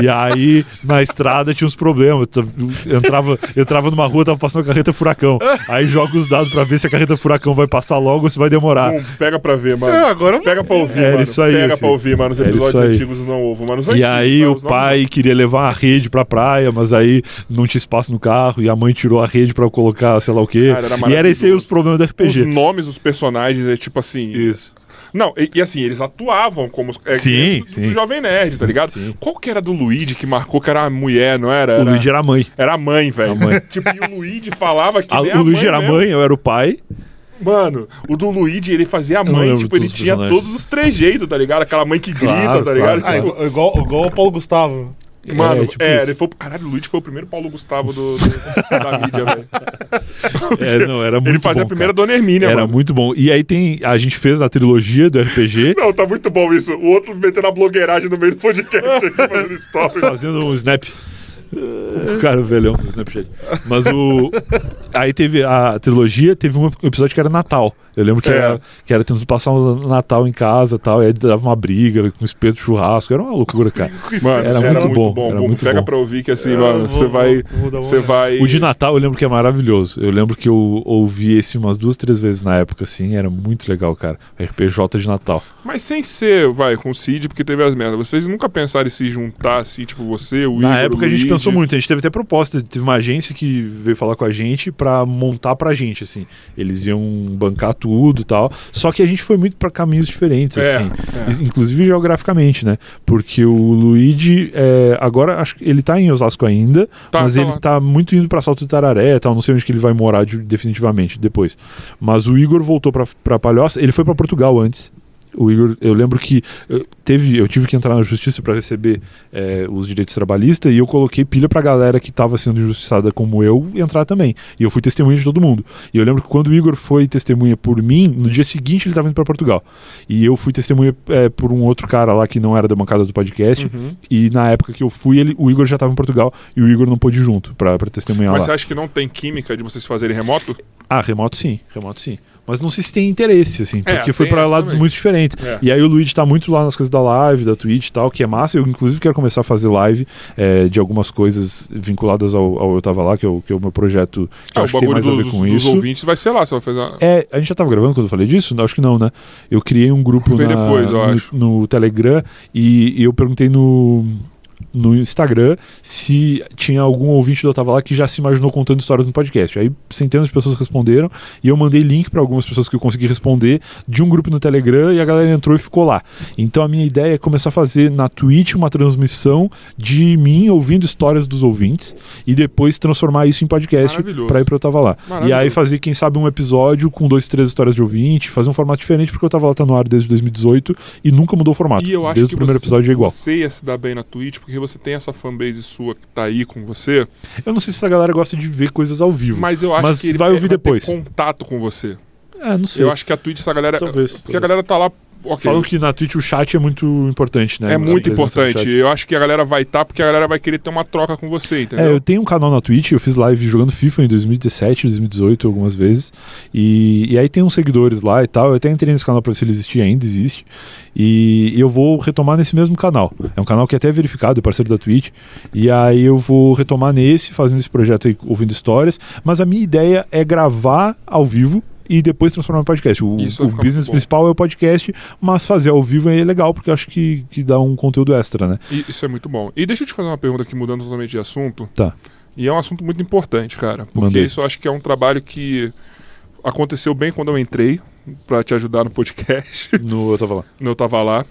e aí, na estrada tinha uns problemas. Tu- Entrava, entrava numa rua, tava passando a carreta furacão. Aí joga os dados pra ver se a carreta furacão vai passar logo ou se vai demorar. Bom, pega pra ver, mano. É, agora Pega pra ouvir, Era mano. isso aí, Pega assim. pra ouvir, mano. Os episódios antigos não ovo, mano. Os E antigos, aí o os pai queria levar uma rede pra praia, mas aí não tinha espaço no carro e a mãe tirou a rede pra colocar sei lá o quê. Cara, era e era esse aí os problemas do Os RPG. nomes dos personagens é tipo assim. Isso. Não, e, e assim, eles atuavam como. os- É, Sim, do, do sim. Jovem Nerd, tá ligado? Sim. Qual que era do Luigi que marcou que era a mulher, não era? O Era- Luigi era a mãe. Era a mãe, velho. A mãe. *laughs* tipo, e o Luigi falava que. A- nem o Luigi era a mãe, eu era o pai. Mano, o do Luigi, ele fazia a mãe, tipo, ele tinha personagens. todos os trejeitos, tá ligado? Aquela mãe que grita, Claro, tá ligado? claro, Ah, Tipo, igual, igual, igual o Paulo Gustavo. Mano, É, é, tipo isso. ele foi. Caralho, o Luigi foi o primeiro Paulo Gustavo do, do- da mídia, velho. *laughs* É, não, era muito Ele fazia bom, a primeira cara. Dona Hermínia, Era mano. muito bom. E aí tem. A gente fez a trilogia do RPG. *laughs* Não, tá muito bom isso. O outro metendo a blogueiragem no meio do podcast aqui, *laughs* fazendo story. fazendo um snap. O cara velhão no Snapchat. Mas o. Aí teve a trilogia, teve um episódio que era Natal. Eu lembro que, É. era, que era tentando passar o Natal em casa e tal. E aí dava uma briga com espeto de churrasco. Era uma loucura, cara. *laughs* Mano, Era muito bom, era Bom, muito Pega bom. pra ouvir que assim, Eu mano, você vai. Você vai. O de Natal eu lembro que é maravilhoso. Eu lembro que eu ouvi esse umas duas, três vezes na época, assim. Era muito legal, cara. RPJ de Natal. Mas sem ser, vai, com o Cid, porque teve as merdas. Vocês nunca pensaram em se juntar assim, tipo, você, o Na Igor, época o a gente Luigi? pensou muito, a gente teve até proposta, teve uma agência que veio falar com a gente pra montar pra gente, assim. Eles iam bancar tudo e tal. Só que a gente foi muito pra caminhos diferentes, É, assim. é. In- Inclusive geograficamente, né? Porque o Luigi, é, agora acho que ele tá em Osasco ainda, Tá, mas tá ele lá. tá muito indo pra Salto do Tararé tal. Não sei onde que ele vai morar de- definitivamente depois. Mas o Igor voltou pra Palhoça, ele foi pra Portugal antes. O Igor, eu lembro que eu, teve, eu tive que entrar na justiça para receber é, os direitos trabalhistas e eu coloquei pilha pra galera que estava sendo injustiçada como eu entrar também. E eu fui testemunha de todo mundo. E eu lembro que quando o Igor foi testemunha por mim, no dia seguinte ele estava indo para Portugal. E eu fui testemunha é, por um outro cara lá que não era da bancada do podcast. Uhum. E na época que eu fui, ele, o Igor já estava em Portugal e o Igor não pôde ir junto pra, pra testemunhar Mas lá. você acha que não tem química de vocês fazerem remoto? Ah, remoto sim, remoto sim. Mas não sei se tem interesse, assim, É, porque foi tem pra essa lados também. muito diferentes. É. E aí o Luigi tá muito lá nas coisas da live, da Twitch e tal, que é massa. Eu, inclusive, quero começar a fazer live é, de algumas coisas vinculadas ao, ao Eu Tava Lá, que é o, que é o meu projeto que Ah, eu acho que tem mais a ver dos, com dos isso. ouvintes vai ser lá, você vai fazer. uma- É, a gente já tava gravando quando eu falei disso? Não, acho que não, né? Eu criei um grupo na- depois, eu no, no Telegram e, e eu perguntei no, no Instagram se tinha algum ouvinte do Eu Tava Lá que já se imaginou contando histórias no podcast. Aí centenas de pessoas responderam e eu mandei link para algumas pessoas que eu consegui responder de um grupo no Telegram e a galera entrou e ficou lá. Então a minha ideia é começar a fazer na Twitch uma transmissão de mim ouvindo histórias dos ouvintes e depois transformar isso em podcast para ir para Eu Tava Lá. E aí fazer, quem sabe, um episódio com dois, três histórias de ouvinte, fazer um formato diferente, porque eu tava lá tá no ar desde 2018 e nunca mudou o formato. E eu acho desde que o primeiro você, episódio é igual. você ia se dar bem na Twitch, porque você tem essa fanbase sua que tá aí com você, Eu não sei se essa galera gosta de ver coisas ao vivo. mas eu acho Mas que ele vai ouvir ter depois. contato com você. É, não sei. Eu acho que a Twitch, essa galera. Talvez, Porque a talvez. galera tá lá. Ok. Falam que na Twitch o chat é muito importante, né? é muito importante. Eu acho que a galera vai estar porque a galera vai querer ter uma troca com você, É, entendeu? eu tenho um canal na Twitch, eu fiz live jogando FIFA em 2017, 2018, algumas vezes. E, e aí tem uns seguidores lá e tal. Eu até entrei nesse canal pra ver se ele existia, ainda existe. E, e eu vou retomar nesse mesmo canal. É um canal que é até verificado, é parceiro da Twitch. E aí eu vou retomar nesse, fazendo esse projeto aí, ouvindo histórias. Mas a minha ideia é gravar ao vivo. E depois transformar em podcast. O, Isso o business principal é o podcast, mas fazer ao vivo é legal, porque acho que, que dá um conteúdo extra, né? Isso é muito bom. E deixa eu te fazer uma pergunta aqui, mudando totalmente de assunto. Tá. E é um assunto muito importante, cara. Porque Mandei. isso eu acho que é um trabalho que aconteceu bem quando eu entrei pra te ajudar no podcast. *laughs* No, eu tava lá. eu tava lá.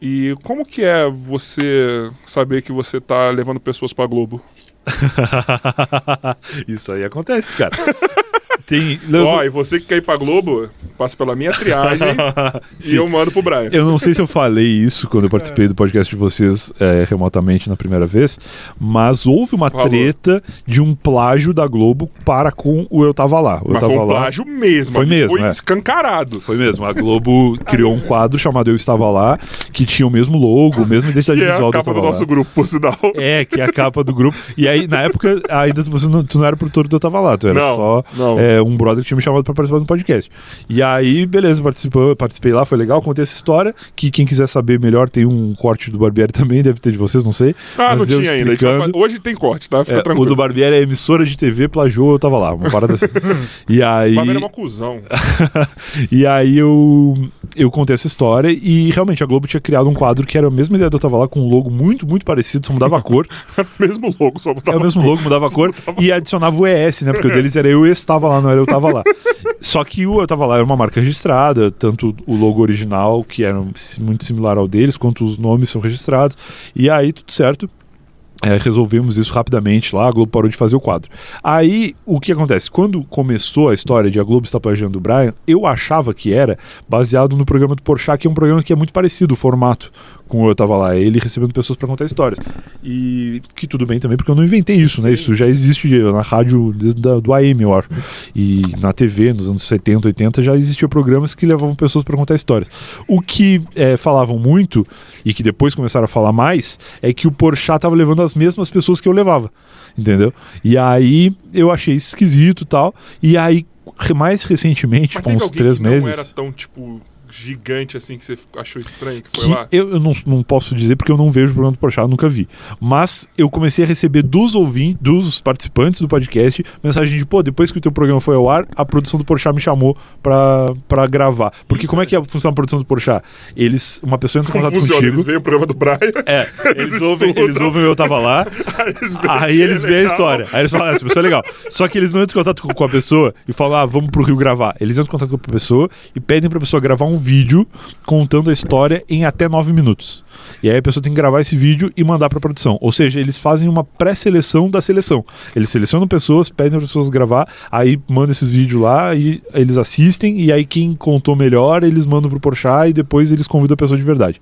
E como que é você saber que você tá levando pessoas pra Globo? *laughs* Isso aí acontece, cara. *laughs* Tem. Ó, e você que quer ir pra Globo, passa pela minha triagem *laughs* e eu mando pro Brian. Eu não sei se eu falei isso quando eu participei do podcast de vocês é, remotamente na primeira vez, mas houve uma Falou. treta de um plágio da Globo para com o Eu Tava Lá. Eu Mas Tava foi um Lá. plágio mesmo. Foi mesmo, Foi é. escancarado. Foi mesmo. A Globo criou um quadro chamado Eu Estava Lá, que tinha o mesmo logo, o mesmo identidade *laughs* Que é visual a do Eu capa do Lá. nosso grupo, por sinal. É, que é a capa do grupo. E aí, na época, ainda você não, tu não era produtor do Eu Tava Lá, tu era Não, só não. é, um brother que tinha me chamado pra participar do podcast. E aí, beleza, participou, participei lá, foi legal, contei essa história. Que quem quiser saber melhor, tem um corte do Barbieri *laughs* também, deve ter de vocês, não sei. Ah, não tinha ainda. Hoje tem corte, tá? Fica É, o tranquilo. do Barbieri é emissora de TV, plagiou, eu tava lá, uma parada assim. *laughs* e aí. O Barbieri é uma cuzão. *laughs* e aí eu, eu contei essa história e realmente a Globo tinha criado um quadro que era a mesma ideia do Eu Tava Lá, com um logo muito, muito parecido, só mudava a cor. mesmo logo, só É botava o mesmo logo, mudava a cor e adicionava o ES, né? Porque o deles era eu estava lá, não era eu tava lá. Só que o Eu Tava Lá era uma marca registrada, tanto o logo original, que era muito similar ao deles, quanto os nomes são registrados. E aí, tudo certo. É, resolvemos isso rapidamente lá, a Globo parou de fazer o quadro. Aí, o que acontece? Quando começou a história de a Globo estar plagiando o Brian, eu achava que era baseado no programa do Porchat, que é um programa que é muito parecido, o formato, com o Eu Tava Lá, ele recebendo pessoas para contar histórias. E que tudo bem também, porque eu não inventei isso, né? Isso já existe na rádio desde da, do AM, eu acho. E na TV, nos anos 70, 80, já existiam programas que levavam pessoas para contar histórias. O que é, falavam muito, e que depois começaram a falar mais, é que o Porchat tava levando as mesmas pessoas que eu levava. Entendeu? E aí eu achei esquisito e tal. E aí, mais recentemente, tipo, uns três meses. não era tão, tipo, gigante assim que você achou estranho que foi que lá? eu, eu não, não posso dizer porque eu não vejo o programa do Porchat, nunca vi. Mas eu comecei a receber dos ouvintes, dos participantes do podcast, mensagem de, pô, depois que o teu programa foi ao ar, a produção do Porchat me chamou pra, pra gravar. Porque como é que é, funciona a produção do Porchat? Eles, uma pessoa entra em contato funciona? contigo. Eles veem o programa do Brian. É, eles ouvem, *laughs* estudam. eles ouvem eu tava lá, *laughs* Aí eles veem aí eles que é veem a história. Aí eles falam, ah, essa pessoa é legal. Só que eles não entram em contato com, com a pessoa e falam, ah, vamos pro Rio gravar. Eles entram em contato com a pessoa e pedem pra pessoa gravar um vídeo contando a história em até nove minutos. E aí a pessoa tem que gravar esse vídeo e mandar pra produção. Ou seja, eles fazem uma pré-seleção da seleção. Eles selecionam pessoas, pedem para pessoas gravar, aí mandam esses vídeos lá e eles assistem e aí quem contou melhor, eles mandam pro Porchat e depois eles convidam a pessoa de verdade.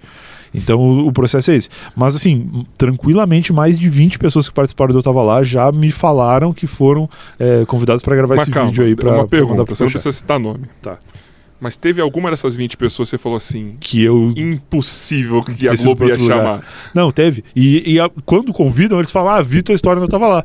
Então o, o processo é esse. Mas assim, tranquilamente, mais de 20 pessoas que participaram do Eu Tava Lá já me falaram que foram é, convidadas para gravar Mas esse calma, vídeo aí pra, uma pra pergunta, pro você não precisa citar nome. Tá. Mas teve alguma dessas 20 pessoas que você falou assim, Que eu. impossível que a Globo ia lugar. chamar. Não, teve. E, e a- quando convidam, eles falam: Ah, vi tua história, não tava lá.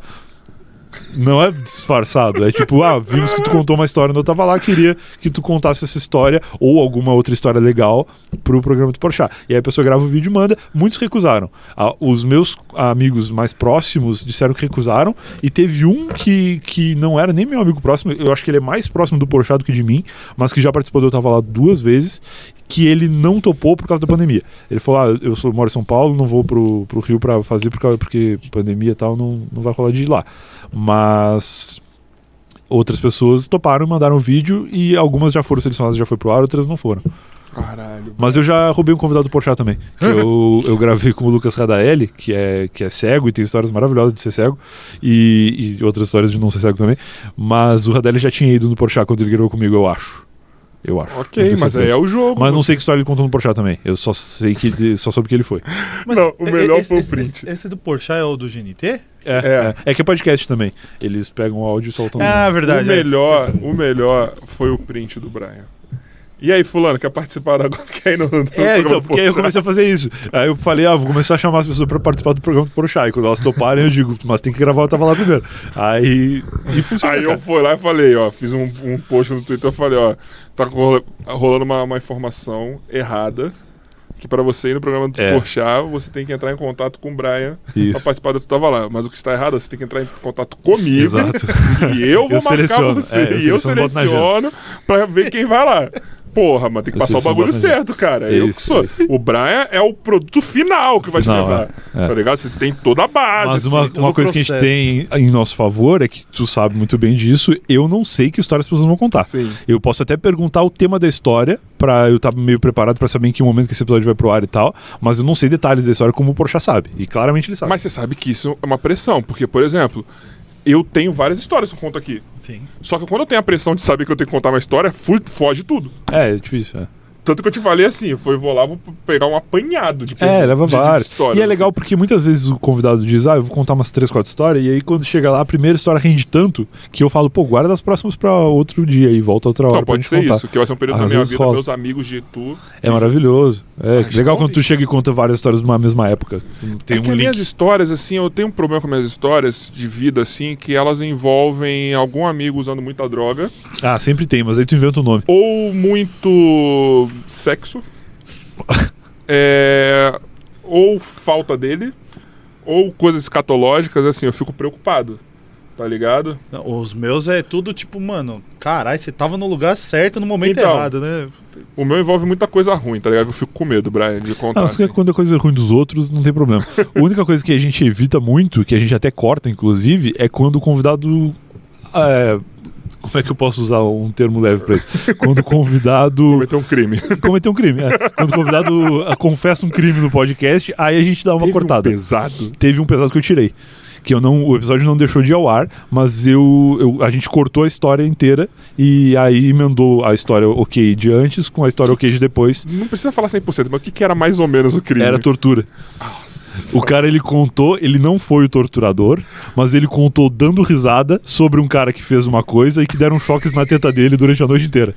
Não é disfarçado, é tipo, ah, vimos que tu contou uma história, não tava lá, queria que tu contasse essa história ou alguma outra história legal pro programa do Porchat. E aí a pessoa grava o vídeo e manda, muitos recusaram. Ah, os meus amigos mais próximos disseram que recusaram e teve um que, que não era nem meu amigo próximo, eu acho que ele é mais próximo do Porchat do que de mim, mas que já participou do Eu Tava Lá duas vezes, que ele não topou por causa da pandemia. Ele falou: Ah, eu sou, moro em São Paulo, não vou pro, pro Rio pra fazer por causa- porque pandemia e tal, não, não vai rolar de ir lá. Mas outras pessoas toparam e mandaram o vídeo e algumas já foram selecionadas, já foi pro ar, outras não foram. Caralho. Mas eu já roubei um convidado do Porchat também. que eu, *laughs* eu gravei com o Lucas Radaeli, que é, que é cego e tem histórias maravilhosas de ser cego, e, e outras histórias de não ser cego também. Mas o Radaeli já tinha ido no Porchat quando ele gravou comigo, eu acho. Eu acho. Não Ok, mas aí certeza. é o jogo. Mas não você- sei que história ele contou no Porchat também. Eu só sei que ele- só soube que ele foi. *laughs* Não, o melhor esse- foi o print. Esse, esse do Porchat é o do GNT? É, É. é. é que é podcast também. Eles pegam o áudio e soltam. Ah, no- verdade. o é. melhor, o melhor foi o print do Brian. E aí, fulano, quer participar *laughs* agora? Quer ir no, no É, então, porque aí eu comecei a fazer isso. Aí eu falei, ah, vou começar a chamar as pessoas pra participar do programa do Porchat. E quando elas toparem, eu digo, mas tem que gravar, eu tava lá primeiro. Aí. E funciona. Aí eu cara. fui lá e falei, ó, fiz um, um post no Twitter, eu falei, ó, tá rola- rolando uma, uma informação errada, que pra você ir no programa do É. Porchat, você tem que entrar em contato com o Brian pra Isso. participar do Tu Tava Lá. Mas o que está errado, você tem que entrar em contato comigo, Exato. e eu *laughs* vou Eu marcar seleciono, você, é, eu e eu seleciono, pra ver quem vai lá. Porra, mas tem que Eu passar o bagulho certo, cara. eu que Isso, sou. isso. O Brian é o produto final que vai te Final, levar. é, é. Tá ligado? Você tem toda a base. Mas assim, uma, todo uma coisa que a gente tem em nosso favor é que tu sabe muito bem disso. Eu não sei que história as pessoas vão contar. Sim. Eu posso até perguntar o tema da história pra eu estar meio preparado pra saber em que momento que esse episódio vai pro ar e tal, mas eu não sei detalhes da história como o Porchat sabe. E claramente ele sabe. Mas você sabe que isso é uma pressão, porque, por exemplo, eu tenho várias histórias que eu conto aqui. Sim. Só que quando eu tenho a pressão de saber que eu tenho que contar uma história, foge tudo. É, é difícil. É. Tanto que eu te falei assim, foi, vou lá, vou pegar um apanhado de É, leva de- de várias. histórias, E é legal assim. porque muitas vezes o convidado diz, ah, eu vou contar umas três, quatro histórias, e aí quando chega lá, a primeira história rende tanto que eu falo, pô, guarda as próximas pra outro dia e volta outra hora Então, pode ser contar. isso, que vai ser um período Às da minha vezes vida, rola. meus amigos de tu. É maravilhoso. É Mas legal quando tu chega e conta várias histórias de uma mesma época. Tem é que um minhas link. histórias, assim, eu tenho um problema com minhas histórias de vida, assim, que elas envolvem algum amigo usando muita droga, Ah, sempre tem, mas aí tu inventa o nome. ou muito sexo, é, ou falta dele, ou coisas escatológicas, assim, eu fico preocupado, tá ligado? Não, Os meus é tudo tipo, mano, caralho, você tava no lugar certo no momento Então. errado, né? O meu envolve muita coisa ruim, tá ligado? Eu fico com medo, Brian, de contar. Não, assim. quando é coisa ruim dos outros, não tem problema. a única coisa que a gente evita muito, que a gente até corta, inclusive, é quando o convidado. é, como é que eu posso usar um termo leve pra isso? Quando o convidado *laughs* Cometer um crime. cometeu um crime. é. Quando o convidado ah, confessa um crime no podcast, aí a gente dá uma Teve um cortada. pesado. Teve um pesado que eu tirei. Que eu não, o episódio não deixou de ir ao ar, mas eu, eu- a gente cortou a história inteira e aí emendou a história ok de antes com a história ok de depois. Não precisa falar 100%, mas o que, que era mais ou menos o crime? Era tortura. Nossa. O cara ele contou, ele não foi o torturador, mas ele contou dando risada sobre um cara que fez uma coisa e que deram choques na teta dele durante a noite inteira.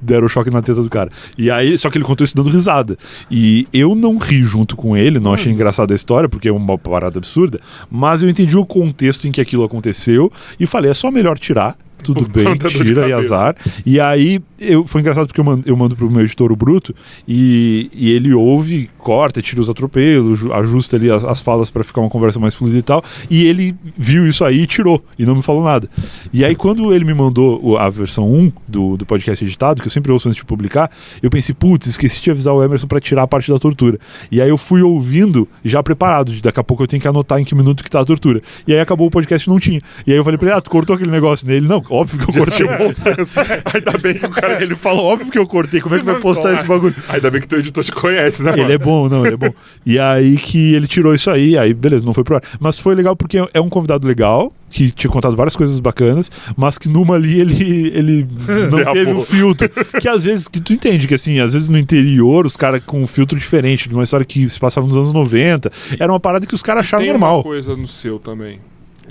Deram choque na teta do cara. E aí, só que ele contou isso dando risada. E eu não ri junto com ele, não achei engraçada a história, porque é uma parada absurda, mas eu entendi o contexto em que aquilo aconteceu e falei, é só melhor tirar. Tudo bem, tira e azar. E aí, eu, foi engraçado porque eu mando, eu mando pro meu editor o Bruto e, e ele ouve, corta, tira os atropelos, ju- ajusta ali as, as falas pra ficar uma conversa mais fluida e tal. E ele viu isso aí e tirou, e não me falou nada. E aí, quando ele me mandou a versão 1 do, do podcast editado, que eu sempre ouço antes de publicar, eu pensei, putz, esqueci de avisar o Emerson pra tirar a parte da tortura. E aí eu fui ouvindo, já preparado, de daqui a pouco eu tenho que anotar em que minuto que tá a tortura. E aí acabou o podcast e não tinha. E aí eu falei pra ele, ah, tu cortou aquele negócio nele? Não, óbvio que eu cortei. *laughs* Ainda bem que o cara. Ele falou, óbvio que eu cortei, como é que vai postar esse bagulho? Ainda bem que teu editor te conhece, né? Ele mano? é bom, não, ele é bom. E aí que ele tirou isso aí, aí beleza, não foi pro ar. Mas foi legal porque é um convidado legal, que tinha contado várias coisas bacanas, mas que numa ali ele, ele *laughs* não Derrapou. teve o filtro. Que às vezes, que tu entende que assim, às vezes no interior os caras com um filtro diferente, de uma história que se passava nos anos 90, era uma parada que os caras acharam Tem normal. uma coisa no seu também.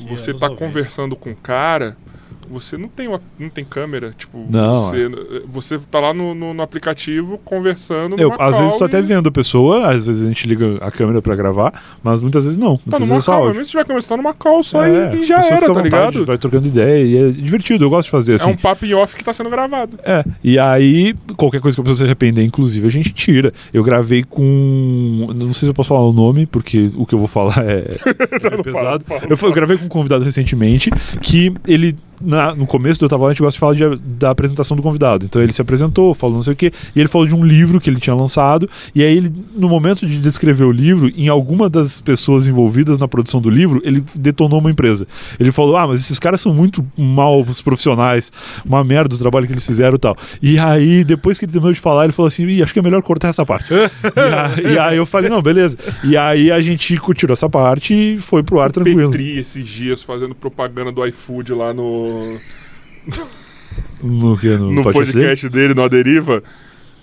Você anos tá 90. conversando com um cara, você não tem, uma, não tem câmera, tipo, Não, você, você tá lá no, no, no aplicativo conversando Eu, às vezes call tô até e- vendo a pessoa, às vezes a gente liga a câmera pra gravar, mas muitas vezes não. Tá numa vezes é call, mesmo se tiver câmera, você tá numa call só É, e, e já era, tá vontade, ligado? Vai trocando ideia e é divertido, eu gosto de fazer assim. É um papo em off que tá sendo gravado. É, e aí, qualquer coisa que a pessoa se arrepender, inclusive, a gente tira. Eu gravei com. Não sei se eu posso falar o nome, porque o que eu vou falar é, *laughs* é pesado. fala, eu, eu gravei com um convidado recentemente que ele. Na- no começo do Eu Tava Lá, a gente gosta de falar de- da apresentação do convidado. Então ele se apresentou, falou não sei o quê, e ele falou de um livro que ele tinha lançado. E aí, ele, no momento de descrever o livro, em alguma das pessoas envolvidas na produção do livro, ele detonou uma empresa. Ele falou: Ah, mas esses caras são muito maus profissionais, uma merda o trabalho que eles fizeram e tal. E aí, depois que ele terminou de falar, ele falou assim: Ih, acho que é melhor cortar essa parte. *laughs* e, a- e aí eu falei: Não, beleza. E aí a gente tirou essa parte e foi pro ar tranquilo. Petri esses dias fazendo propaganda do iFood lá no, No, que, no, no podcast dele? podcast dele, no A Deriva.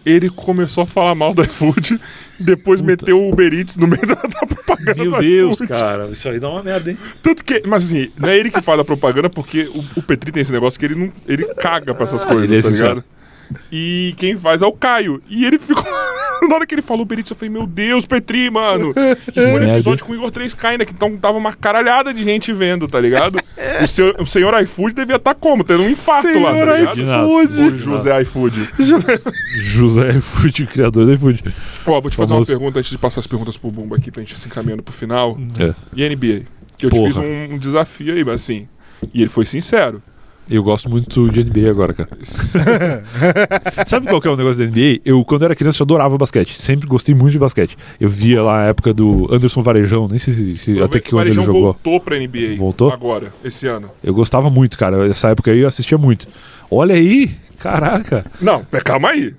Ele começou a falar mal do iFood, depois Puta. meteu o Uber Eats no meio da, da propaganda Meu Deus, cara, isso aí dá uma merda, hein? Tanto que, mas assim, não é ele que faz a propaganda, porque o, o Petri tem esse negócio que ele não. Ele caga pra essas coisas, Ele é tá ligado? E quem faz é o Caio. E ele ficou. *laughs* Na hora que ele falou Eats, eu falei, meu Deus, Petri, mano. E foi Merda. episódio com o Igor 3K ainda, que então tava uma caralhada de gente vendo, tá ligado? O, seu, o senhor iFood devia estar como? Tendo um infarto lá, tá ligado? iFood. O José iFood. *laughs* José iFood, criador do iFood. Ó, vou te fazer uma Famoso. pergunta antes de passar as perguntas pro Bumba aqui pra gente se encaminhando pro final. É. E NBA? Que eu te Porra. fiz um, um desafio aí, mas assim. E ele foi sincero. Eu gosto muito de NBA agora, cara. *laughs* Sabe qual que é o negócio da NBA? Eu, quando era criança, eu adorava basquete. Sempre gostei muito de basquete. Eu via lá a época do Anderson Varejão, nem sei se, se até que o quando ele jogou. voltou pra NBA. Voltou? Agora, esse ano. Eu gostava muito, cara. Essa época aí eu assistia muito. Olha aí, caraca. Não, mas calma aí.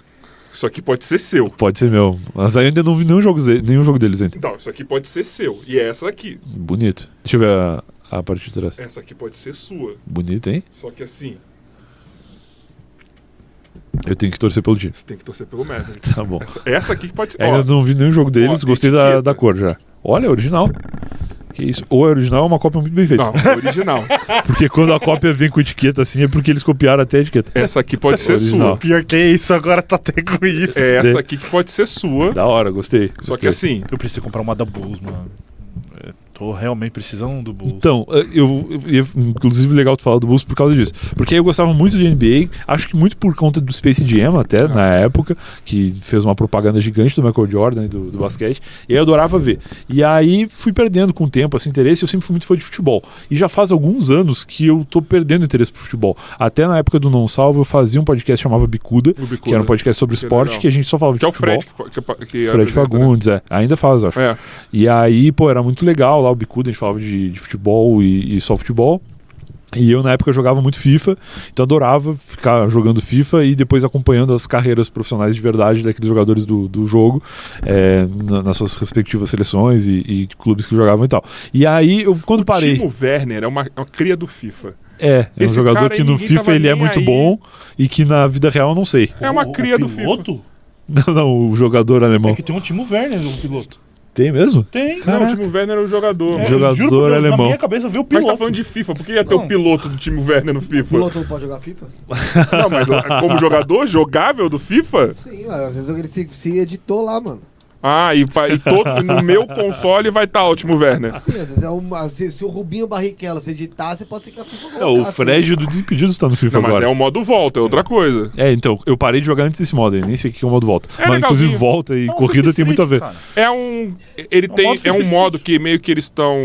Isso aqui pode ser seu. Pode ser meu. Mas aí eu ainda não vi nenhum jogo, nenhum jogo deles ainda. Então, isso aqui pode ser seu. E é essa aqui. Bonito. Deixa eu ver a, a parte de trás. Essa aqui pode ser sua. Bonito, hein? Só que assim. Eu tenho que torcer pelo time. Você tem que torcer pelo Mavericks. *laughs* Tá bom. Essa, essa aqui que pode ser. Ainda ó, não vi nenhum jogo deles, ó, gostei da, da cor já. Olha, é original. Que isso? Ou é original ou é uma cópia muito bem feita. Não, *laughs* original. Porque quando a cópia vem com etiqueta assim, é porque eles copiaram até a etiqueta. Essa aqui pode ser Original. sua. Pior que isso, agora tá até com isso. É essa aqui que pode ser sua. Da hora, gostei. Só que gostei. assim, Eu preciso comprar uma da Bulls, mano. É, tô realmente precisando do Bulls. Então, eh, eu, eu- inclusive legal tu falar do Bulls por causa disso. Porque eu gostava muito de NBA, acho que muito por conta do Space Jam até, na época, que fez uma propaganda gigante do Michael Jordan e do, do basquete, e eu adorava ver. E aí fui perdendo com o tempo esse interesse, eu sempre fui muito fã de futebol. E já faz alguns anos que eu tô perdendo interesse por futebol. Até na época do Não Salvo, eu fazia um podcast que chamava Bicuda, Bicuda. que era um podcast sobre Que esporte, legal. que a gente só falava de que é o futebol. Fred que, que, que Fred né? Fagundes, é. Ainda faz, acho. É. E aí, pô, era muito legal lá o Bicuda, a gente falava de, de futebol e, e só futebol. E eu, na época, jogava muito FIFA, então adorava ficar jogando FIFA e depois acompanhando as carreiras profissionais de verdade daqueles jogadores do, do jogo, é, na- nas suas respectivas seleções e, e clubes que jogavam e tal. E aí, eu, quando O parei. Timo Werner é uma, uma cria do FIFA. É, é um jogador que no FIFA ele é muito aí. bom e que na vida real eu não sei. É uma O- cria o do FIFA. piloto? *laughs* Não, não, o jogador alemão. É que tem um Timo Werner no piloto. Tem mesmo? Tem. Não, Caraca. o Timo Werner é o jogador. É, Jogador eu juro por Deus, alemão. Na minha cabeça veio o Mas piloto. tá falando de FIFA, por que ia ter Não. o piloto do Timo Werner no O FIFA? piloto não pode jogar FIFA? Não, mas como jogador jogável do FIFA? Sim, mas às vezes ele se, se editou lá, mano. Ah, e, e todo, no meu console vai estar o Timo Werner. Sim, às vezes é uma. Se, se o Rubinho Barrichello se editasse, pode ser que a FIFA É, o. Fred do Desimpedidos tá no FIFA Não, mas agora. é o modo volta, é outra coisa. É, então, eu parei de jogar antes desse modo, aí, nem sei o que é o modo volta. É Mas inclusive legalzinho. volta e Não, corrida FIFA tem muito a ver. Street, cara. É um. Ele tem. modo É um modo Street. que meio que eles estão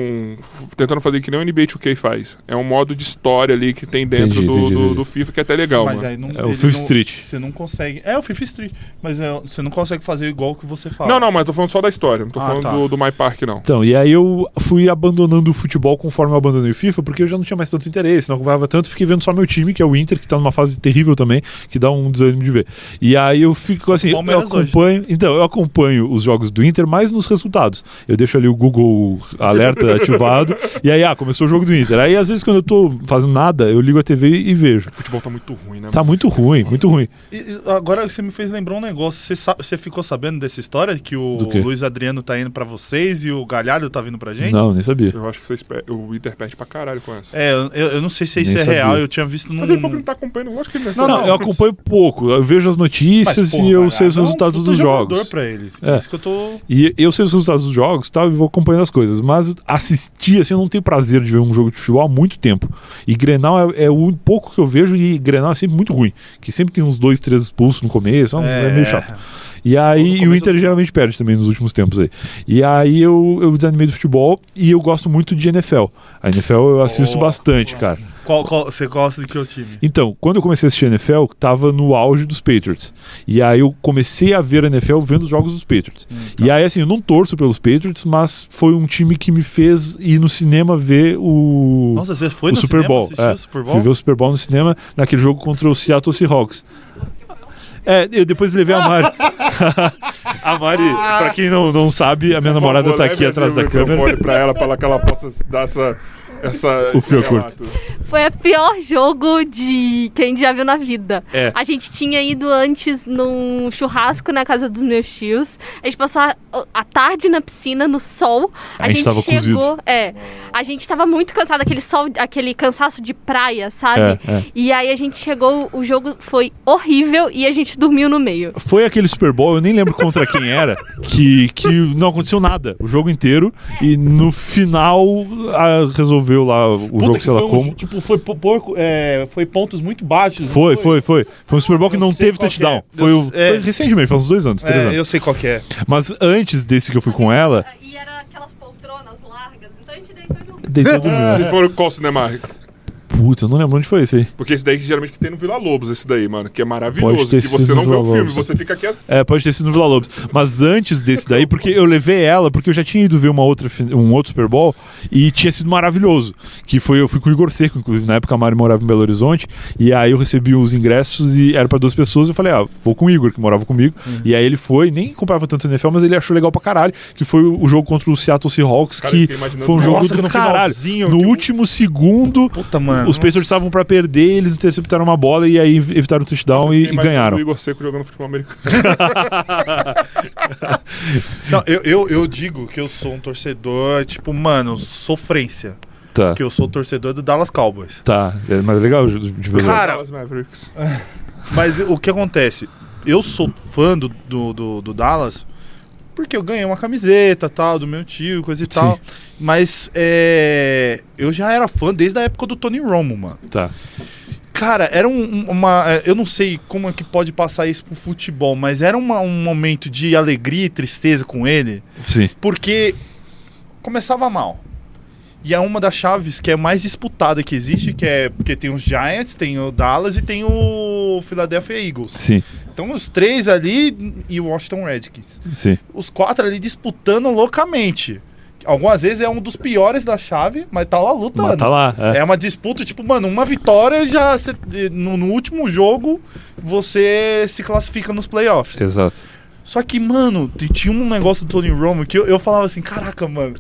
tentando fazer que nem o NBA 2K faz. É um modo de história ali que tem dentro Entendi, do, entendi, do, entendi. do FIFA que é até legal, Mas mano. aí não, É o FIFA não- Street. Você não consegue. É o FIFA Street. Mas é, você não consegue fazer igual que você fala. Não, não, mas tô falando só da história. Não tô Ah, falando tá. do, do My Park, não. Então, e aí eu fui abandonando o futebol conforme eu abandonei o FIFA, porque eu já não tinha mais tanto interesse, não acompanhava tanto, fiquei vendo só meu time, que é o Inter, que tá numa fase terrível também, que dá um desânimo de ver. E aí eu fico assim, eu hoje, acompanho, então, eu acompanho os jogos do Inter mais nos resultados. Eu deixo ali o Google alerta *laughs* ativado, e aí, ah, começou o jogo do Inter. Aí às vezes quando eu tô fazendo nada, eu ligo a TV e vejo. O futebol tá muito ruim, né? Tá muito ruim, muito ruim. E- agora você me fez lembrar um negócio. Você, sa- você ficou sabendo dessa história? Que o? Luiz Adriano tá indo pra vocês e o Galhardo tá vindo pra gente? Não, nem sabia. Eu acho que vocês o Inter perde pra caralho com essa. É, eu, eu não sei se isso Nem é sabia. real. Eu tinha visto num. Mas ele falou que não tá acompanhando. Lógico que ele não é Não. Não, eu acompanho pouco, eu vejo as notícias Mas, porra, e eu sei os é resultados dos jogos. Pra eles. É. Isso que eu tô. E eu sei os resultados dos jogos tal, e vou acompanhando as coisas. Mas assistir, assim, eu não tenho prazer de ver um jogo de futebol há muito tempo. E Grenal é, é o pouco que eu vejo, e Grenal é sempre muito ruim. Que sempre tem uns dois, três expulsos no começo, é, é meio chato. E aí, e o Inter do- geralmente perde também nos últimos tempos aí. E aí eu, eu desanimei do futebol e eu gosto muito de NFL. A NFL eu assisto Oh, bastante, oh. cara. Qual, qual- você gosta de que time? Então, quando eu comecei a assistir a NFL, tava no auge dos Patriots. E aí eu comecei a ver a NFL vendo os jogos dos Patriots. E aí, assim, eu não torço pelos Patriots, mas foi um time que me fez ir no cinema ver o, Nossa, você foi o no Super cinema Bowl. É, o Super Fui Bowl? ver o Super Bowl no cinema naquele jogo contra o Seattle Seahawks. É, eu depois levei a Mari. *laughs* a Mari, pra quem não, não sabe, a minha namorada tá aqui atrás da câmera. pra ela, pra ela- que ela possa dar essa. Essa O fio curto. relato. Foi o pior jogo de que a gente já viu na vida. É. A gente tinha ido antes num churrasco na casa dos meus tios. A gente passou a, a tarde na piscina, no sol. A, A gente tava chegou. É. A gente tava muito cansado, aquele sol, aquele cansaço de praia, sabe? É, é. E aí a gente chegou, o jogo foi horrível e a gente dormiu no meio. Foi aquele Super Bowl, eu nem lembro contra quem era, que, que não aconteceu nada o jogo inteiro. E no final ah, resolveu lá o Puta jogo, sei lá foi um- como. tipo, foi, po- porco- é, foi pontos muito baixos. Foi, foi, foi. Foi um Super Bowl que Eu não teve touchdown. é. Foi, o, é. foi recentemente, faz uns dois anos, três É, anos. eu sei qual que é. Mas antes desse que eu fui com ela, E era aquelas poltronas largas, então a gente deitou junto. dei todo mundo. Vocês foram qual cinema? Puta, eu não lembro onde foi esse aí. Porque esse daí geralmente que tem no Vila Lobos, esse daí, mano, que é maravilhoso. Que você não vê o filme, você fica aqui assim. É, pode ter sido no Vila Lobos. Mas antes desse daí, porque eu levei ela, porque eu já tinha ido ver uma outra, um outro Super Bowl e tinha sido maravilhoso. Que foi, eu fui com o Igor Seco, inclusive, na época a Mari morava em Belo Horizonte, e aí eu recebi os ingressos e era pra duas pessoas, eu falei, ah, vou com o Igor, que morava comigo. Uhum. E aí ele foi, nem comprava tanto NFL, mas ele achou legal pra caralho, que foi o jogo contra o Seattle Seahawks, Cara, eu que foi um jogo Nossa, que do no caralho. No que último segundo, Puta, mano. Os Patriots estavam pra perder, eles interceptaram uma bola e aí evitaram o touchdown e, e ganharam. O Igor Seco jogando futebol americano. *laughs* Não, eu, eu, eu digo que eu sou um torcedor, tipo, mano, sofrência. Tá, Que eu sou torcedor do Dallas Cowboys. tá. É mais legal de de ver. Cara, Dallas Mavericks. Mas o que acontece? Eu sou fã do, do, do- do Dallas porque eu ganhei uma camiseta tal, do meu tio, coisa e tal. Mas é, eu já era fã desde a época do Tony Romo, mano. Tá. Cara, era um- um- uma. é, Eu não sei como é que pode passar isso pro futebol, mas era uma- um momento de alegria e tristeza com ele, Sim. porque começava mal. E é uma das chaves que é mais disputada que existe, que é porque tem os Giants, tem o Dallas e tem o Philadelphia Eagles. Sim. Então os três ali e o Washington Redskins. Sim. Os quatro ali disputando loucamente. Algumas vezes é um dos piores da chave, mas tá lá lutando. Mas tá lá. É. É uma disputa, tipo, mano, uma vitória já. cê- no, no último jogo você se classifica nos playoffs. Exato. Só que, mano, tinha um negócio do Tony Romo que eu, eu falava assim: caraca, mano,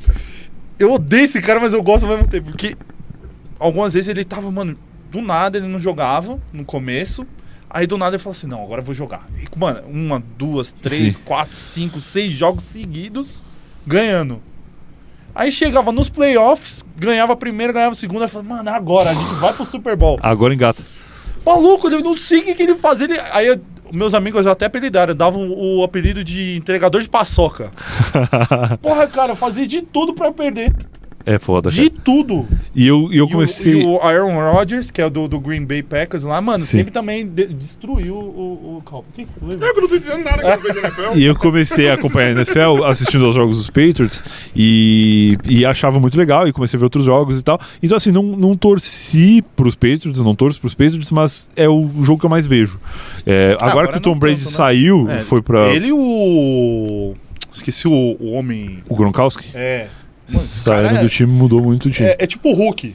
eu odeio esse cara, mas eu gosto ao mesmo tempo. Porque algumas vezes ele tava, mano, do nada ele não jogava no começo. Aí do nada ele falou assim: não, agora eu vou jogar. E, mano, uma, duas, três, Sim. quatro, cinco, seis jogos seguidos ganhando. Aí chegava nos playoffs, ganhava a primeira, ganhava a segunda, aí falava, mano, é agora, a gente vai pro Super Bowl. Agora engata. Maluco, ele não sei o que, que ele fazia. Ele... Aí eu- meus amigos até apelidaram, davam o apelido de entregador de paçoca. *laughs* Porra, cara, eu fazia de tudo pra perder. É foda, De cara. tudo. E eu, e eu E o- comecei. E o, Aaron Rodgers, que é do, do Green Bay Packers lá, mano, Sim. sempre também de- destruiu o. o, Calma, o que que foi? Eu não tô entendendo nada que eu vejo NFL. E eu comecei a acompanhar a NFL assistindo aos jogos dos Patriots e, e achava muito legal e comecei a ver outros jogos e tal. Então, assim, não, não torci pros Patriots, não torço pros Patriots, mas é o jogo que eu mais vejo. É, agora, agora que o Tom Brady tanto, né? saiu, É, foi pra Ele e o. Esqueci o, o homem. o Gronkowski. É. Mano, Saindo cara é- do time mudou muito o time. É, é tipo o Hulk.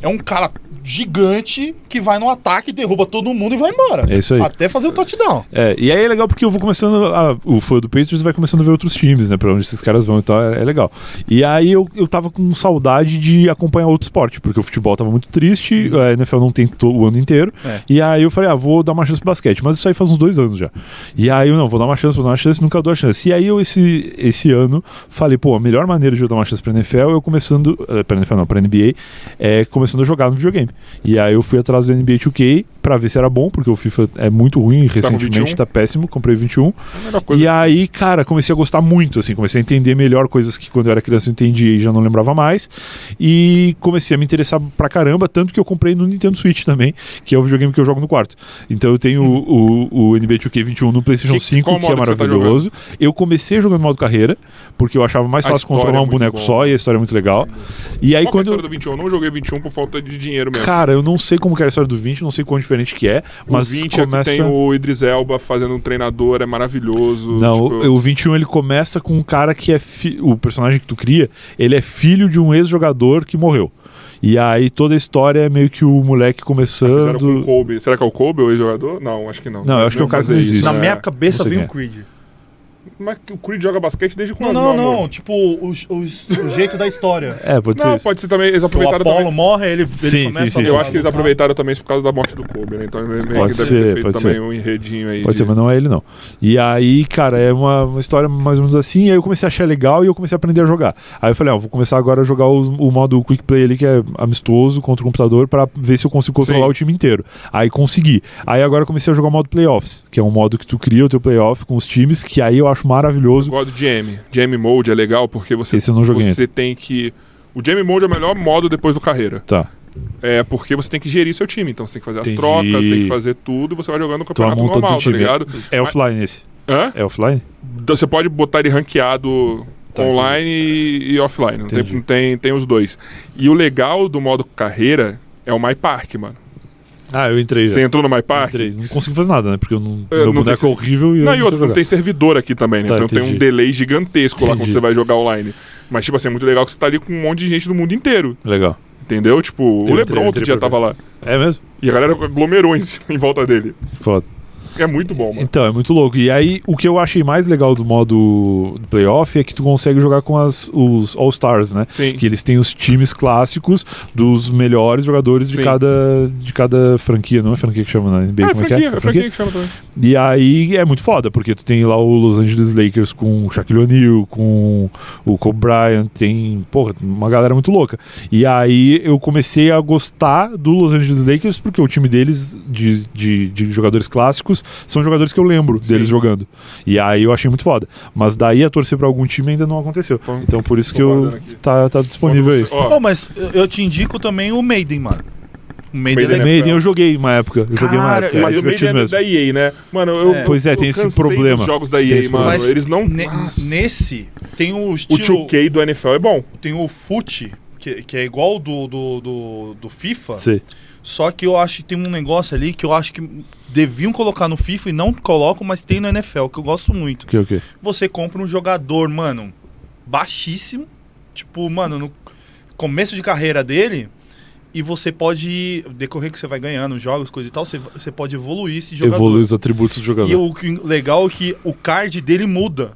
É um cara gigante que vai no ataque, derruba todo mundo e vai embora. É isso aí. Até fazer o touchdown. É, e aí é legal porque eu vou começando. A, o fã do Patriots vai começando a ver outros times, né? Pra onde esses caras vão e tal, é, é legal. E aí eu, eu tava com saudade de acompanhar outro esporte, porque o futebol tava muito triste, a NFL não tem to- o ano inteiro. É. E aí eu falei, ah, vou dar uma chance pro basquete. Mas isso aí faz uns dois anos já. E aí eu não, vou dar uma chance, vou dar uma chance, nunca dou a chance. E aí eu, esse, esse ano, falei, pô, a melhor maneira de eu dar uma chance pra NFL é eu começando. eh, Pra NFL não, pra NBA, é começando a jogar no videogame. E aí eu fui atrás do NBA 2K pra ver se era bom, porque o FIFA é muito ruim, tá recentemente 21? tá péssimo, comprei 21. É a. E aí, cara, comecei a gostar muito, assim, comecei a entender melhor coisas que quando eu era criança eu entendia e já não lembrava mais. E comecei a me interessar pra caramba, tanto que eu comprei no Nintendo Switch também, que é o videogame que eu jogo no quarto. Então eu tenho o, o, o NBA 2K21 no PlayStation Que- 5, qual que é tá maravilhoso. eu comecei jogando modo carreira, porque eu achava mais A fácil controlar é um boneco boa. só e a história é muito legal. E aí Qual é a quando. história do 21? Eu não joguei 21 por falta de dinheiro mesmo. Cara, eu não sei como que é a história do 20, não sei quão diferente que é, mas o 20 começa... é que tem o Idris Elba fazendo um treinador, é maravilhoso. Não, tipo, o, o 21 ele começa com um cara que é fi- o personagem que tu cria, ele é filho de um ex-jogador que morreu. E aí toda a história é meio que o moleque Fizeram com o começando. Kobe. Será que é o Kobe, o ex-jogador? Não, acho que não. Não, eu acho que é o cara que não existe. Na né? minha cabeça Não vem o é. Creed. Mas o Creed joga basquete desde Não, quando? não, amor? não. Tipo, o, o- o jeito da história. *laughs* É, pode ser Não, isso. pode ser também. Eles Que o aproveitaram Apollo também. morre, ele, ele Sim, começa sim, a sim, Eu lutar. acho que eles aproveitaram também isso por causa da morte do Kobe, né? Então meio Pode que deve ser, ter feito pode também ser. um enredinho aí. Pode de- ser, mas não é ele não. E aí, cara, é uma, uma história mais ou menos assim. E aí eu comecei a achar legal e eu comecei a aprender a jogar. Aí eu falei, ó, vou começar agora a jogar os- o modo Quick Play ali, que é amistoso contra o computador, pra ver se eu consigo controlar Sim. o time inteiro. Aí consegui. Aí agora eu comecei a jogar o modo Playoffs, que é um modo que tu cria o teu playoff com os times, que aí eu acho Eu maravilhoso. gosto do GM. GM Mode é legal porque você, Esse eu não joguei você tem que. O GM Mode é o melhor modo depois do carreira. Tá. É porque você tem que gerir seu time. Então você tem que fazer as Entendi. trocas, tem que fazer tudo, você vai jogando o Tu campeonato normal, tá ligado? É offline esse. Hã? É offline? Então, Você pode botar ele ranqueado Tá, online e, e offline. Não tem, tem, tem os dois. E o legal do modo carreira é o My Park, mano. Ah, eu entrei. Você entrou no My Park? Entrei. Não consegui fazer nada, né? Porque eu não, É, meu não boneco é horrível e eu Não, não, e outro, não tem servidor aqui também, né? Tá, então tem um entendi. delay gigantesco lá quando Entendi. você vai jogar online. Mas, tipo assim, é muito legal que você tá ali com um monte de gente do mundo inteiro. Legal. Entendeu? Tipo, o Eu Lebron entrei, eu outro dia tava lá. É mesmo? E a galera aglomerou em, *laughs* em volta dele. Foda. É muito bom, mano. Então, é muito louco. E aí, o que eu achei mais legal do modo do playoff é que tu consegue jogar com as, os All-Stars, né? Sim. Que eles têm os times clássicos dos melhores jogadores de cada, de cada franquia. Não é franquia que chama na NBA? Ah, é como franquia, é que é franquia que chama também. E aí é muito foda, porque tu tem lá o Los Angeles Lakers com o Shaquille O'Neal, com o Kobe Bryant, tem, porra, uma galera muito louca. E aí eu comecei a gostar do Los Angeles Lakers porque o time deles, de, de, de jogadores clássicos, são jogadores que eu lembro Sim. deles jogando. E aí eu achei muito foda. Mas daí a torcer pra algum time ainda não aconteceu. Tô- Então por isso que eu tá, tá disponível aí. Você- ó, Bom, mas eu- te indico também o Maiden, mano. O Maiden, Maiden é é Maiden eu joguei uma época. Eu joguei uma Cara, época. Mas é o Maiden divertido é mesmo. da EA, né? Mano, eu. É. Pois é, eu tem esse problema. dos jogos da EA, esse mano. Mas Eles não. ne- Nossa. nesse tem o O estilo. 2K do NFL é bom. Tem o FUT, que, que é igual do, do, do, do FIFA. Sei. Só que eu acho que tem um negócio ali que eu acho que deviam colocar no FIFA e não colocam, mas tem no NFL, que eu gosto muito. Que, o que? Você compra um jogador, mano, baixíssimo. Tipo, mano, no começo de carreira dele. E você pode, decorrer que você vai ganhando jogos, coisa e tal, você, você pode evoluir esse jogador. Evolui os atributos do jogador. E o legal é que o card dele muda.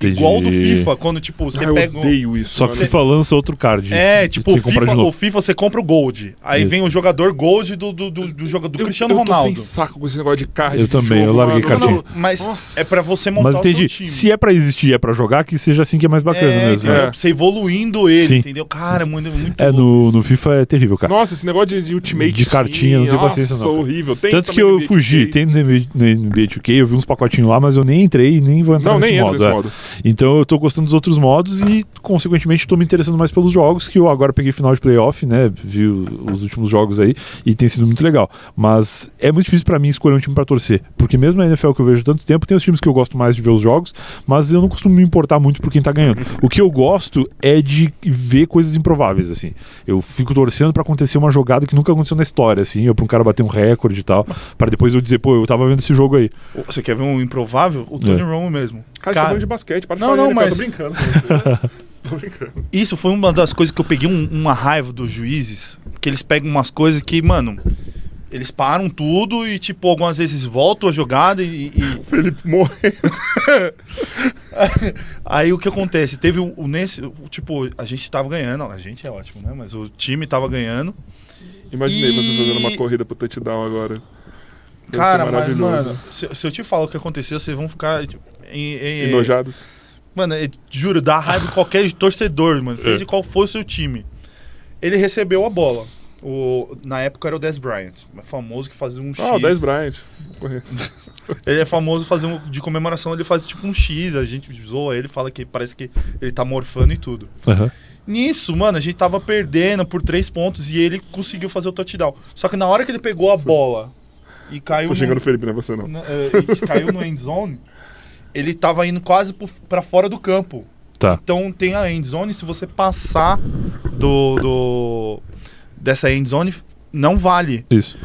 Entendi. Igual do FIFA, quando tipo, você Ah, eu pega. um- odeio isso. Só que mano. FIFA lança outro card. É, Tem tipo, o FIFA, o FIFA você compra o Gold. Aí Isso. vem o jogador Gold do, do, do, do, joga- do Eu- Cristiano eu tô Ronaldo. sem saco com esse negócio de card. Eu de também, eu jogo, larguei mano. Não, mas Nossa. é pra você montar Mas o entendi. seu time. Se é pra existir e é pra jogar, que seja assim que é mais bacana é, mesmo. né? É. Pra Você evoluindo ele, Sim. entendeu? Cara, muito, muito É, no, no FIFA é terrível, cara. Nossa, esse negócio de, de Ultimate De cartinha, não tem Team, paciência nossa, não, cara. horrível. Tem Tanto que eu fugi, NBA2K. tem no NBA no NBA 2K, eu vi uns pacotinhos lá, mas eu nem entrei e nem vou entrar Não, nesse modo. Então eu tô gostando dos outros modos e, consequentemente, tô me interessando mais pelos jogos, que eu agora peguei final de playoff, né? Vi os últimos jogos aí e tem sido muito legal. Mas é muito difícil pra mim escolher um time pra torcer. Porque mesmo na NFL que eu vejo há tanto tempo, tem os times que eu gosto mais de ver os jogos, mas eu não costumo me importar muito por quem tá ganhando. O que eu gosto é de ver coisas improváveis, assim. Eu fico torcendo pra acontecer uma jogada que nunca aconteceu na história, assim, ou pra um cara bater um recorde e tal, pra depois eu dizer, pô, eu tava vendo esse jogo aí. Você quer ver um improvável? O Tony É. Romo mesmo. Cara, você Cara, de basquete, para de Não, falar não, NFL, mas- tô brincando. você. *laughs* tô brincando. isso foi uma das coisas que eu peguei um- uma raiva dos juízes, que eles pegam umas coisas que, mano, eles param tudo e, tipo, algumas vezes voltam a jogada e- e, O Felipe morreu. *laughs* Aí o que acontece? Teve o, o nesse. o- tipo, a gente tava ganhando. A gente é ótimo, né? Mas o time tava ganhando. Imaginei você E- fazendo uma corrida pro touchdown agora. Deve Cara, mas, mano, se, se eu te falar o que aconteceu, vocês vão ficar. tipo, Em, em- Enojados. Mano, é- juro, dá raiva de qualquer *laughs* torcedor, mano. Seja qual for o seu time. Ele recebeu a bola. O, na época era o Des Bryant, famoso que fazia um X. Ah, o 10 Bryant. Conheço. *laughs* Ele é famoso fazer um, de comemoração, ele faz tipo um X, a gente zoa ele, fala que parece que ele tá morfando e tudo. Aham. Nisso, mano, a gente tava perdendo por três pontos e ele conseguiu fazer o touchdown. Só que na hora que ele pegou a bola e caiu Tô no, xingando o Felipe, não é você não. na- e caiu no *laughs* end zone, ele tava indo quase pra fora do campo. Tá. Então tem a end zone, se você passar do, do dessa end zone, não vale. Isso.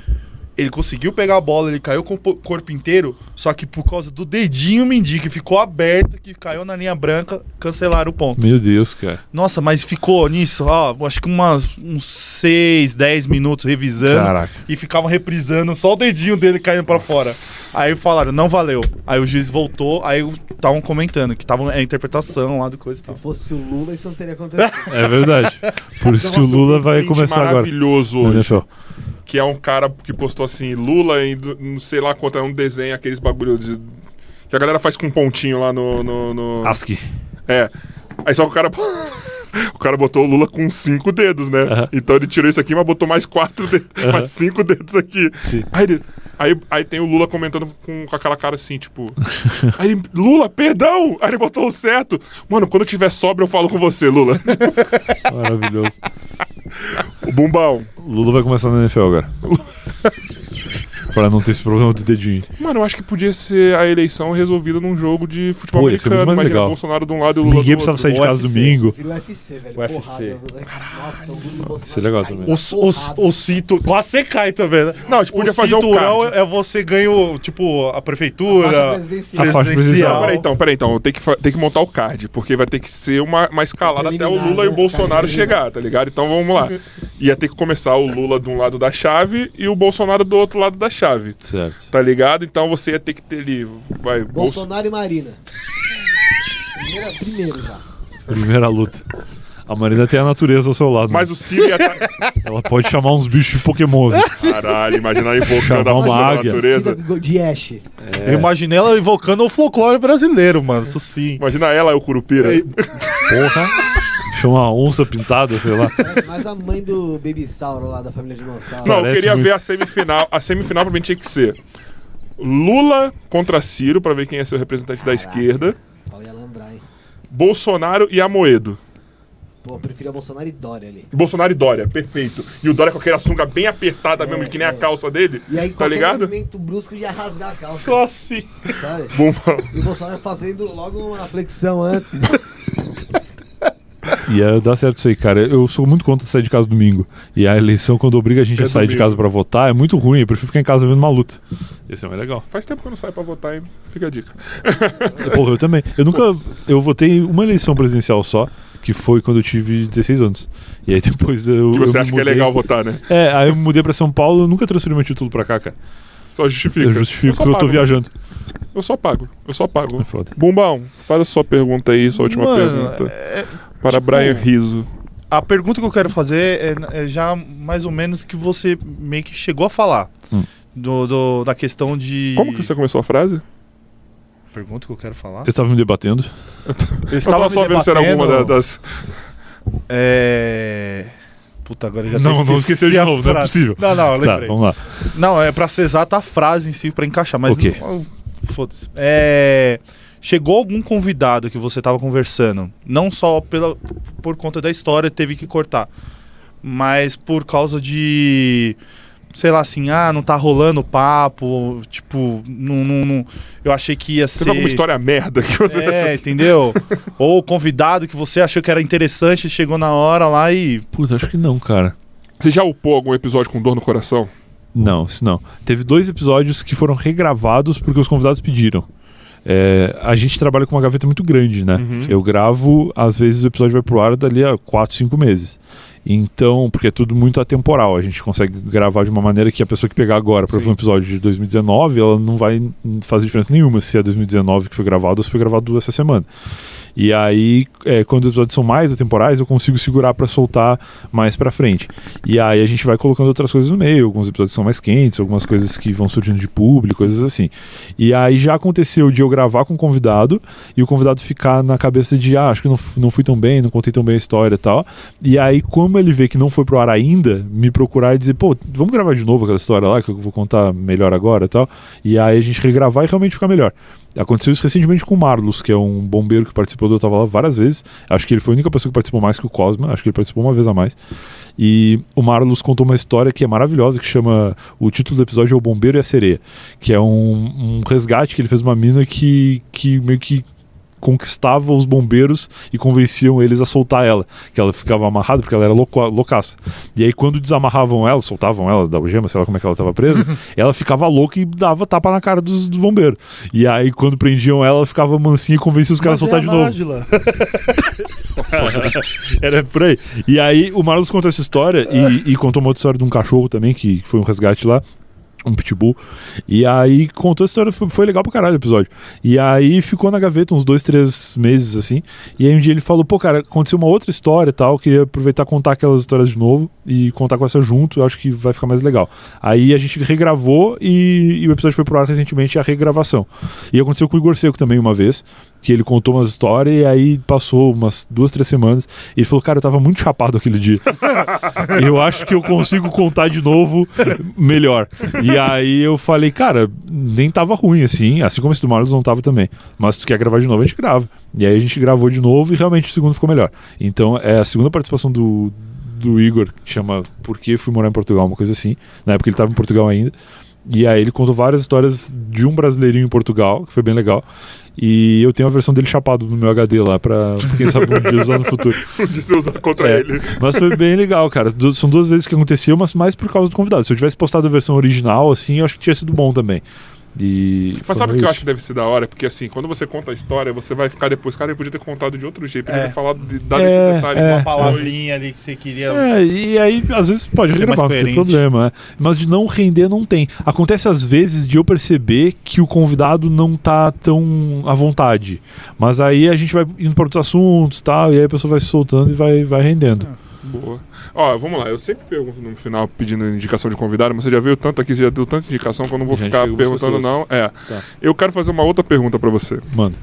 Ele conseguiu pegar a bola, ele caiu com o po- corpo inteiro, só que por causa do dedinho mindinho que ficou aberto, que caiu na linha branca, cancelaram o ponto. Meu Deus, cara. Nossa, mas ficou nisso, ó, acho que umas, uns 6, 10 minutos revisando Caraca. e ficavam reprisando só o dedinho dele caindo pra fora. Aí falaram, não valeu. Aí o juiz voltou, aí estavam comentando que tava a interpretação lá do coisa Se tal. fosse o Lula, isso não teria acontecido. É verdade. Por isso que o Lula vai começar agora. maravilhoso hoje. Que é um cara que postou assim, Lula indo, não sei lá quanto, é um desenho, aqueles bagulho de... Que a galera faz com um pontinho lá no... no, no- ASCII. É. Aí só que o cara... *laughs* O cara botou o Lula com cinco dedos, né? Aham. Então ele tirou isso aqui, mas botou mais quatro dedos, mais cinco dedos aqui. Sim. Aí, ele- aí, aí tem o Lula comentando com, com aquela cara assim, tipo. *laughs* Aí ele, Lula, perdão! Aí ele botou o certo. Mano, quando eu tiver sobra, eu falo com você, Lula. *laughs* Maravilhoso. o bumbão. O Lula vai começar na NFL agora. *laughs* pra não ter esse problema do dedinho. Mano, eu acho que podia ser a eleição resolvida num jogo de futebol Pô, ia ser americano. mais Imagina legal. Bolsonaro de um lado e o Lula Ninguém do precisava outro. sair de casa UFC. domingo. Vira o UFC, velho. UFC. Porrada. Nossa, o Lula e o Bolsonaro. Isso é legal também. O, na o, o cinto. Quase você cai também, né? Não, a gente podia fazer um cinturão card. é você ganha, o, tipo, a Faixa prefeitura. presidencial. A faixa presidencial. Peraí, então, peraí, então. Tem que, fa- tem que montar o card, porque vai ter que ser uma, uma escalada até o Preliminar, Lula e o né? Bolsonaro chegar, tá ligado? Então vamos lá. Ia ter que começar o Lula de um lado da chave e o Bolsonaro do outro lado da chave. Certo. Tá ligado? Então você ia ter que ter ali. Vai, Bolso... Bolsonaro e Marina. Primeira, primeiro já. Primeira luta. A Marina tem a natureza ao seu lado. Mas o Ciro ia tá... *laughs* Ela pode chamar uns bichos de Pokémon. assim. Caralho, imagina invocando Chamar a natureza. De Ash. Eu imaginei ela invocando o folclore brasileiro, mano. Isso sim. Imagina ela e o Curupira. Porra. Chama uma onça pintada, sei lá. Mais a mãe do Baby Sauro lá da família Dinossauro. Não, eu Parece queria muito. ver a semifinal. A semifinal pra mim tinha que ser Lula contra Ciro, pra ver quem ia ser o representante da esquerda. Pau ia lembrar, hein? Bolsonaro e Amoedo. Pô, eu preferia Bolsonaro e Dória ali. Bolsonaro e Dória, perfeito. E o Dória com aquela sunga bem apertada mesmo, que nem a calça dele. E aí, tá qualquer ligado? movimento brusco ia rasgar a calça, Só assim. sabe? Bom, E o Bolsonaro fazendo logo uma flexão antes. *laughs* Ia dar certo isso aí, cara. Eu sou muito contra sair de casa domingo. E a eleição, quando obriga a gente É a sair de domingo. casa pra votar, é muito ruim. Eu prefiro ficar em casa vendo uma luta. Esse é mais legal. faz tempo que eu não saio pra votar, hein? Fica a dica. *laughs* Porra, eu também. Eu nunca. Eu votei uma eleição presidencial só, que foi quando eu tive 16 anos. E aí depois eu. Que você eu acha que é mudei- legal votar, né? É, aí eu mudei pra São Paulo, eu nunca transferi meu título pra cá, cara. Só justifica. Eu justifico que eu tô pago. viajando. Eu só pago. Eu só pago. É. Bumbão, faz a sua pergunta aí, sua última Mano, pergunta. é- Para tipo, Brian Riso. A pergunta que eu quero fazer é, é já mais ou menos que você meio que chegou a falar. Hum. Do, do- da questão de. Como que você começou a frase? Pergunta que eu quero falar. Eu estava me debatendo. Eu estava tava só vendo se era alguma das. É. Puta, agora eu já Não, não esqueceu de novo, não é possível. Não, não, eu Tá, lembrei. vamos lá. Não, é pra ser exata a frase em si, pra encaixar, mas. Ok. não- Foda-se. É. Chegou algum convidado que você tava conversando, não só pela, por conta da história, teve que cortar, mas por causa de. Sei lá assim, ah, não tá rolando papo, tipo, não, não, não- eu achei que ia Teve ser. alguma história merda que você. É, entendeu? Ou convidado que você achou que era interessante, chegou na hora lá e. Puta, acho que não, cara. Você já upou algum episódio com dor no coração? Não, isso não. Teve dois episódios que foram regravados porque os convidados pediram. É, a gente trabalha com uma gaveta muito grande, né? Uhum. Eu gravo, às vezes o episódio vai pro ar dali a 4, 5 meses. Então, porque é tudo muito atemporal, a gente consegue gravar de uma maneira que a pessoa que pegar agora para ver um episódio de 2019, ela não vai fazer diferença nenhuma se é 2019 que foi gravado ou se foi gravado essa semana. E aí, é, quando os episódios são mais atemporais, eu consigo segurar pra soltar mais pra frente. E aí a gente vai colocando outras coisas no meio, alguns episódios são mais quentes, algumas coisas que vão surgindo de público, coisas assim. E aí já aconteceu de eu gravar com o convidado e o convidado ficar na cabeça de, ah, acho que não, não fui tão bem, não contei tão bem a história e tal. E aí, como ele vê que não foi pro ar ainda, me procurar e dizer, pô, vamos gravar de novo aquela história lá, que eu vou contar melhor agora e tal. E aí a gente regravar e realmente ficar melhor. Aconteceu isso recentemente com o Marlos, que é um bombeiro que participou do Tava Lá várias vezes. Acho que ele foi a única pessoa que participou mais que o Cosma. Acho que ele participou uma vez a mais. E o Marlos contou uma história que é maravilhosa, que chama. O título do episódio é O Bombeiro e a Sereia. Que é um, um resgate que ele fez uma mina que, que meio que conquistava os bombeiros e convenciam eles a soltar ela, que ela ficava amarrada porque ela era louco, loucaça. E aí quando desamarravam ela, soltavam ela da algema, sei lá como é que ela estava presa, *laughs* ela ficava louca e dava tapa na cara dos, dos bombeiros. E aí quando prendiam ela, ela ficava mansinha e convencia os caras a Mas soltar é de a novo. Nájila. *laughs* Era por aí. E aí o Marlos contou essa história e, e contou uma outra história de um cachorro também, que foi um resgate lá. Um pitbull. E aí contou a história, foi, foi legal pra caralho o episódio. E aí ficou na gaveta uns dois, três meses assim. E aí um dia ele falou: pô, cara, aconteceu uma outra história e tal. Queria aproveitar e contar aquelas histórias de novo e contar com essa junto. Eu acho que vai ficar mais legal. Aí a gente regravou e, e o episódio foi pro ar recentemente a regravação. E aconteceu com o Igor Seco também uma vez que ele contou uma história e aí passou umas duas, três semanas e ele falou, cara, eu tava muito chapado aquele dia. *laughs* eu acho que eu consigo contar de novo melhor. E aí eu falei, cara, nem tava ruim assim, assim como esse do Marlos não tava também. Mas se tu quer gravar de novo, a gente grava. E aí a gente gravou de novo e realmente o segundo ficou melhor. Então é a segunda participação do, do Igor, que chama Por que fui morar em Portugal, uma coisa assim. Na época ele tava em Portugal ainda. E aí ele contou várias histórias de um brasileirinho em Portugal, que foi bem legal. E eu tenho a versão dele chapado no meu HD lá, pra quem sabe um dia usar no futuro. *laughs* de você usar contra É, ele. Mas foi bem legal, cara. Du- São duas vezes que aconteceu, mas mais por causa do convidado. Se eu tivesse postado a versão original, assim, eu acho que tinha sido bom também. E Mas sabe o que eu acho que deve ser da hora? Porque assim, quando você conta a história, você vai ficar depois, cara, ele podia ter contado de outro jeito, podia É. ter falado, de, dado É, esse detalhe. é. uma palavrinha ali que você queria. É, e aí, às vezes pode Ser gravar, mais não tem problema. é. Mas de não render, não tem. Acontece às vezes de eu perceber que o convidado não tá tão à vontade. Mas aí a gente vai indo para outros assuntos tal, e aí a pessoa vai se soltando e vai, vai rendendo. Boa. Ó, vamos lá, eu sempre pergunto no final pedindo indicação de convidado, mas você já veio tanto aqui, você já deu tanta indicação que eu não vou Já ficar perguntando, não. É. Tá. Eu quero fazer uma outra pergunta pra você. Mano,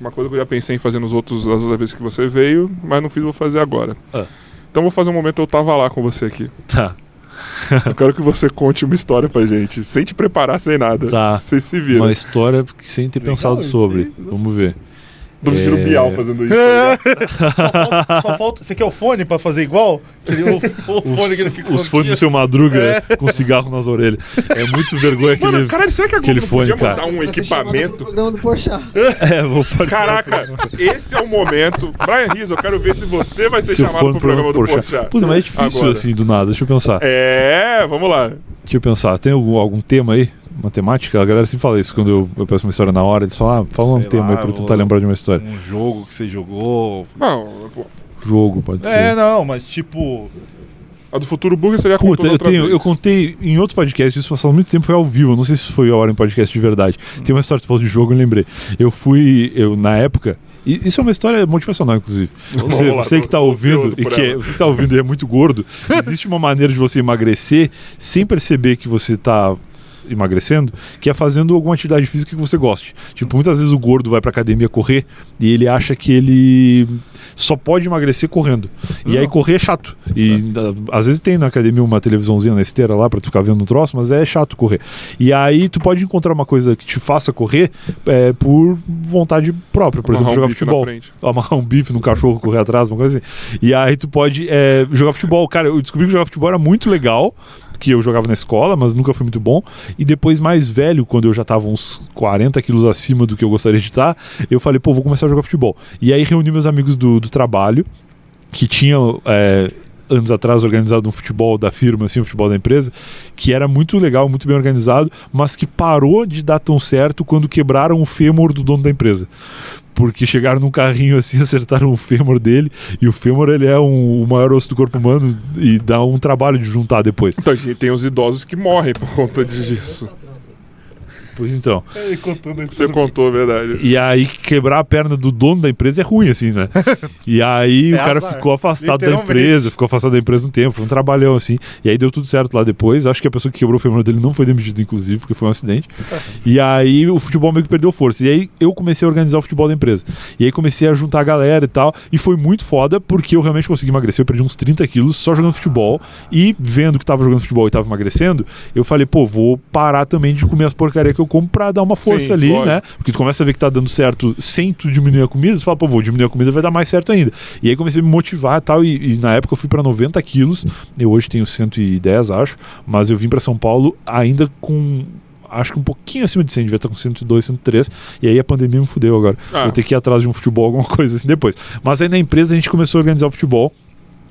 Uma coisa que eu já pensei em fazer nos outros, as outras vezes que você veio, mas não fiz, vou fazer agora. Ah. Então vou fazer um momento eu tava lá com você aqui. tá. *laughs* Eu quero que você conte uma história pra gente, sem te preparar, sem nada. Tá. Você se vira. Uma história sem ter Legal, pensado sobre. aí, Vamos ver. Tô sentindo É. Bial fazendo isso. tá ligado? Só falta, só falta- Você quer o fone pra fazer igual? Aquele, o, o *laughs* fone que ele fica Os fones do seu Madruga com cigarro nas orelhas. É muito vergonha aquele. Mano, caralho, será que a Globo não podia fone, cara. mandar um Você pro equipamento? programa do Porchat. *laughs* É, vou. Caraca, esse é o momento. Brian Rizzo, eu quero ver se você vai ser Se chamado pro no programa do Porchat. Porchat. Puta, mas é difícil Agora. assim do nada. Deixa eu pensar. É, vamos lá. Deixa eu pensar. Tem algum, algum tema aí? Uma temática? A galera sempre fala isso quando eu, eu peço uma história na hora. Eles falam, ah, fala um tema aí lá, pra eu tentar lembrar de uma história. Um jogo que você jogou. Não, pô, Jogo, pode É, ser. não, mas tipo. a do Futuro Burger seria Puta, eu, tenho, vez. eu contei em outro podcast, isso passou muito tempo, foi ao vivo, não sei se foi a hora em podcast de verdade. Tem uma história que falou de jogo, eu lembrei. Eu fui, eu na época, e isso é uma história motivacional, inclusive. Você, lá, você tô- que tá tô ouvindo e que é, você que tá ouvindo e é muito gordo, existe uma maneira de você emagrecer sem perceber que você tá emagrecendo, que é fazendo alguma atividade física que você goste. Tipo, muitas vezes o gordo vai pra academia correr e ele acha que ele só pode emagrecer correndo. E aí correr é chato. E a- às vezes tem na academia uma televisãozinha na esteira lá pra tu ficar vendo um troço, mas é chato correr. E aí tu pode encontrar uma coisa que te faça correr é, por vontade própria, por Amarrar exemplo, um jogar na futebol amarrar um bife no cachorro, correr atrás, uma coisa assim. E aí tu pode é, jogar futebol. Cara, eu descobri que jogar futebol era muito legal, que eu jogava na escola, mas nunca foi muito bom. E depois, mais velho, quando eu já tava uns 40 quilos acima do que eu gostaria de estar, eu falei, pô, vou começar a jogar futebol. E aí reuni meus amigos do, do trabalho, que tinham... é, anos atrás organizado um futebol da firma, assim, um futebol da empresa, que era muito legal, muito bem organizado, mas que parou de dar tão certo quando quebraram o fêmur do dono da empresa porque chegaram num carrinho assim, *laughs* acertaram o fêmur dele, e o fêmur ele é um- o maior osso do corpo humano e dá um trabalho de juntar depois. Então, tem os idosos que morrem por conta disso. Pois então. Você contou a verdade. E aí quebrar a perna do dono da empresa é ruim, assim, né? *laughs* E aí É o cara azar, ficou afastado da empresa, ficou afastado da empresa um tempo, foi um trabalhão, assim. E aí deu tudo certo lá depois. Acho que a pessoa que quebrou o fêmur dele não foi demitida, inclusive, porque foi um acidente. *laughs* E aí o futebol meio que perdeu força. E aí eu comecei a organizar o futebol da empresa. E aí comecei a juntar a galera e tal. E foi muito foda, porque eu realmente consegui emagrecer. Eu perdi uns 30 quilos só jogando futebol. E vendo que tava jogando futebol e tava emagrecendo, eu falei, pô, vou parar também de comer as porcarias que eu como pra dar uma força Sim, ali, lógico. né? Porque tu começa a ver que tá dando certo sem tu diminuir a comida, tu fala, pô, vou diminuir a comida, vai dar mais certo ainda. E aí comecei a me motivar e tal, e, na época eu fui pra 90 quilos, eu hoje tenho 110, acho, mas eu vim pra São Paulo ainda com. Acho que um pouquinho acima de 100, devia estar com 102, 103. E aí a pandemia me fudeu agora. Ah. Vou ter que ir atrás de um futebol, *laughs* alguma coisa assim depois. Mas aí na empresa a gente começou a organizar o futebol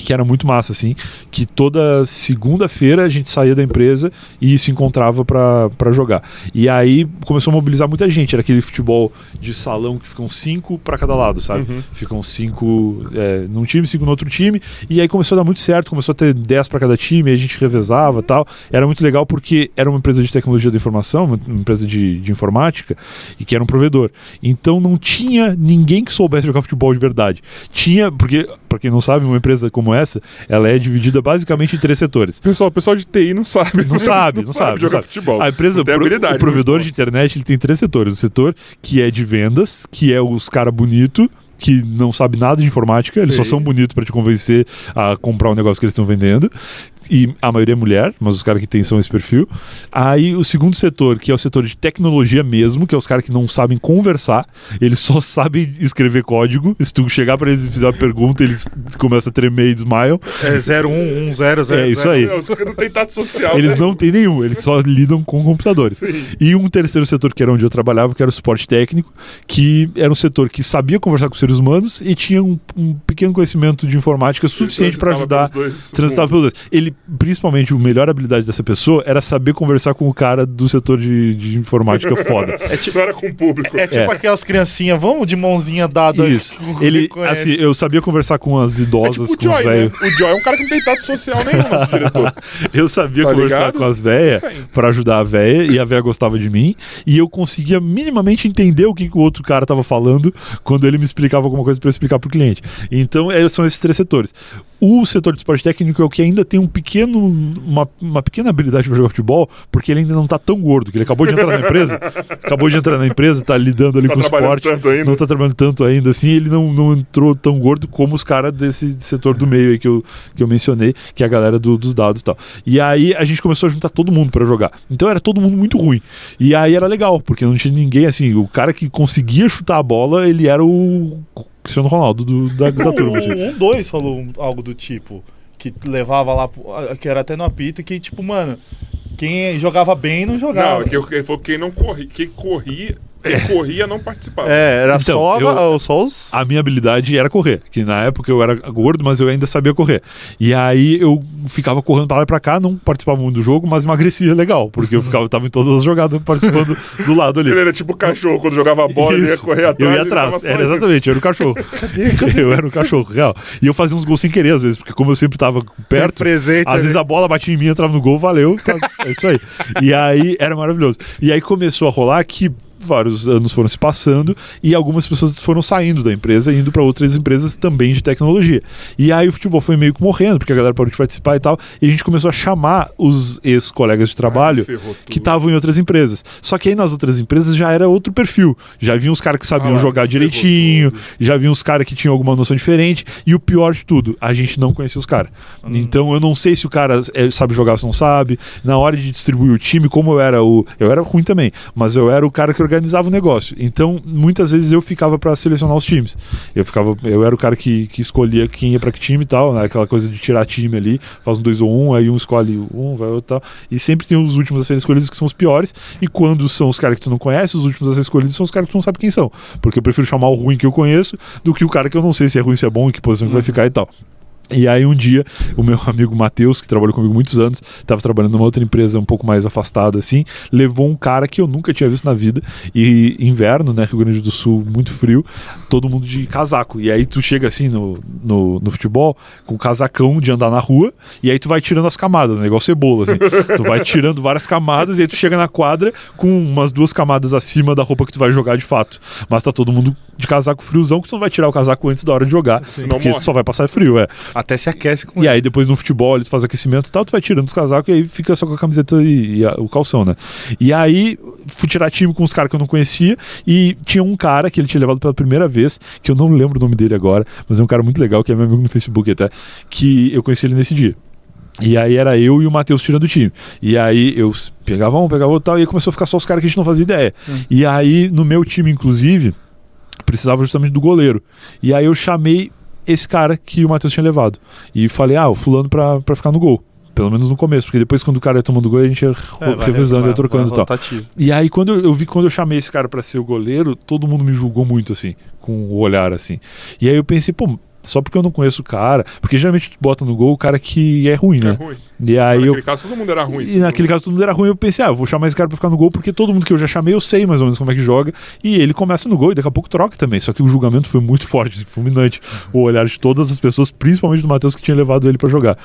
que era muito massa, assim, que toda segunda-feira a gente saía da empresa e se encontrava pra jogar. E aí começou a mobilizar muita gente. Era aquele futebol de salão que ficam cinco pra cada lado, sabe? Uhum. Ficam cinco é, num time, cinco no outro time. E aí começou a dar muito certo, começou a ter dez pra cada time, a gente revezava e tal. Era muito legal porque era uma empresa de tecnologia da informação, uma uma empresa de, de informática, e que era um provedor. Então não tinha ninguém que soubesse jogar futebol de verdade. Tinha, porque, pra quem não sabe, uma empresa como essa, ela é dividida basicamente em três setores. Pessoal, o pessoal de TI não sabe. Não sabe, não, sabe. jogar não sabe. futebol. A empresa, não pro- o provedor de internet, ele tem três setores. O setor que é de vendas, que é os cara bonito, que não sabe nada de informática, eles só Sei. são bonitos para te convencer a comprar o negócio que eles estão vendendo. E a maioria é mulher, mas os caras que tem são esse perfil. Aí o segundo setor, que é o setor de tecnologia mesmo, que é os caras que não sabem conversar, eles só *laughs* sabem escrever código. Se tu chegar para eles e fizer uma pergunta, eles começam a tremer e desmaiam. É 011000. É isso aí. Não, Os caras não têm tato social. Eles né? não têm nenhum, eles só lidam com computadores. Sim. E um terceiro setor, que era onde eu trabalhava, que era o suporte técnico, que era um setor que sabia conversar com seres humanos e tinha um, um pequeno conhecimento de informática suficiente para ajudar transitava pelos dois. Ele principalmente, a melhor habilidade dessa pessoa era saber conversar com o cara do setor de, de informática foda. *laughs* É tipo, era com o público. É tipo É. aquelas criancinhas, vamos de mãozinha dada. Isso. Ele, conhece. assim, eu sabia conversar com as É idosas, tipo o com os Joy, né? velhos. O Joy é um cara que não tem tato social nenhum, nosso *laughs* diretor. Eu sabia Tá conversar ligado? com as véias Tem. pra ajudar a véia e a véia gostava de mim e eu conseguia minimamente entender o que, que o outro cara tava falando quando ele me explicava alguma coisa pra eu explicar pro cliente. Então, é, são esses três setores. O setor de esporte técnico é o que ainda tem um pequeno, uma, uma pequena habilidade para jogar futebol, porque ele ainda não tá tão gordo, que ele acabou de entrar na empresa, *laughs* acabou de entrar na empresa, tá lidando ali Tá com o trabalhando esporte, tanto ainda. não tá trabalhando tanto ainda assim, ele não, não entrou tão gordo como os caras desse setor do meio aí que eu, que eu mencionei, que é a galera do- dos dados e tal. E aí a gente começou a juntar todo mundo para jogar. Então era todo mundo muito ruim. E aí era legal, porque não tinha ninguém assim, o cara que conseguia chutar a bola, ele era o Cristiano Ronaldo do- da, da *laughs* turma. Assim. Um, um dois falou algo do tipo. Que levava lá, que era até no apito, que tipo, mano, quem jogava bem não jogava. Não, é que ele falou que quem não corria, quem corria, quem corria não participava. É, era Então, só, eu- só os. A minha habilidade era correr, que na época eu era gordo, mas eu ainda sabia correr. E aí eu ficava correndo pra lá e pra cá, não participava muito do jogo, mas emagrecia legal, porque eu ficava tava em todas as jogadas participando *laughs* do lado ali. Ele era tipo o cachorro, quando jogava bola, ele ia Isso. correr atrás. Eu ia atrás. Era exatamente, eu era o cachorro. *laughs* eu era o cachorro, real. E eu fazia uns gols sem querer, às vezes, porque como eu sempre tava perto, presente. às vezes a bola batia em mim, entrava no gol, valeu. tá- é isso aí. E aí era maravilhoso. E aí começou a rolar que vários anos foram se passando e algumas pessoas foram saindo da empresa e indo para outras empresas também de tecnologia. E aí o futebol foi meio que morrendo, porque a galera parou de participar e tal, e a gente começou a chamar os ex-colegas de trabalho tudo. que estavam em outras empresas. Só que aí nas outras empresas já era outro perfil. Já vinham os caras que sabiam Ah jogar direitinho, tudo. já vinham os caras que tinham alguma noção diferente. E o pior de tudo, a gente não conhecia os caras. Então eu não sei se o cara é, sabe jogar ou se não sabe. Na hora de distribuir o time, como eu era o. Eu era ruim também, mas eu era o cara que organizava o negócio. Então, muitas vezes eu ficava para selecionar os times. Eu ficava, eu era o cara que, que escolhia quem ia para que time e tal, né? aquela coisa de tirar time ali, faz um dois ou um, aí um escolhe um, vai outro tal. E sempre tem os últimos a serem escolhidos que são os piores. E quando são os caras que tu não conhece, os últimos a serem escolhidos são os caras que tu não sabe quem são. Porque eu prefiro chamar o ruim que eu conheço do que o cara que eu não sei se é ruim, se é bom, em que posição que vai ficar e tal. E aí um dia, o meu *laughs* amigo Matheus, que trabalhou comigo muitos anos, estava trabalhando numa outra empresa um pouco mais afastada assim, levou um cara que eu nunca tinha visto na vida, e inverno, né, Rio Grande do Sul, muito frio, todo mundo de casaco. E aí tu chega assim no, no, no futebol, com casacão de andar na rua, e aí tu vai tirando as camadas, né, igual cebola, assim. *laughs* tu vai tirando várias camadas, e aí tu chega na quadra com umas duas camadas acima da roupa que tu vai jogar de fato. Mas tá todo mundo de casaco friozão, que tu não vai tirar o casaco antes da hora de jogar, Senão porque tu só vai passar frio, é. Até se aquece com E aí depois no futebol ele faz aquecimento e tal, tu vai tirando os casacos e aí fica só com a camiseta e, e a- o calção, né? E aí fui tirar time com os caras que eu não conhecia e tinha um cara que ele tinha levado pela primeira vez, que eu não lembro o nome dele agora, mas é um cara muito legal, que é meu amigo no Facebook até, que eu conheci ele nesse dia. E aí era eu e o Matheus tirando o time. E aí eu pegava um, pegava outro tal, e aí começou a ficar só os caras que a gente não fazia ideia. E aí no meu time, inclusive, precisava justamente do goleiro. E aí eu chamei esse cara que o Matheus tinha levado. E falei, ah, o fulano pra, pra ficar no gol. Pelo menos no começo, porque depois quando o cara ia tomando gol, a gente ia É, vai- revezando, vai- ia trocando vai e tal. E aí, quando eu, eu vi quando eu chamei esse cara pra ser o goleiro, todo mundo me julgou muito, assim, com o olhar, assim. E aí eu pensei, pô, só porque eu não conheço o cara, porque geralmente tu bota no gol o cara que é ruim, É né? ruim. E aí eu. Naquele caso, todo mundo era ruim. E naquele caso todo mundo era ruim, eu pensei, ah, eu vou chamar esse cara pra ficar no gol, porque todo mundo que eu já chamei, eu sei mais ou menos como é que joga. E ele começa no gol e daqui a pouco troca também. Só que o julgamento foi muito *laughs* forte, assim, fulminante. O olhar de todas as pessoas, principalmente do Matheus, que tinha levado ele pra jogar.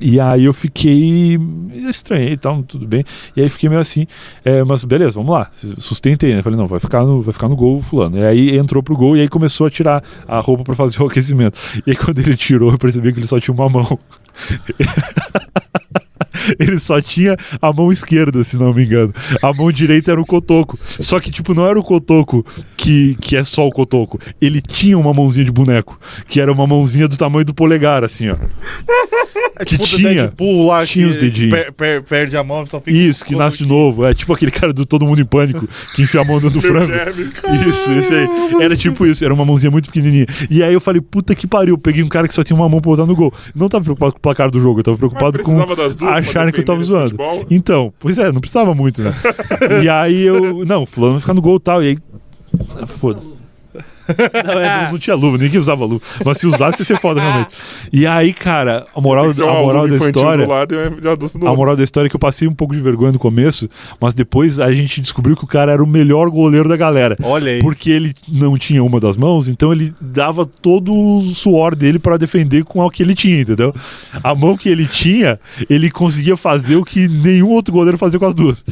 E aí eu fiquei. estranhei e tal, tudo bem. E aí fiquei meio assim, é, mas beleza, vamos lá. Sustentei, né? Falei, não, vai ficar no, vai ficar no gol, fulano. E aí entrou pro gol e aí começou a tirar a roupa pra fazer o *laughs* aquecimento. E aí quando ele tirou, eu percebi que ele só tinha uma mão. *laughs* *laughs* Ele só tinha a mão esquerda, se não me engano. A mão direita era o cotoco. Só que, tipo, não era o cotoco que, que é só o cotoco. Ele tinha uma mãozinha de boneco, que era uma mãozinha do tamanho do polegar, assim, ó. que Tipo tinha. Deadpool lá tinha que os dedinhos. per- per- perde a mão e só fica Isso, que nasce de novo. É tipo aquele cara do Todo Mundo em Pânico, que enfia a mão dentro do *laughs* frango. Isso, esse aí. Era tipo isso, era uma mãozinha muito pequenininha. E aí eu falei, puta que pariu, eu peguei um cara que só tinha uma mão pra botar no gol. Não tava preocupado com o placar do jogo, eu tava preocupado com duas pra acharem que eu tava zoando. futebol? Então, pois é, não precisava muito, né? *laughs* e aí eu, não, fulano vai ficar no gol e tal, e aí... Ah, Foda. Não, é, não, não tinha luva, ninguém usava luva. Mas se usasse, ia ser foda, *laughs* realmente. E aí, cara, a moral, a moral da história. A moral da história é que eu passei um pouco de vergonha no começo, mas depois a gente descobriu que o cara era o melhor goleiro da galera. Olha aí. Porque ele não tinha uma das mãos, então ele dava todo o suor dele pra defender com o que ele tinha, entendeu? A mão que ele tinha, ele conseguia fazer o que nenhum outro goleiro fazia com as duas.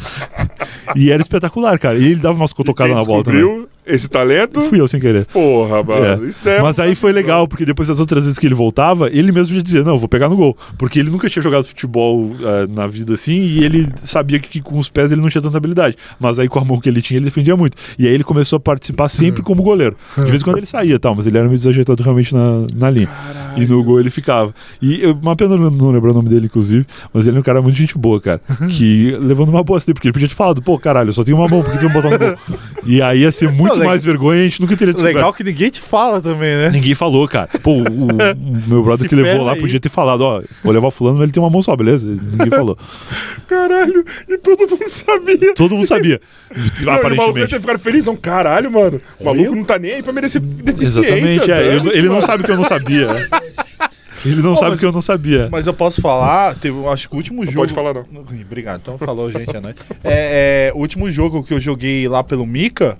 E era espetacular, cara. E ele dava umas cotocadas na bola também. Esse talento? Fui eu sem querer. Porra, mano. É. Isso é Mas aí foi legal, porque depois das outras vezes que ele voltava, ele mesmo já dizia, não, vou pegar no gol. Porque ele nunca tinha jogado futebol eh, na vida assim, e ele sabia que, com os pés ele não tinha tanta habilidade. Mas aí com a mão que ele tinha, ele defendia muito. E aí ele começou a participar sempre como goleiro. De vez em quando ele saía tal, mas ele era meio desajeitado realmente na, na linha. E no gol ele ficava. E eu- uma pena não não lembrar o nome dele, inclusive, mas ele é um cara muito gente boa, cara. Que levando uma boa assim, porque ele podia ter falado, pô, caralho, eu só tenho uma mão, por que tu vai botar no gol? E aí ia ser muito Legal- mais vergonha a gente nunca teria descoberto. Legal que ninguém te fala também, né? Ninguém falou, cara. Pô, o, o *laughs* meu brother Se que levou lá aí. podia ter falado, ó, vou levar o fulano, mas ele tem uma mão só, beleza? Ninguém falou. *laughs* Caralho, e todo mundo sabia. Todo mundo sabia. Não, e o maluco deve aparentemente. ter ficado feliz. Um caralho, mano. O maluco não tá nem aí pra merecer deficiência. Exatamente, é. Ele, dane-se, ele não sabe que eu não sabia. Ele não Pô, sabe mas- que eu não sabia. Mas eu posso falar, teve, eu acho que o último Não jogo. pode falar, não. Obrigado, então falou, gente, é nóis. É, é, o último jogo que eu joguei lá pelo Mika,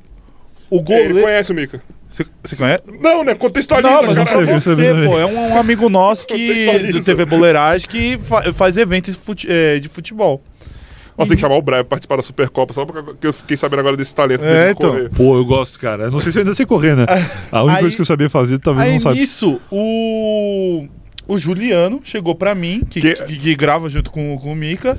o Ele goleiro. conhece o Mika. Você você conhece? Não, né? Contextualiza, Não, mas não eu sei, você, pô. É um, um amigo nosso que do TV Boleiragem que fa- faz eventos fute- é, de futebol. Nossa, tem que chamar o Brian pra participar da Supercopa, só porque eu fiquei sabendo agora desse talento É, então. correr. Pô, eu gosto, cara. Eu não sei se eu ainda sei correr, né? *laughs* A única Aí- coisa que eu sabia fazer, talvez Aí não sabe. nisso, o, o Juliano chegou pra mim, que, Que- que, que grava junto com, com o Mika,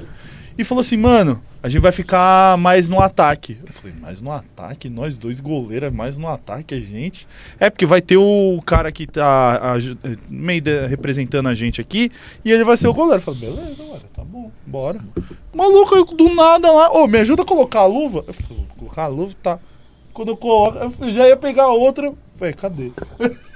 e falou assim, mano, a gente vai ficar mais no ataque. Eu falei, mais no ataque? Nós dois goleiros, mais no ataque a gente? É, porque vai ter o cara que tá aju- meio de- representando a gente aqui, e ele vai ser o goleiro. Eu falei, beleza, mano, tá bom, bora. Maluco, eu do nada lá, ô, me ajuda a colocar a luva? Eu falei, "Vou colocar a luva, tá. Quando eu coloco, eu já ia pegar a outra, falei, cadê? *laughs*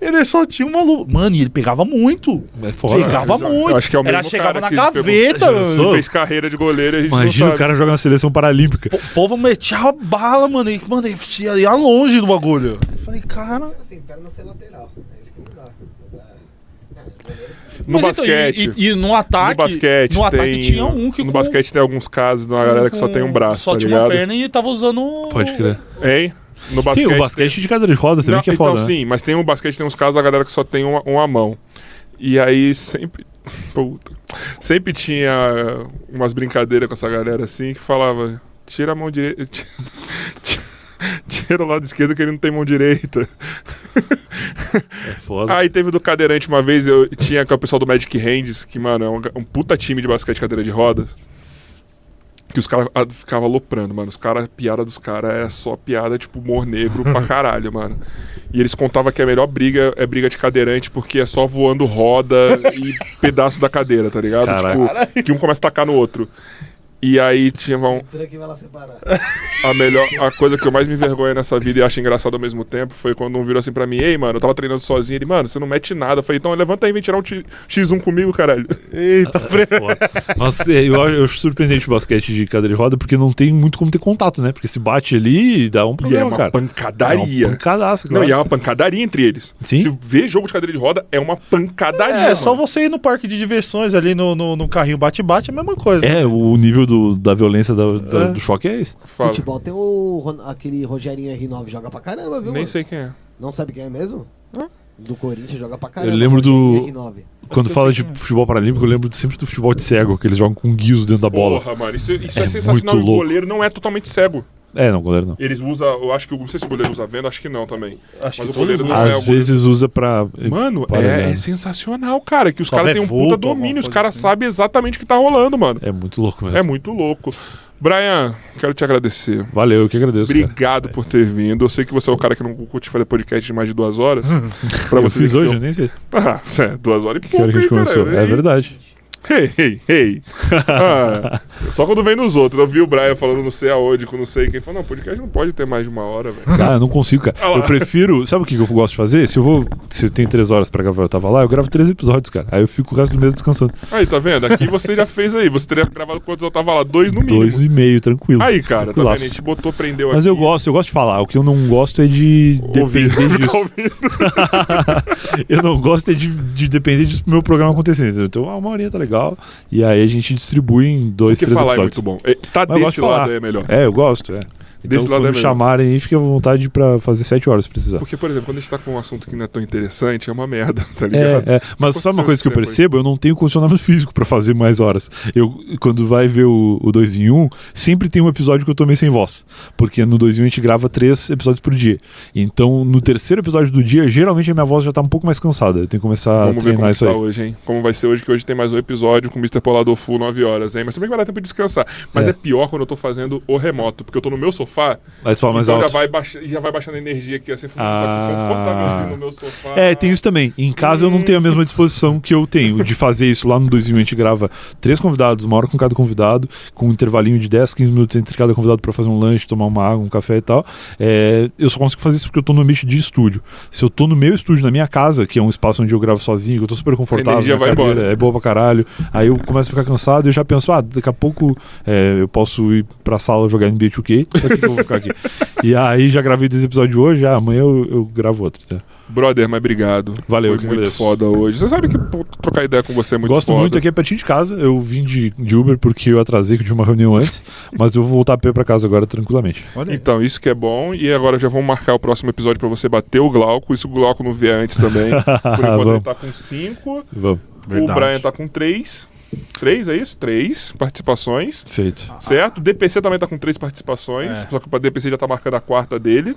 Ele só tinha uma luva. Mano, e ele pegava muito. É foda. Chegava eu muito. acho que é o Era, mesmo chegava cara na que gaveta. pegou- Ele fez carreira de goleiro e a gente Imagina não o sabe. cara jogar na seleção paralímpica. O povo metia a bala, mano. E, mano, ia ia longe do bagulho. Eu Falei, cara. Assim, perna ser lateral. É isso que não dá. É, No Mas então, basquete. e, e- e no ataque. no basquete, no ataque tem, tinha um que No com- basquete tem alguns casos da galera que só tem um braço, Só tá tinha ligado? uma perna e tava usando. Pode crer. Hein? No basquete. Tem o basquete de cadeira de roda também, Não, que é então foda. né? sim, mas tem um basquete, tem uns casos da galera que só tem uma, uma mão. E aí sempre. Puta. Sempre tinha umas brincadeiras com essa galera assim que falava: tira a mão direita. *laughs* Tira o lado esquerdo que ele não tem mão direita. É foda. Aí teve do cadeirante uma vez, eu tinha com o pessoal do Magic Hands, que, mano, é um, um puta time de basquete cadeira de rodas. Que os caras ah, ficavam aloprando, mano. Os caras, a piada dos caras é só piada, tipo, humor negro pra *laughs* caralho, mano. E eles contavam que a melhor briga é briga de cadeirante, porque é só voando roda e *laughs* pedaço da cadeira, tá ligado? Tipo, que um começa a tacar no outro. E aí tinha um, *laughs* a melhor, a coisa que eu mais me envergonho nessa vida e acho engraçado ao mesmo tempo foi quando um virou assim pra mim, ei, mano, eu tava treinando sozinho. Ele, mano, você não mete nada. Eu falei, então levanta aí e vem tirar um X- X1 comigo, caralho. Eita. *laughs* Foda. Mas é, eu, eu acho surpreendente o basquete de cadeira de roda, porque não tem muito como ter contato, né? Porque se bate ali e dá um E é problema, uma cara. pancadaria. É uma pancadaça, Não, claro. e é uma pancadaria entre eles. Sim. Se vê jogo de cadeira de roda, é uma pancadaria. É, só você ir no parque de diversões ali no, no, no carrinho bate-bate, é a mesma coisa. É, o nível do, da violência da- da- É. do choque é esse. Fala. Futebol tem o Ron- aquele Rogerinho R9 joga pra caramba, viu? Nem mano? sei quem é. Não sabe quem é mesmo? Hã? Do Corinthians joga pra caramba. Eu lembro do- Rogerinho R9. Quando fala de é. futebol paralímpico, eu lembro sempre do futebol de cego, que eles jogam com guiso dentro da bola. Porra, mano, isso, isso é, É sensacional. O goleiro não é totalmente cego. É, não, goleiro não. Eles usam, eu acho que, não sei se o goleiro usa vendo, acho que não também. Acho Mas que o goleiro não é Às o vezes usa pra. Mano, para, é, é sensacional, cara. Que os caras têm um puta domínio, os caras assim. sabem exatamente o que tá rolando, mano. É muito louco mesmo. É muito louco. Brian, quero te agradecer. Valeu, eu que agradeço. cara. Obrigado por ter vindo. Eu sei que você é o cara que não curte fazer podcast de mais de duas horas. *laughs* pra Eu você fiz hoje, que eu nem sei. *laughs* Ah, é, duas horas e Que hora pouco, que a gente cara? começou. É verdade. Ei, ei, ei. Ah, só quando vem nos outros. Eu vi o Brian falando não sei aonde, com não sei quem. Falou, não, podcast não pode ter mais de uma hora, velho. Cara, eu não consigo, cara. Eu prefiro. Sabe o que eu gosto de fazer? Se eu vou. Se eu tenho três horas pra gravar, eu tava lá, eu gravo três episódios, cara. Aí eu fico o resto do mês descansando. Aí, tá vendo? Aqui você já fez aí. Você teria gravado quantos eu tava lá? Dois no mínimo. Dois e meio, tranquilo. Aí, cara, tá vendo? A gente botou, prendeu Mas aqui. eu gosto, eu gosto de falar. O que eu não gosto é de Ouvir. depender disso. *laughs* Eu não gosto é de, de depender disso pro meu programa acontecer. Então, uma horinha tá legal. E aí a gente distribui em dois, três falar é episódios. muito bom. É, Tá Mas desse falar. lado aí é melhor. É, eu gosto, é. Então, Desse lado quando é chamarem aí, fica à vontade pra fazer sete horas se precisar. Porque, por exemplo, quando a gente tá com um assunto que não é tão interessante, é uma merda, *laughs* tá É, ligado? é. Mas sabe uma coisa que eu aí? percebo? Eu não tenho condicionamento *laughs* físico pra fazer mais horas. Eu, quando vai ver o 2 em 1, um, sempre tem um episódio que eu tô meio sem voz. Porque no 2 em 1 um a gente grava três episódios por dia. Então, no terceiro episódio do dia, geralmente a minha voz já tá um pouco mais cansada. Eu tenho que começar a Vamos ver treinar como que isso tá aí. hoje, hein? Como vai ser hoje, que hoje tem mais um episódio com o Mr. Polador Full 9 horas, hein? Mas também vai dar tempo de descansar. Mas é. É. pior quando eu tô fazendo o remoto, porque eu tô no meu sofá, Aí tu fala mais então já alto. vai, baixa- já vai baixando a energia aqui, assim, aqui Ah. no meu sofá. É, tem isso também. Em casa eu não tenho a mesma disposição que eu tenho de fazer isso. Lá no 2 em 1 a gente grava três convidados, uma hora com cada convidado, com um intervalinho de 10, 15 minutos entre cada convidado pra fazer um lanche, tomar uma água, um café e tal. É, eu só consigo fazer isso porque eu tô no ambiente de estúdio. Se eu tô no meu estúdio, na minha casa, que é um espaço onde eu gravo sozinho, que eu tô super confortável, energia minha vai cadeira embora. é boa pra caralho, aí eu começo a ficar cansado e eu já penso, ah, daqui a pouco é, eu posso ir pra sala jogar NBA 2K, pra que, que eu vou ficar aqui? e aí já gravei dois episódios hoje, ah, amanhã eu, eu gravo outro, tá? Brother, mas obrigado. Valeu, Foi que muito agradeço. foda hoje. Você sabe que pô, trocar ideia com você é muito Gosto foda. muito, aqui é pertinho de casa. Eu vim de, de Uber porque eu atrasei, que eu tive uma reunião antes. *laughs* mas eu vou voltar a pé pra casa agora tranquilamente. Olha. Então, isso que é bom. E agora já vamos marcar o próximo episódio pra você bater o Glauco. E se o Glauco não vier antes também. *laughs* Por enquanto ele tá com 5. Vamos. O Brian tá com 3. 3, é isso? 3 participações. Feito. Certo? O DPC também tá com 3 participações. É. Só que o DPC já tá marcando a quarta dele.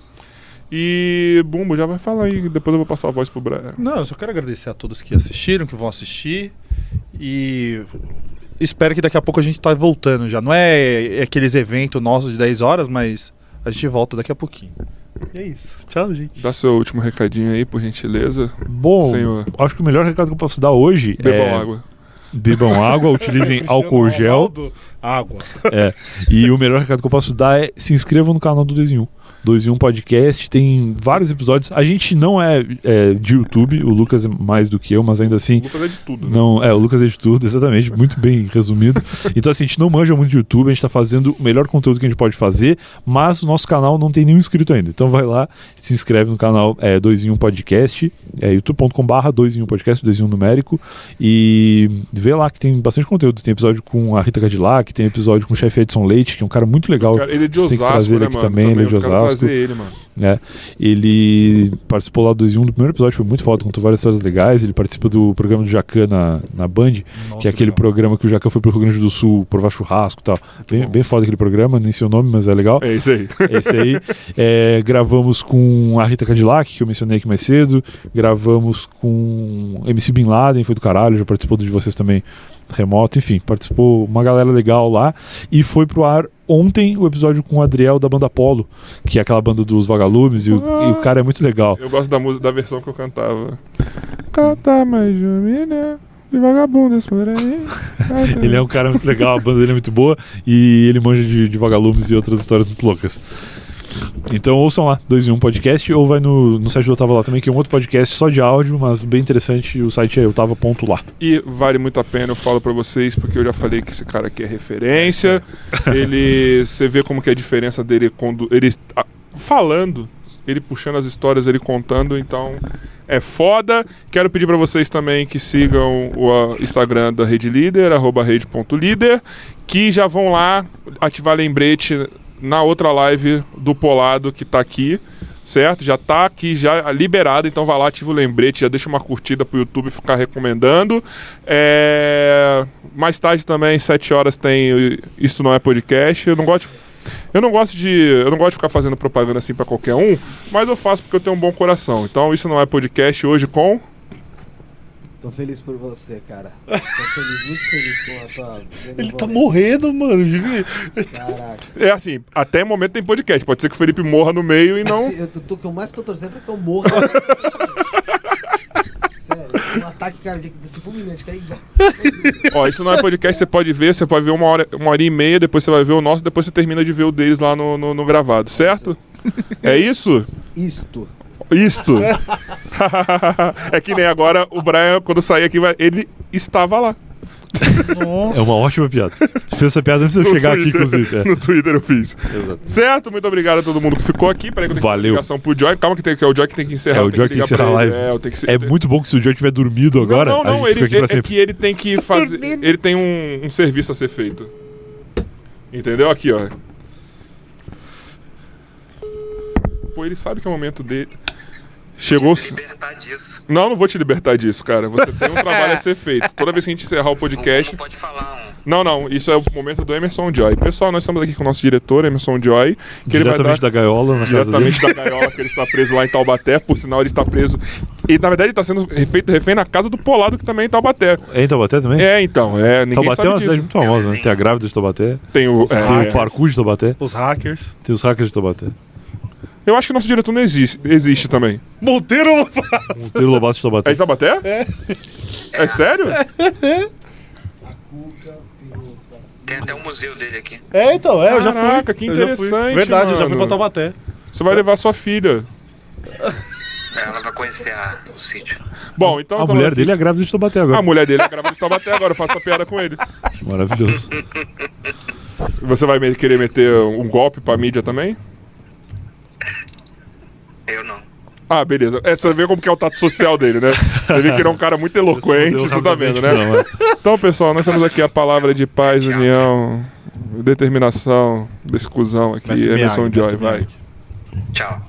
E Bumbo já vai falar aí. Depois eu vou passar a voz pro Brian. Não, eu só quero agradecer a todos que assistiram, que vão assistir. E espero que daqui a pouco a gente tá voltando já. Não é aqueles eventos nossos de 10 horas, mas a gente volta daqui a pouquinho. E é isso. Tchau, gente. Dá seu último recadinho aí, por gentileza. Bom, Senhor. acho que o melhor recado que eu posso dar hoje Bebam é... água. Bebam água, *laughs* utilizem álcool gel. Água. É. E o melhor recado que eu posso dar é se inscrevam no canal do 2 em 1. 2 em 1 Podcast, tem vários episódios. A gente não é, é, de YouTube, o Lucas é mais do que eu, mas ainda assim O Lucas é de tudo, né? Não, é, o Lucas é de tudo, *laughs* exatamente, muito bem resumido. Então, assim, a gente não manja muito de YouTube, a gente tá fazendo o melhor conteúdo que a gente pode fazer, mas o nosso canal não tem nenhum inscrito ainda. Então vai lá, se inscreve no canal é, 2 em 1 Podcast, é youtube.com/barra 2 em 1 Podcast, 2 em 1 numérico, e vê lá que tem bastante conteúdo. Tem episódio com a Rita Cadillac, tem episódio com o chefe Edson Leite, que é um cara muito legal. Cara, ele é de Você tem que Osasco, trazer ele né, aqui mano? também, ele é de eu Osasco. trazer ele, mano. né? Ele participou lá do 2 em 1 do primeiro episódio, foi muito foda, contou várias histórias legais. Ele participa do programa do Jacan na, na Band, que é aquele programa que o Jacan foi pro Rio Grande do Sul provar churrasco e tal. Bem, bem foda aquele programa, nem sei o nome, mas é legal. É isso aí. Esse aí. É, gravamos com a Rita Cadillac, que eu mencionei aqui mais cedo. Gravamos com MC Bin Laden, foi do caralho, já participou do de vocês também remoto. Enfim, participou uma galera legal lá. E foi pro ar ontem o episódio com o Adriel da banda Polo, que é aquela banda dos vagalumes, e o, e o cara é muito legal. Eu gosto da música, da versão que eu cantava. Canta mais menina, de vagabundas por aí. *laughs* Ele é um cara muito legal, a banda dele é muito boa e ele manja de, de vagalumes e outras histórias muito loucas. Então ouçam lá, 2 em 1 podcast, ou vai no, no site do Otava Lá também, que é um outro podcast só de áudio, mas bem interessante. O site é otava.lá. E vale muito a pena, eu falo pra vocês, porque eu já falei que esse cara aqui é referência. Ele. Você vê como que é a diferença dele quando. Ele ah, falando, ele puxando as histórias, ele contando, então é foda. Quero pedir pra vocês também que sigam o Instagram da Rede Líder, arroba rede.líder, que já vão lá ativar lembrete na outra live do Polado que tá aqui. Certo? Já tá aqui, já liberado, então vai lá, ativa o lembrete, já deixa uma curtida pro YouTube ficar recomendando. É, Mais tarde também, 7 horas, tem o Isto Não É Podcast. Eu não gosto. Eu não gosto de. Eu não gosto de ficar fazendo propaganda assim pra qualquer um, mas eu faço porque eu tenho um bom coração. Então isso não é podcast hoje com. Tô feliz por você, cara. Tô feliz, muito feliz com a tua. *laughs* Ele tá morrendo, mano. Caraca. É assim, até o momento tem podcast. Pode ser que o Felipe morra no meio e não. Assim, eu, tô- o que eu mais tô torcendo é que eu morra. *laughs* *laughs* Sério. Um ataque cardíaco desse fulminante, igual. Ó, isso não é podcast, você pode ver, você pode ver uma hora, uma hora e meia, depois você vai ver o nosso, depois você termina de ver o deles lá no, no, no gravado, certo? É isso? Isto. Isto. *laughs* é que nem agora o Brian, quando sair aqui, ele estava lá. Nossa. É uma ótima piada. Você fez essa piada antes de eu No chegar aqui, Twitter. inclusive. É. No Twitter eu fiz. Exato. Certo? Muito obrigado a todo mundo que ficou aqui. Peraí que eu tenho que Valeu. ligação pro Joy. Calma que, tem, que é o Joy que tem que encerrar. É, o Joy que tem que encerrar a live. É, que se- É muito bom que se o Joe tiver dormido agora, Não, não, não. Ele, aqui ele- é sempre. que ele tem que fazer. Dormindo. Ele tem um, um serviço a ser feito. Entendeu? Aqui, ó. Pô, ele sabe que é o momento dele. Chegou. Libertar disso. Não, não vou te libertar disso, cara. Você tem um trabalho a *laughs* ser feito. Toda vez que a gente encerrar o podcast. Como pode falar um. Não, não, isso é o momento do Emerson Joy. Pessoal, nós estamos aqui com o nosso diretor, Emerson Joy, que ele vai dar Diretamente da gaiola na casa dele. diretamente da gaiola que ele está preso lá em Taubaté, por sinal ele está preso. E na verdade ele está sendo refeito, refém na casa do Polado, que também é em Taubaté. É em Taubaté também? É, então, é, ninguém Taubaté é sabe uma cidade disso. muito famosa, né? Tem a grávida de Taubaté, Tem o. tem é, o parkour de Taubaté, Os hackers. tem os hackers de Taubaté. Eu acho que nosso diretor não existe, existe também. Monteiro O Monteiro Lobato de É Taubaté. em Taubaté? É. É sério? Saci. Tem até um museu dele aqui. É, então, é, eu já fui. Caraca, que Eu já fui. interessante, Verdade, eu já fui mano. pra Taubaté. Você vai levar sua filha. Ela vai conhecer a- o sítio. Bom, então. A mulher dele é grávida de Taubaté agora. A mulher dele é grávida de Taubaté agora, eu faço a piada com ele. Maravilhoso. Você vai me- querer meter um golpe pra mídia também? Eu não. Ah, beleza. É, você vê como que é o tato social dele, né? Você vê que ele é um cara muito eloquente, você tá vendo, né? não, é. Então, pessoal, nós temos aqui a palavra de paz, união, determinação desse cuzão aqui, Emerson Joy, vai. Tchau.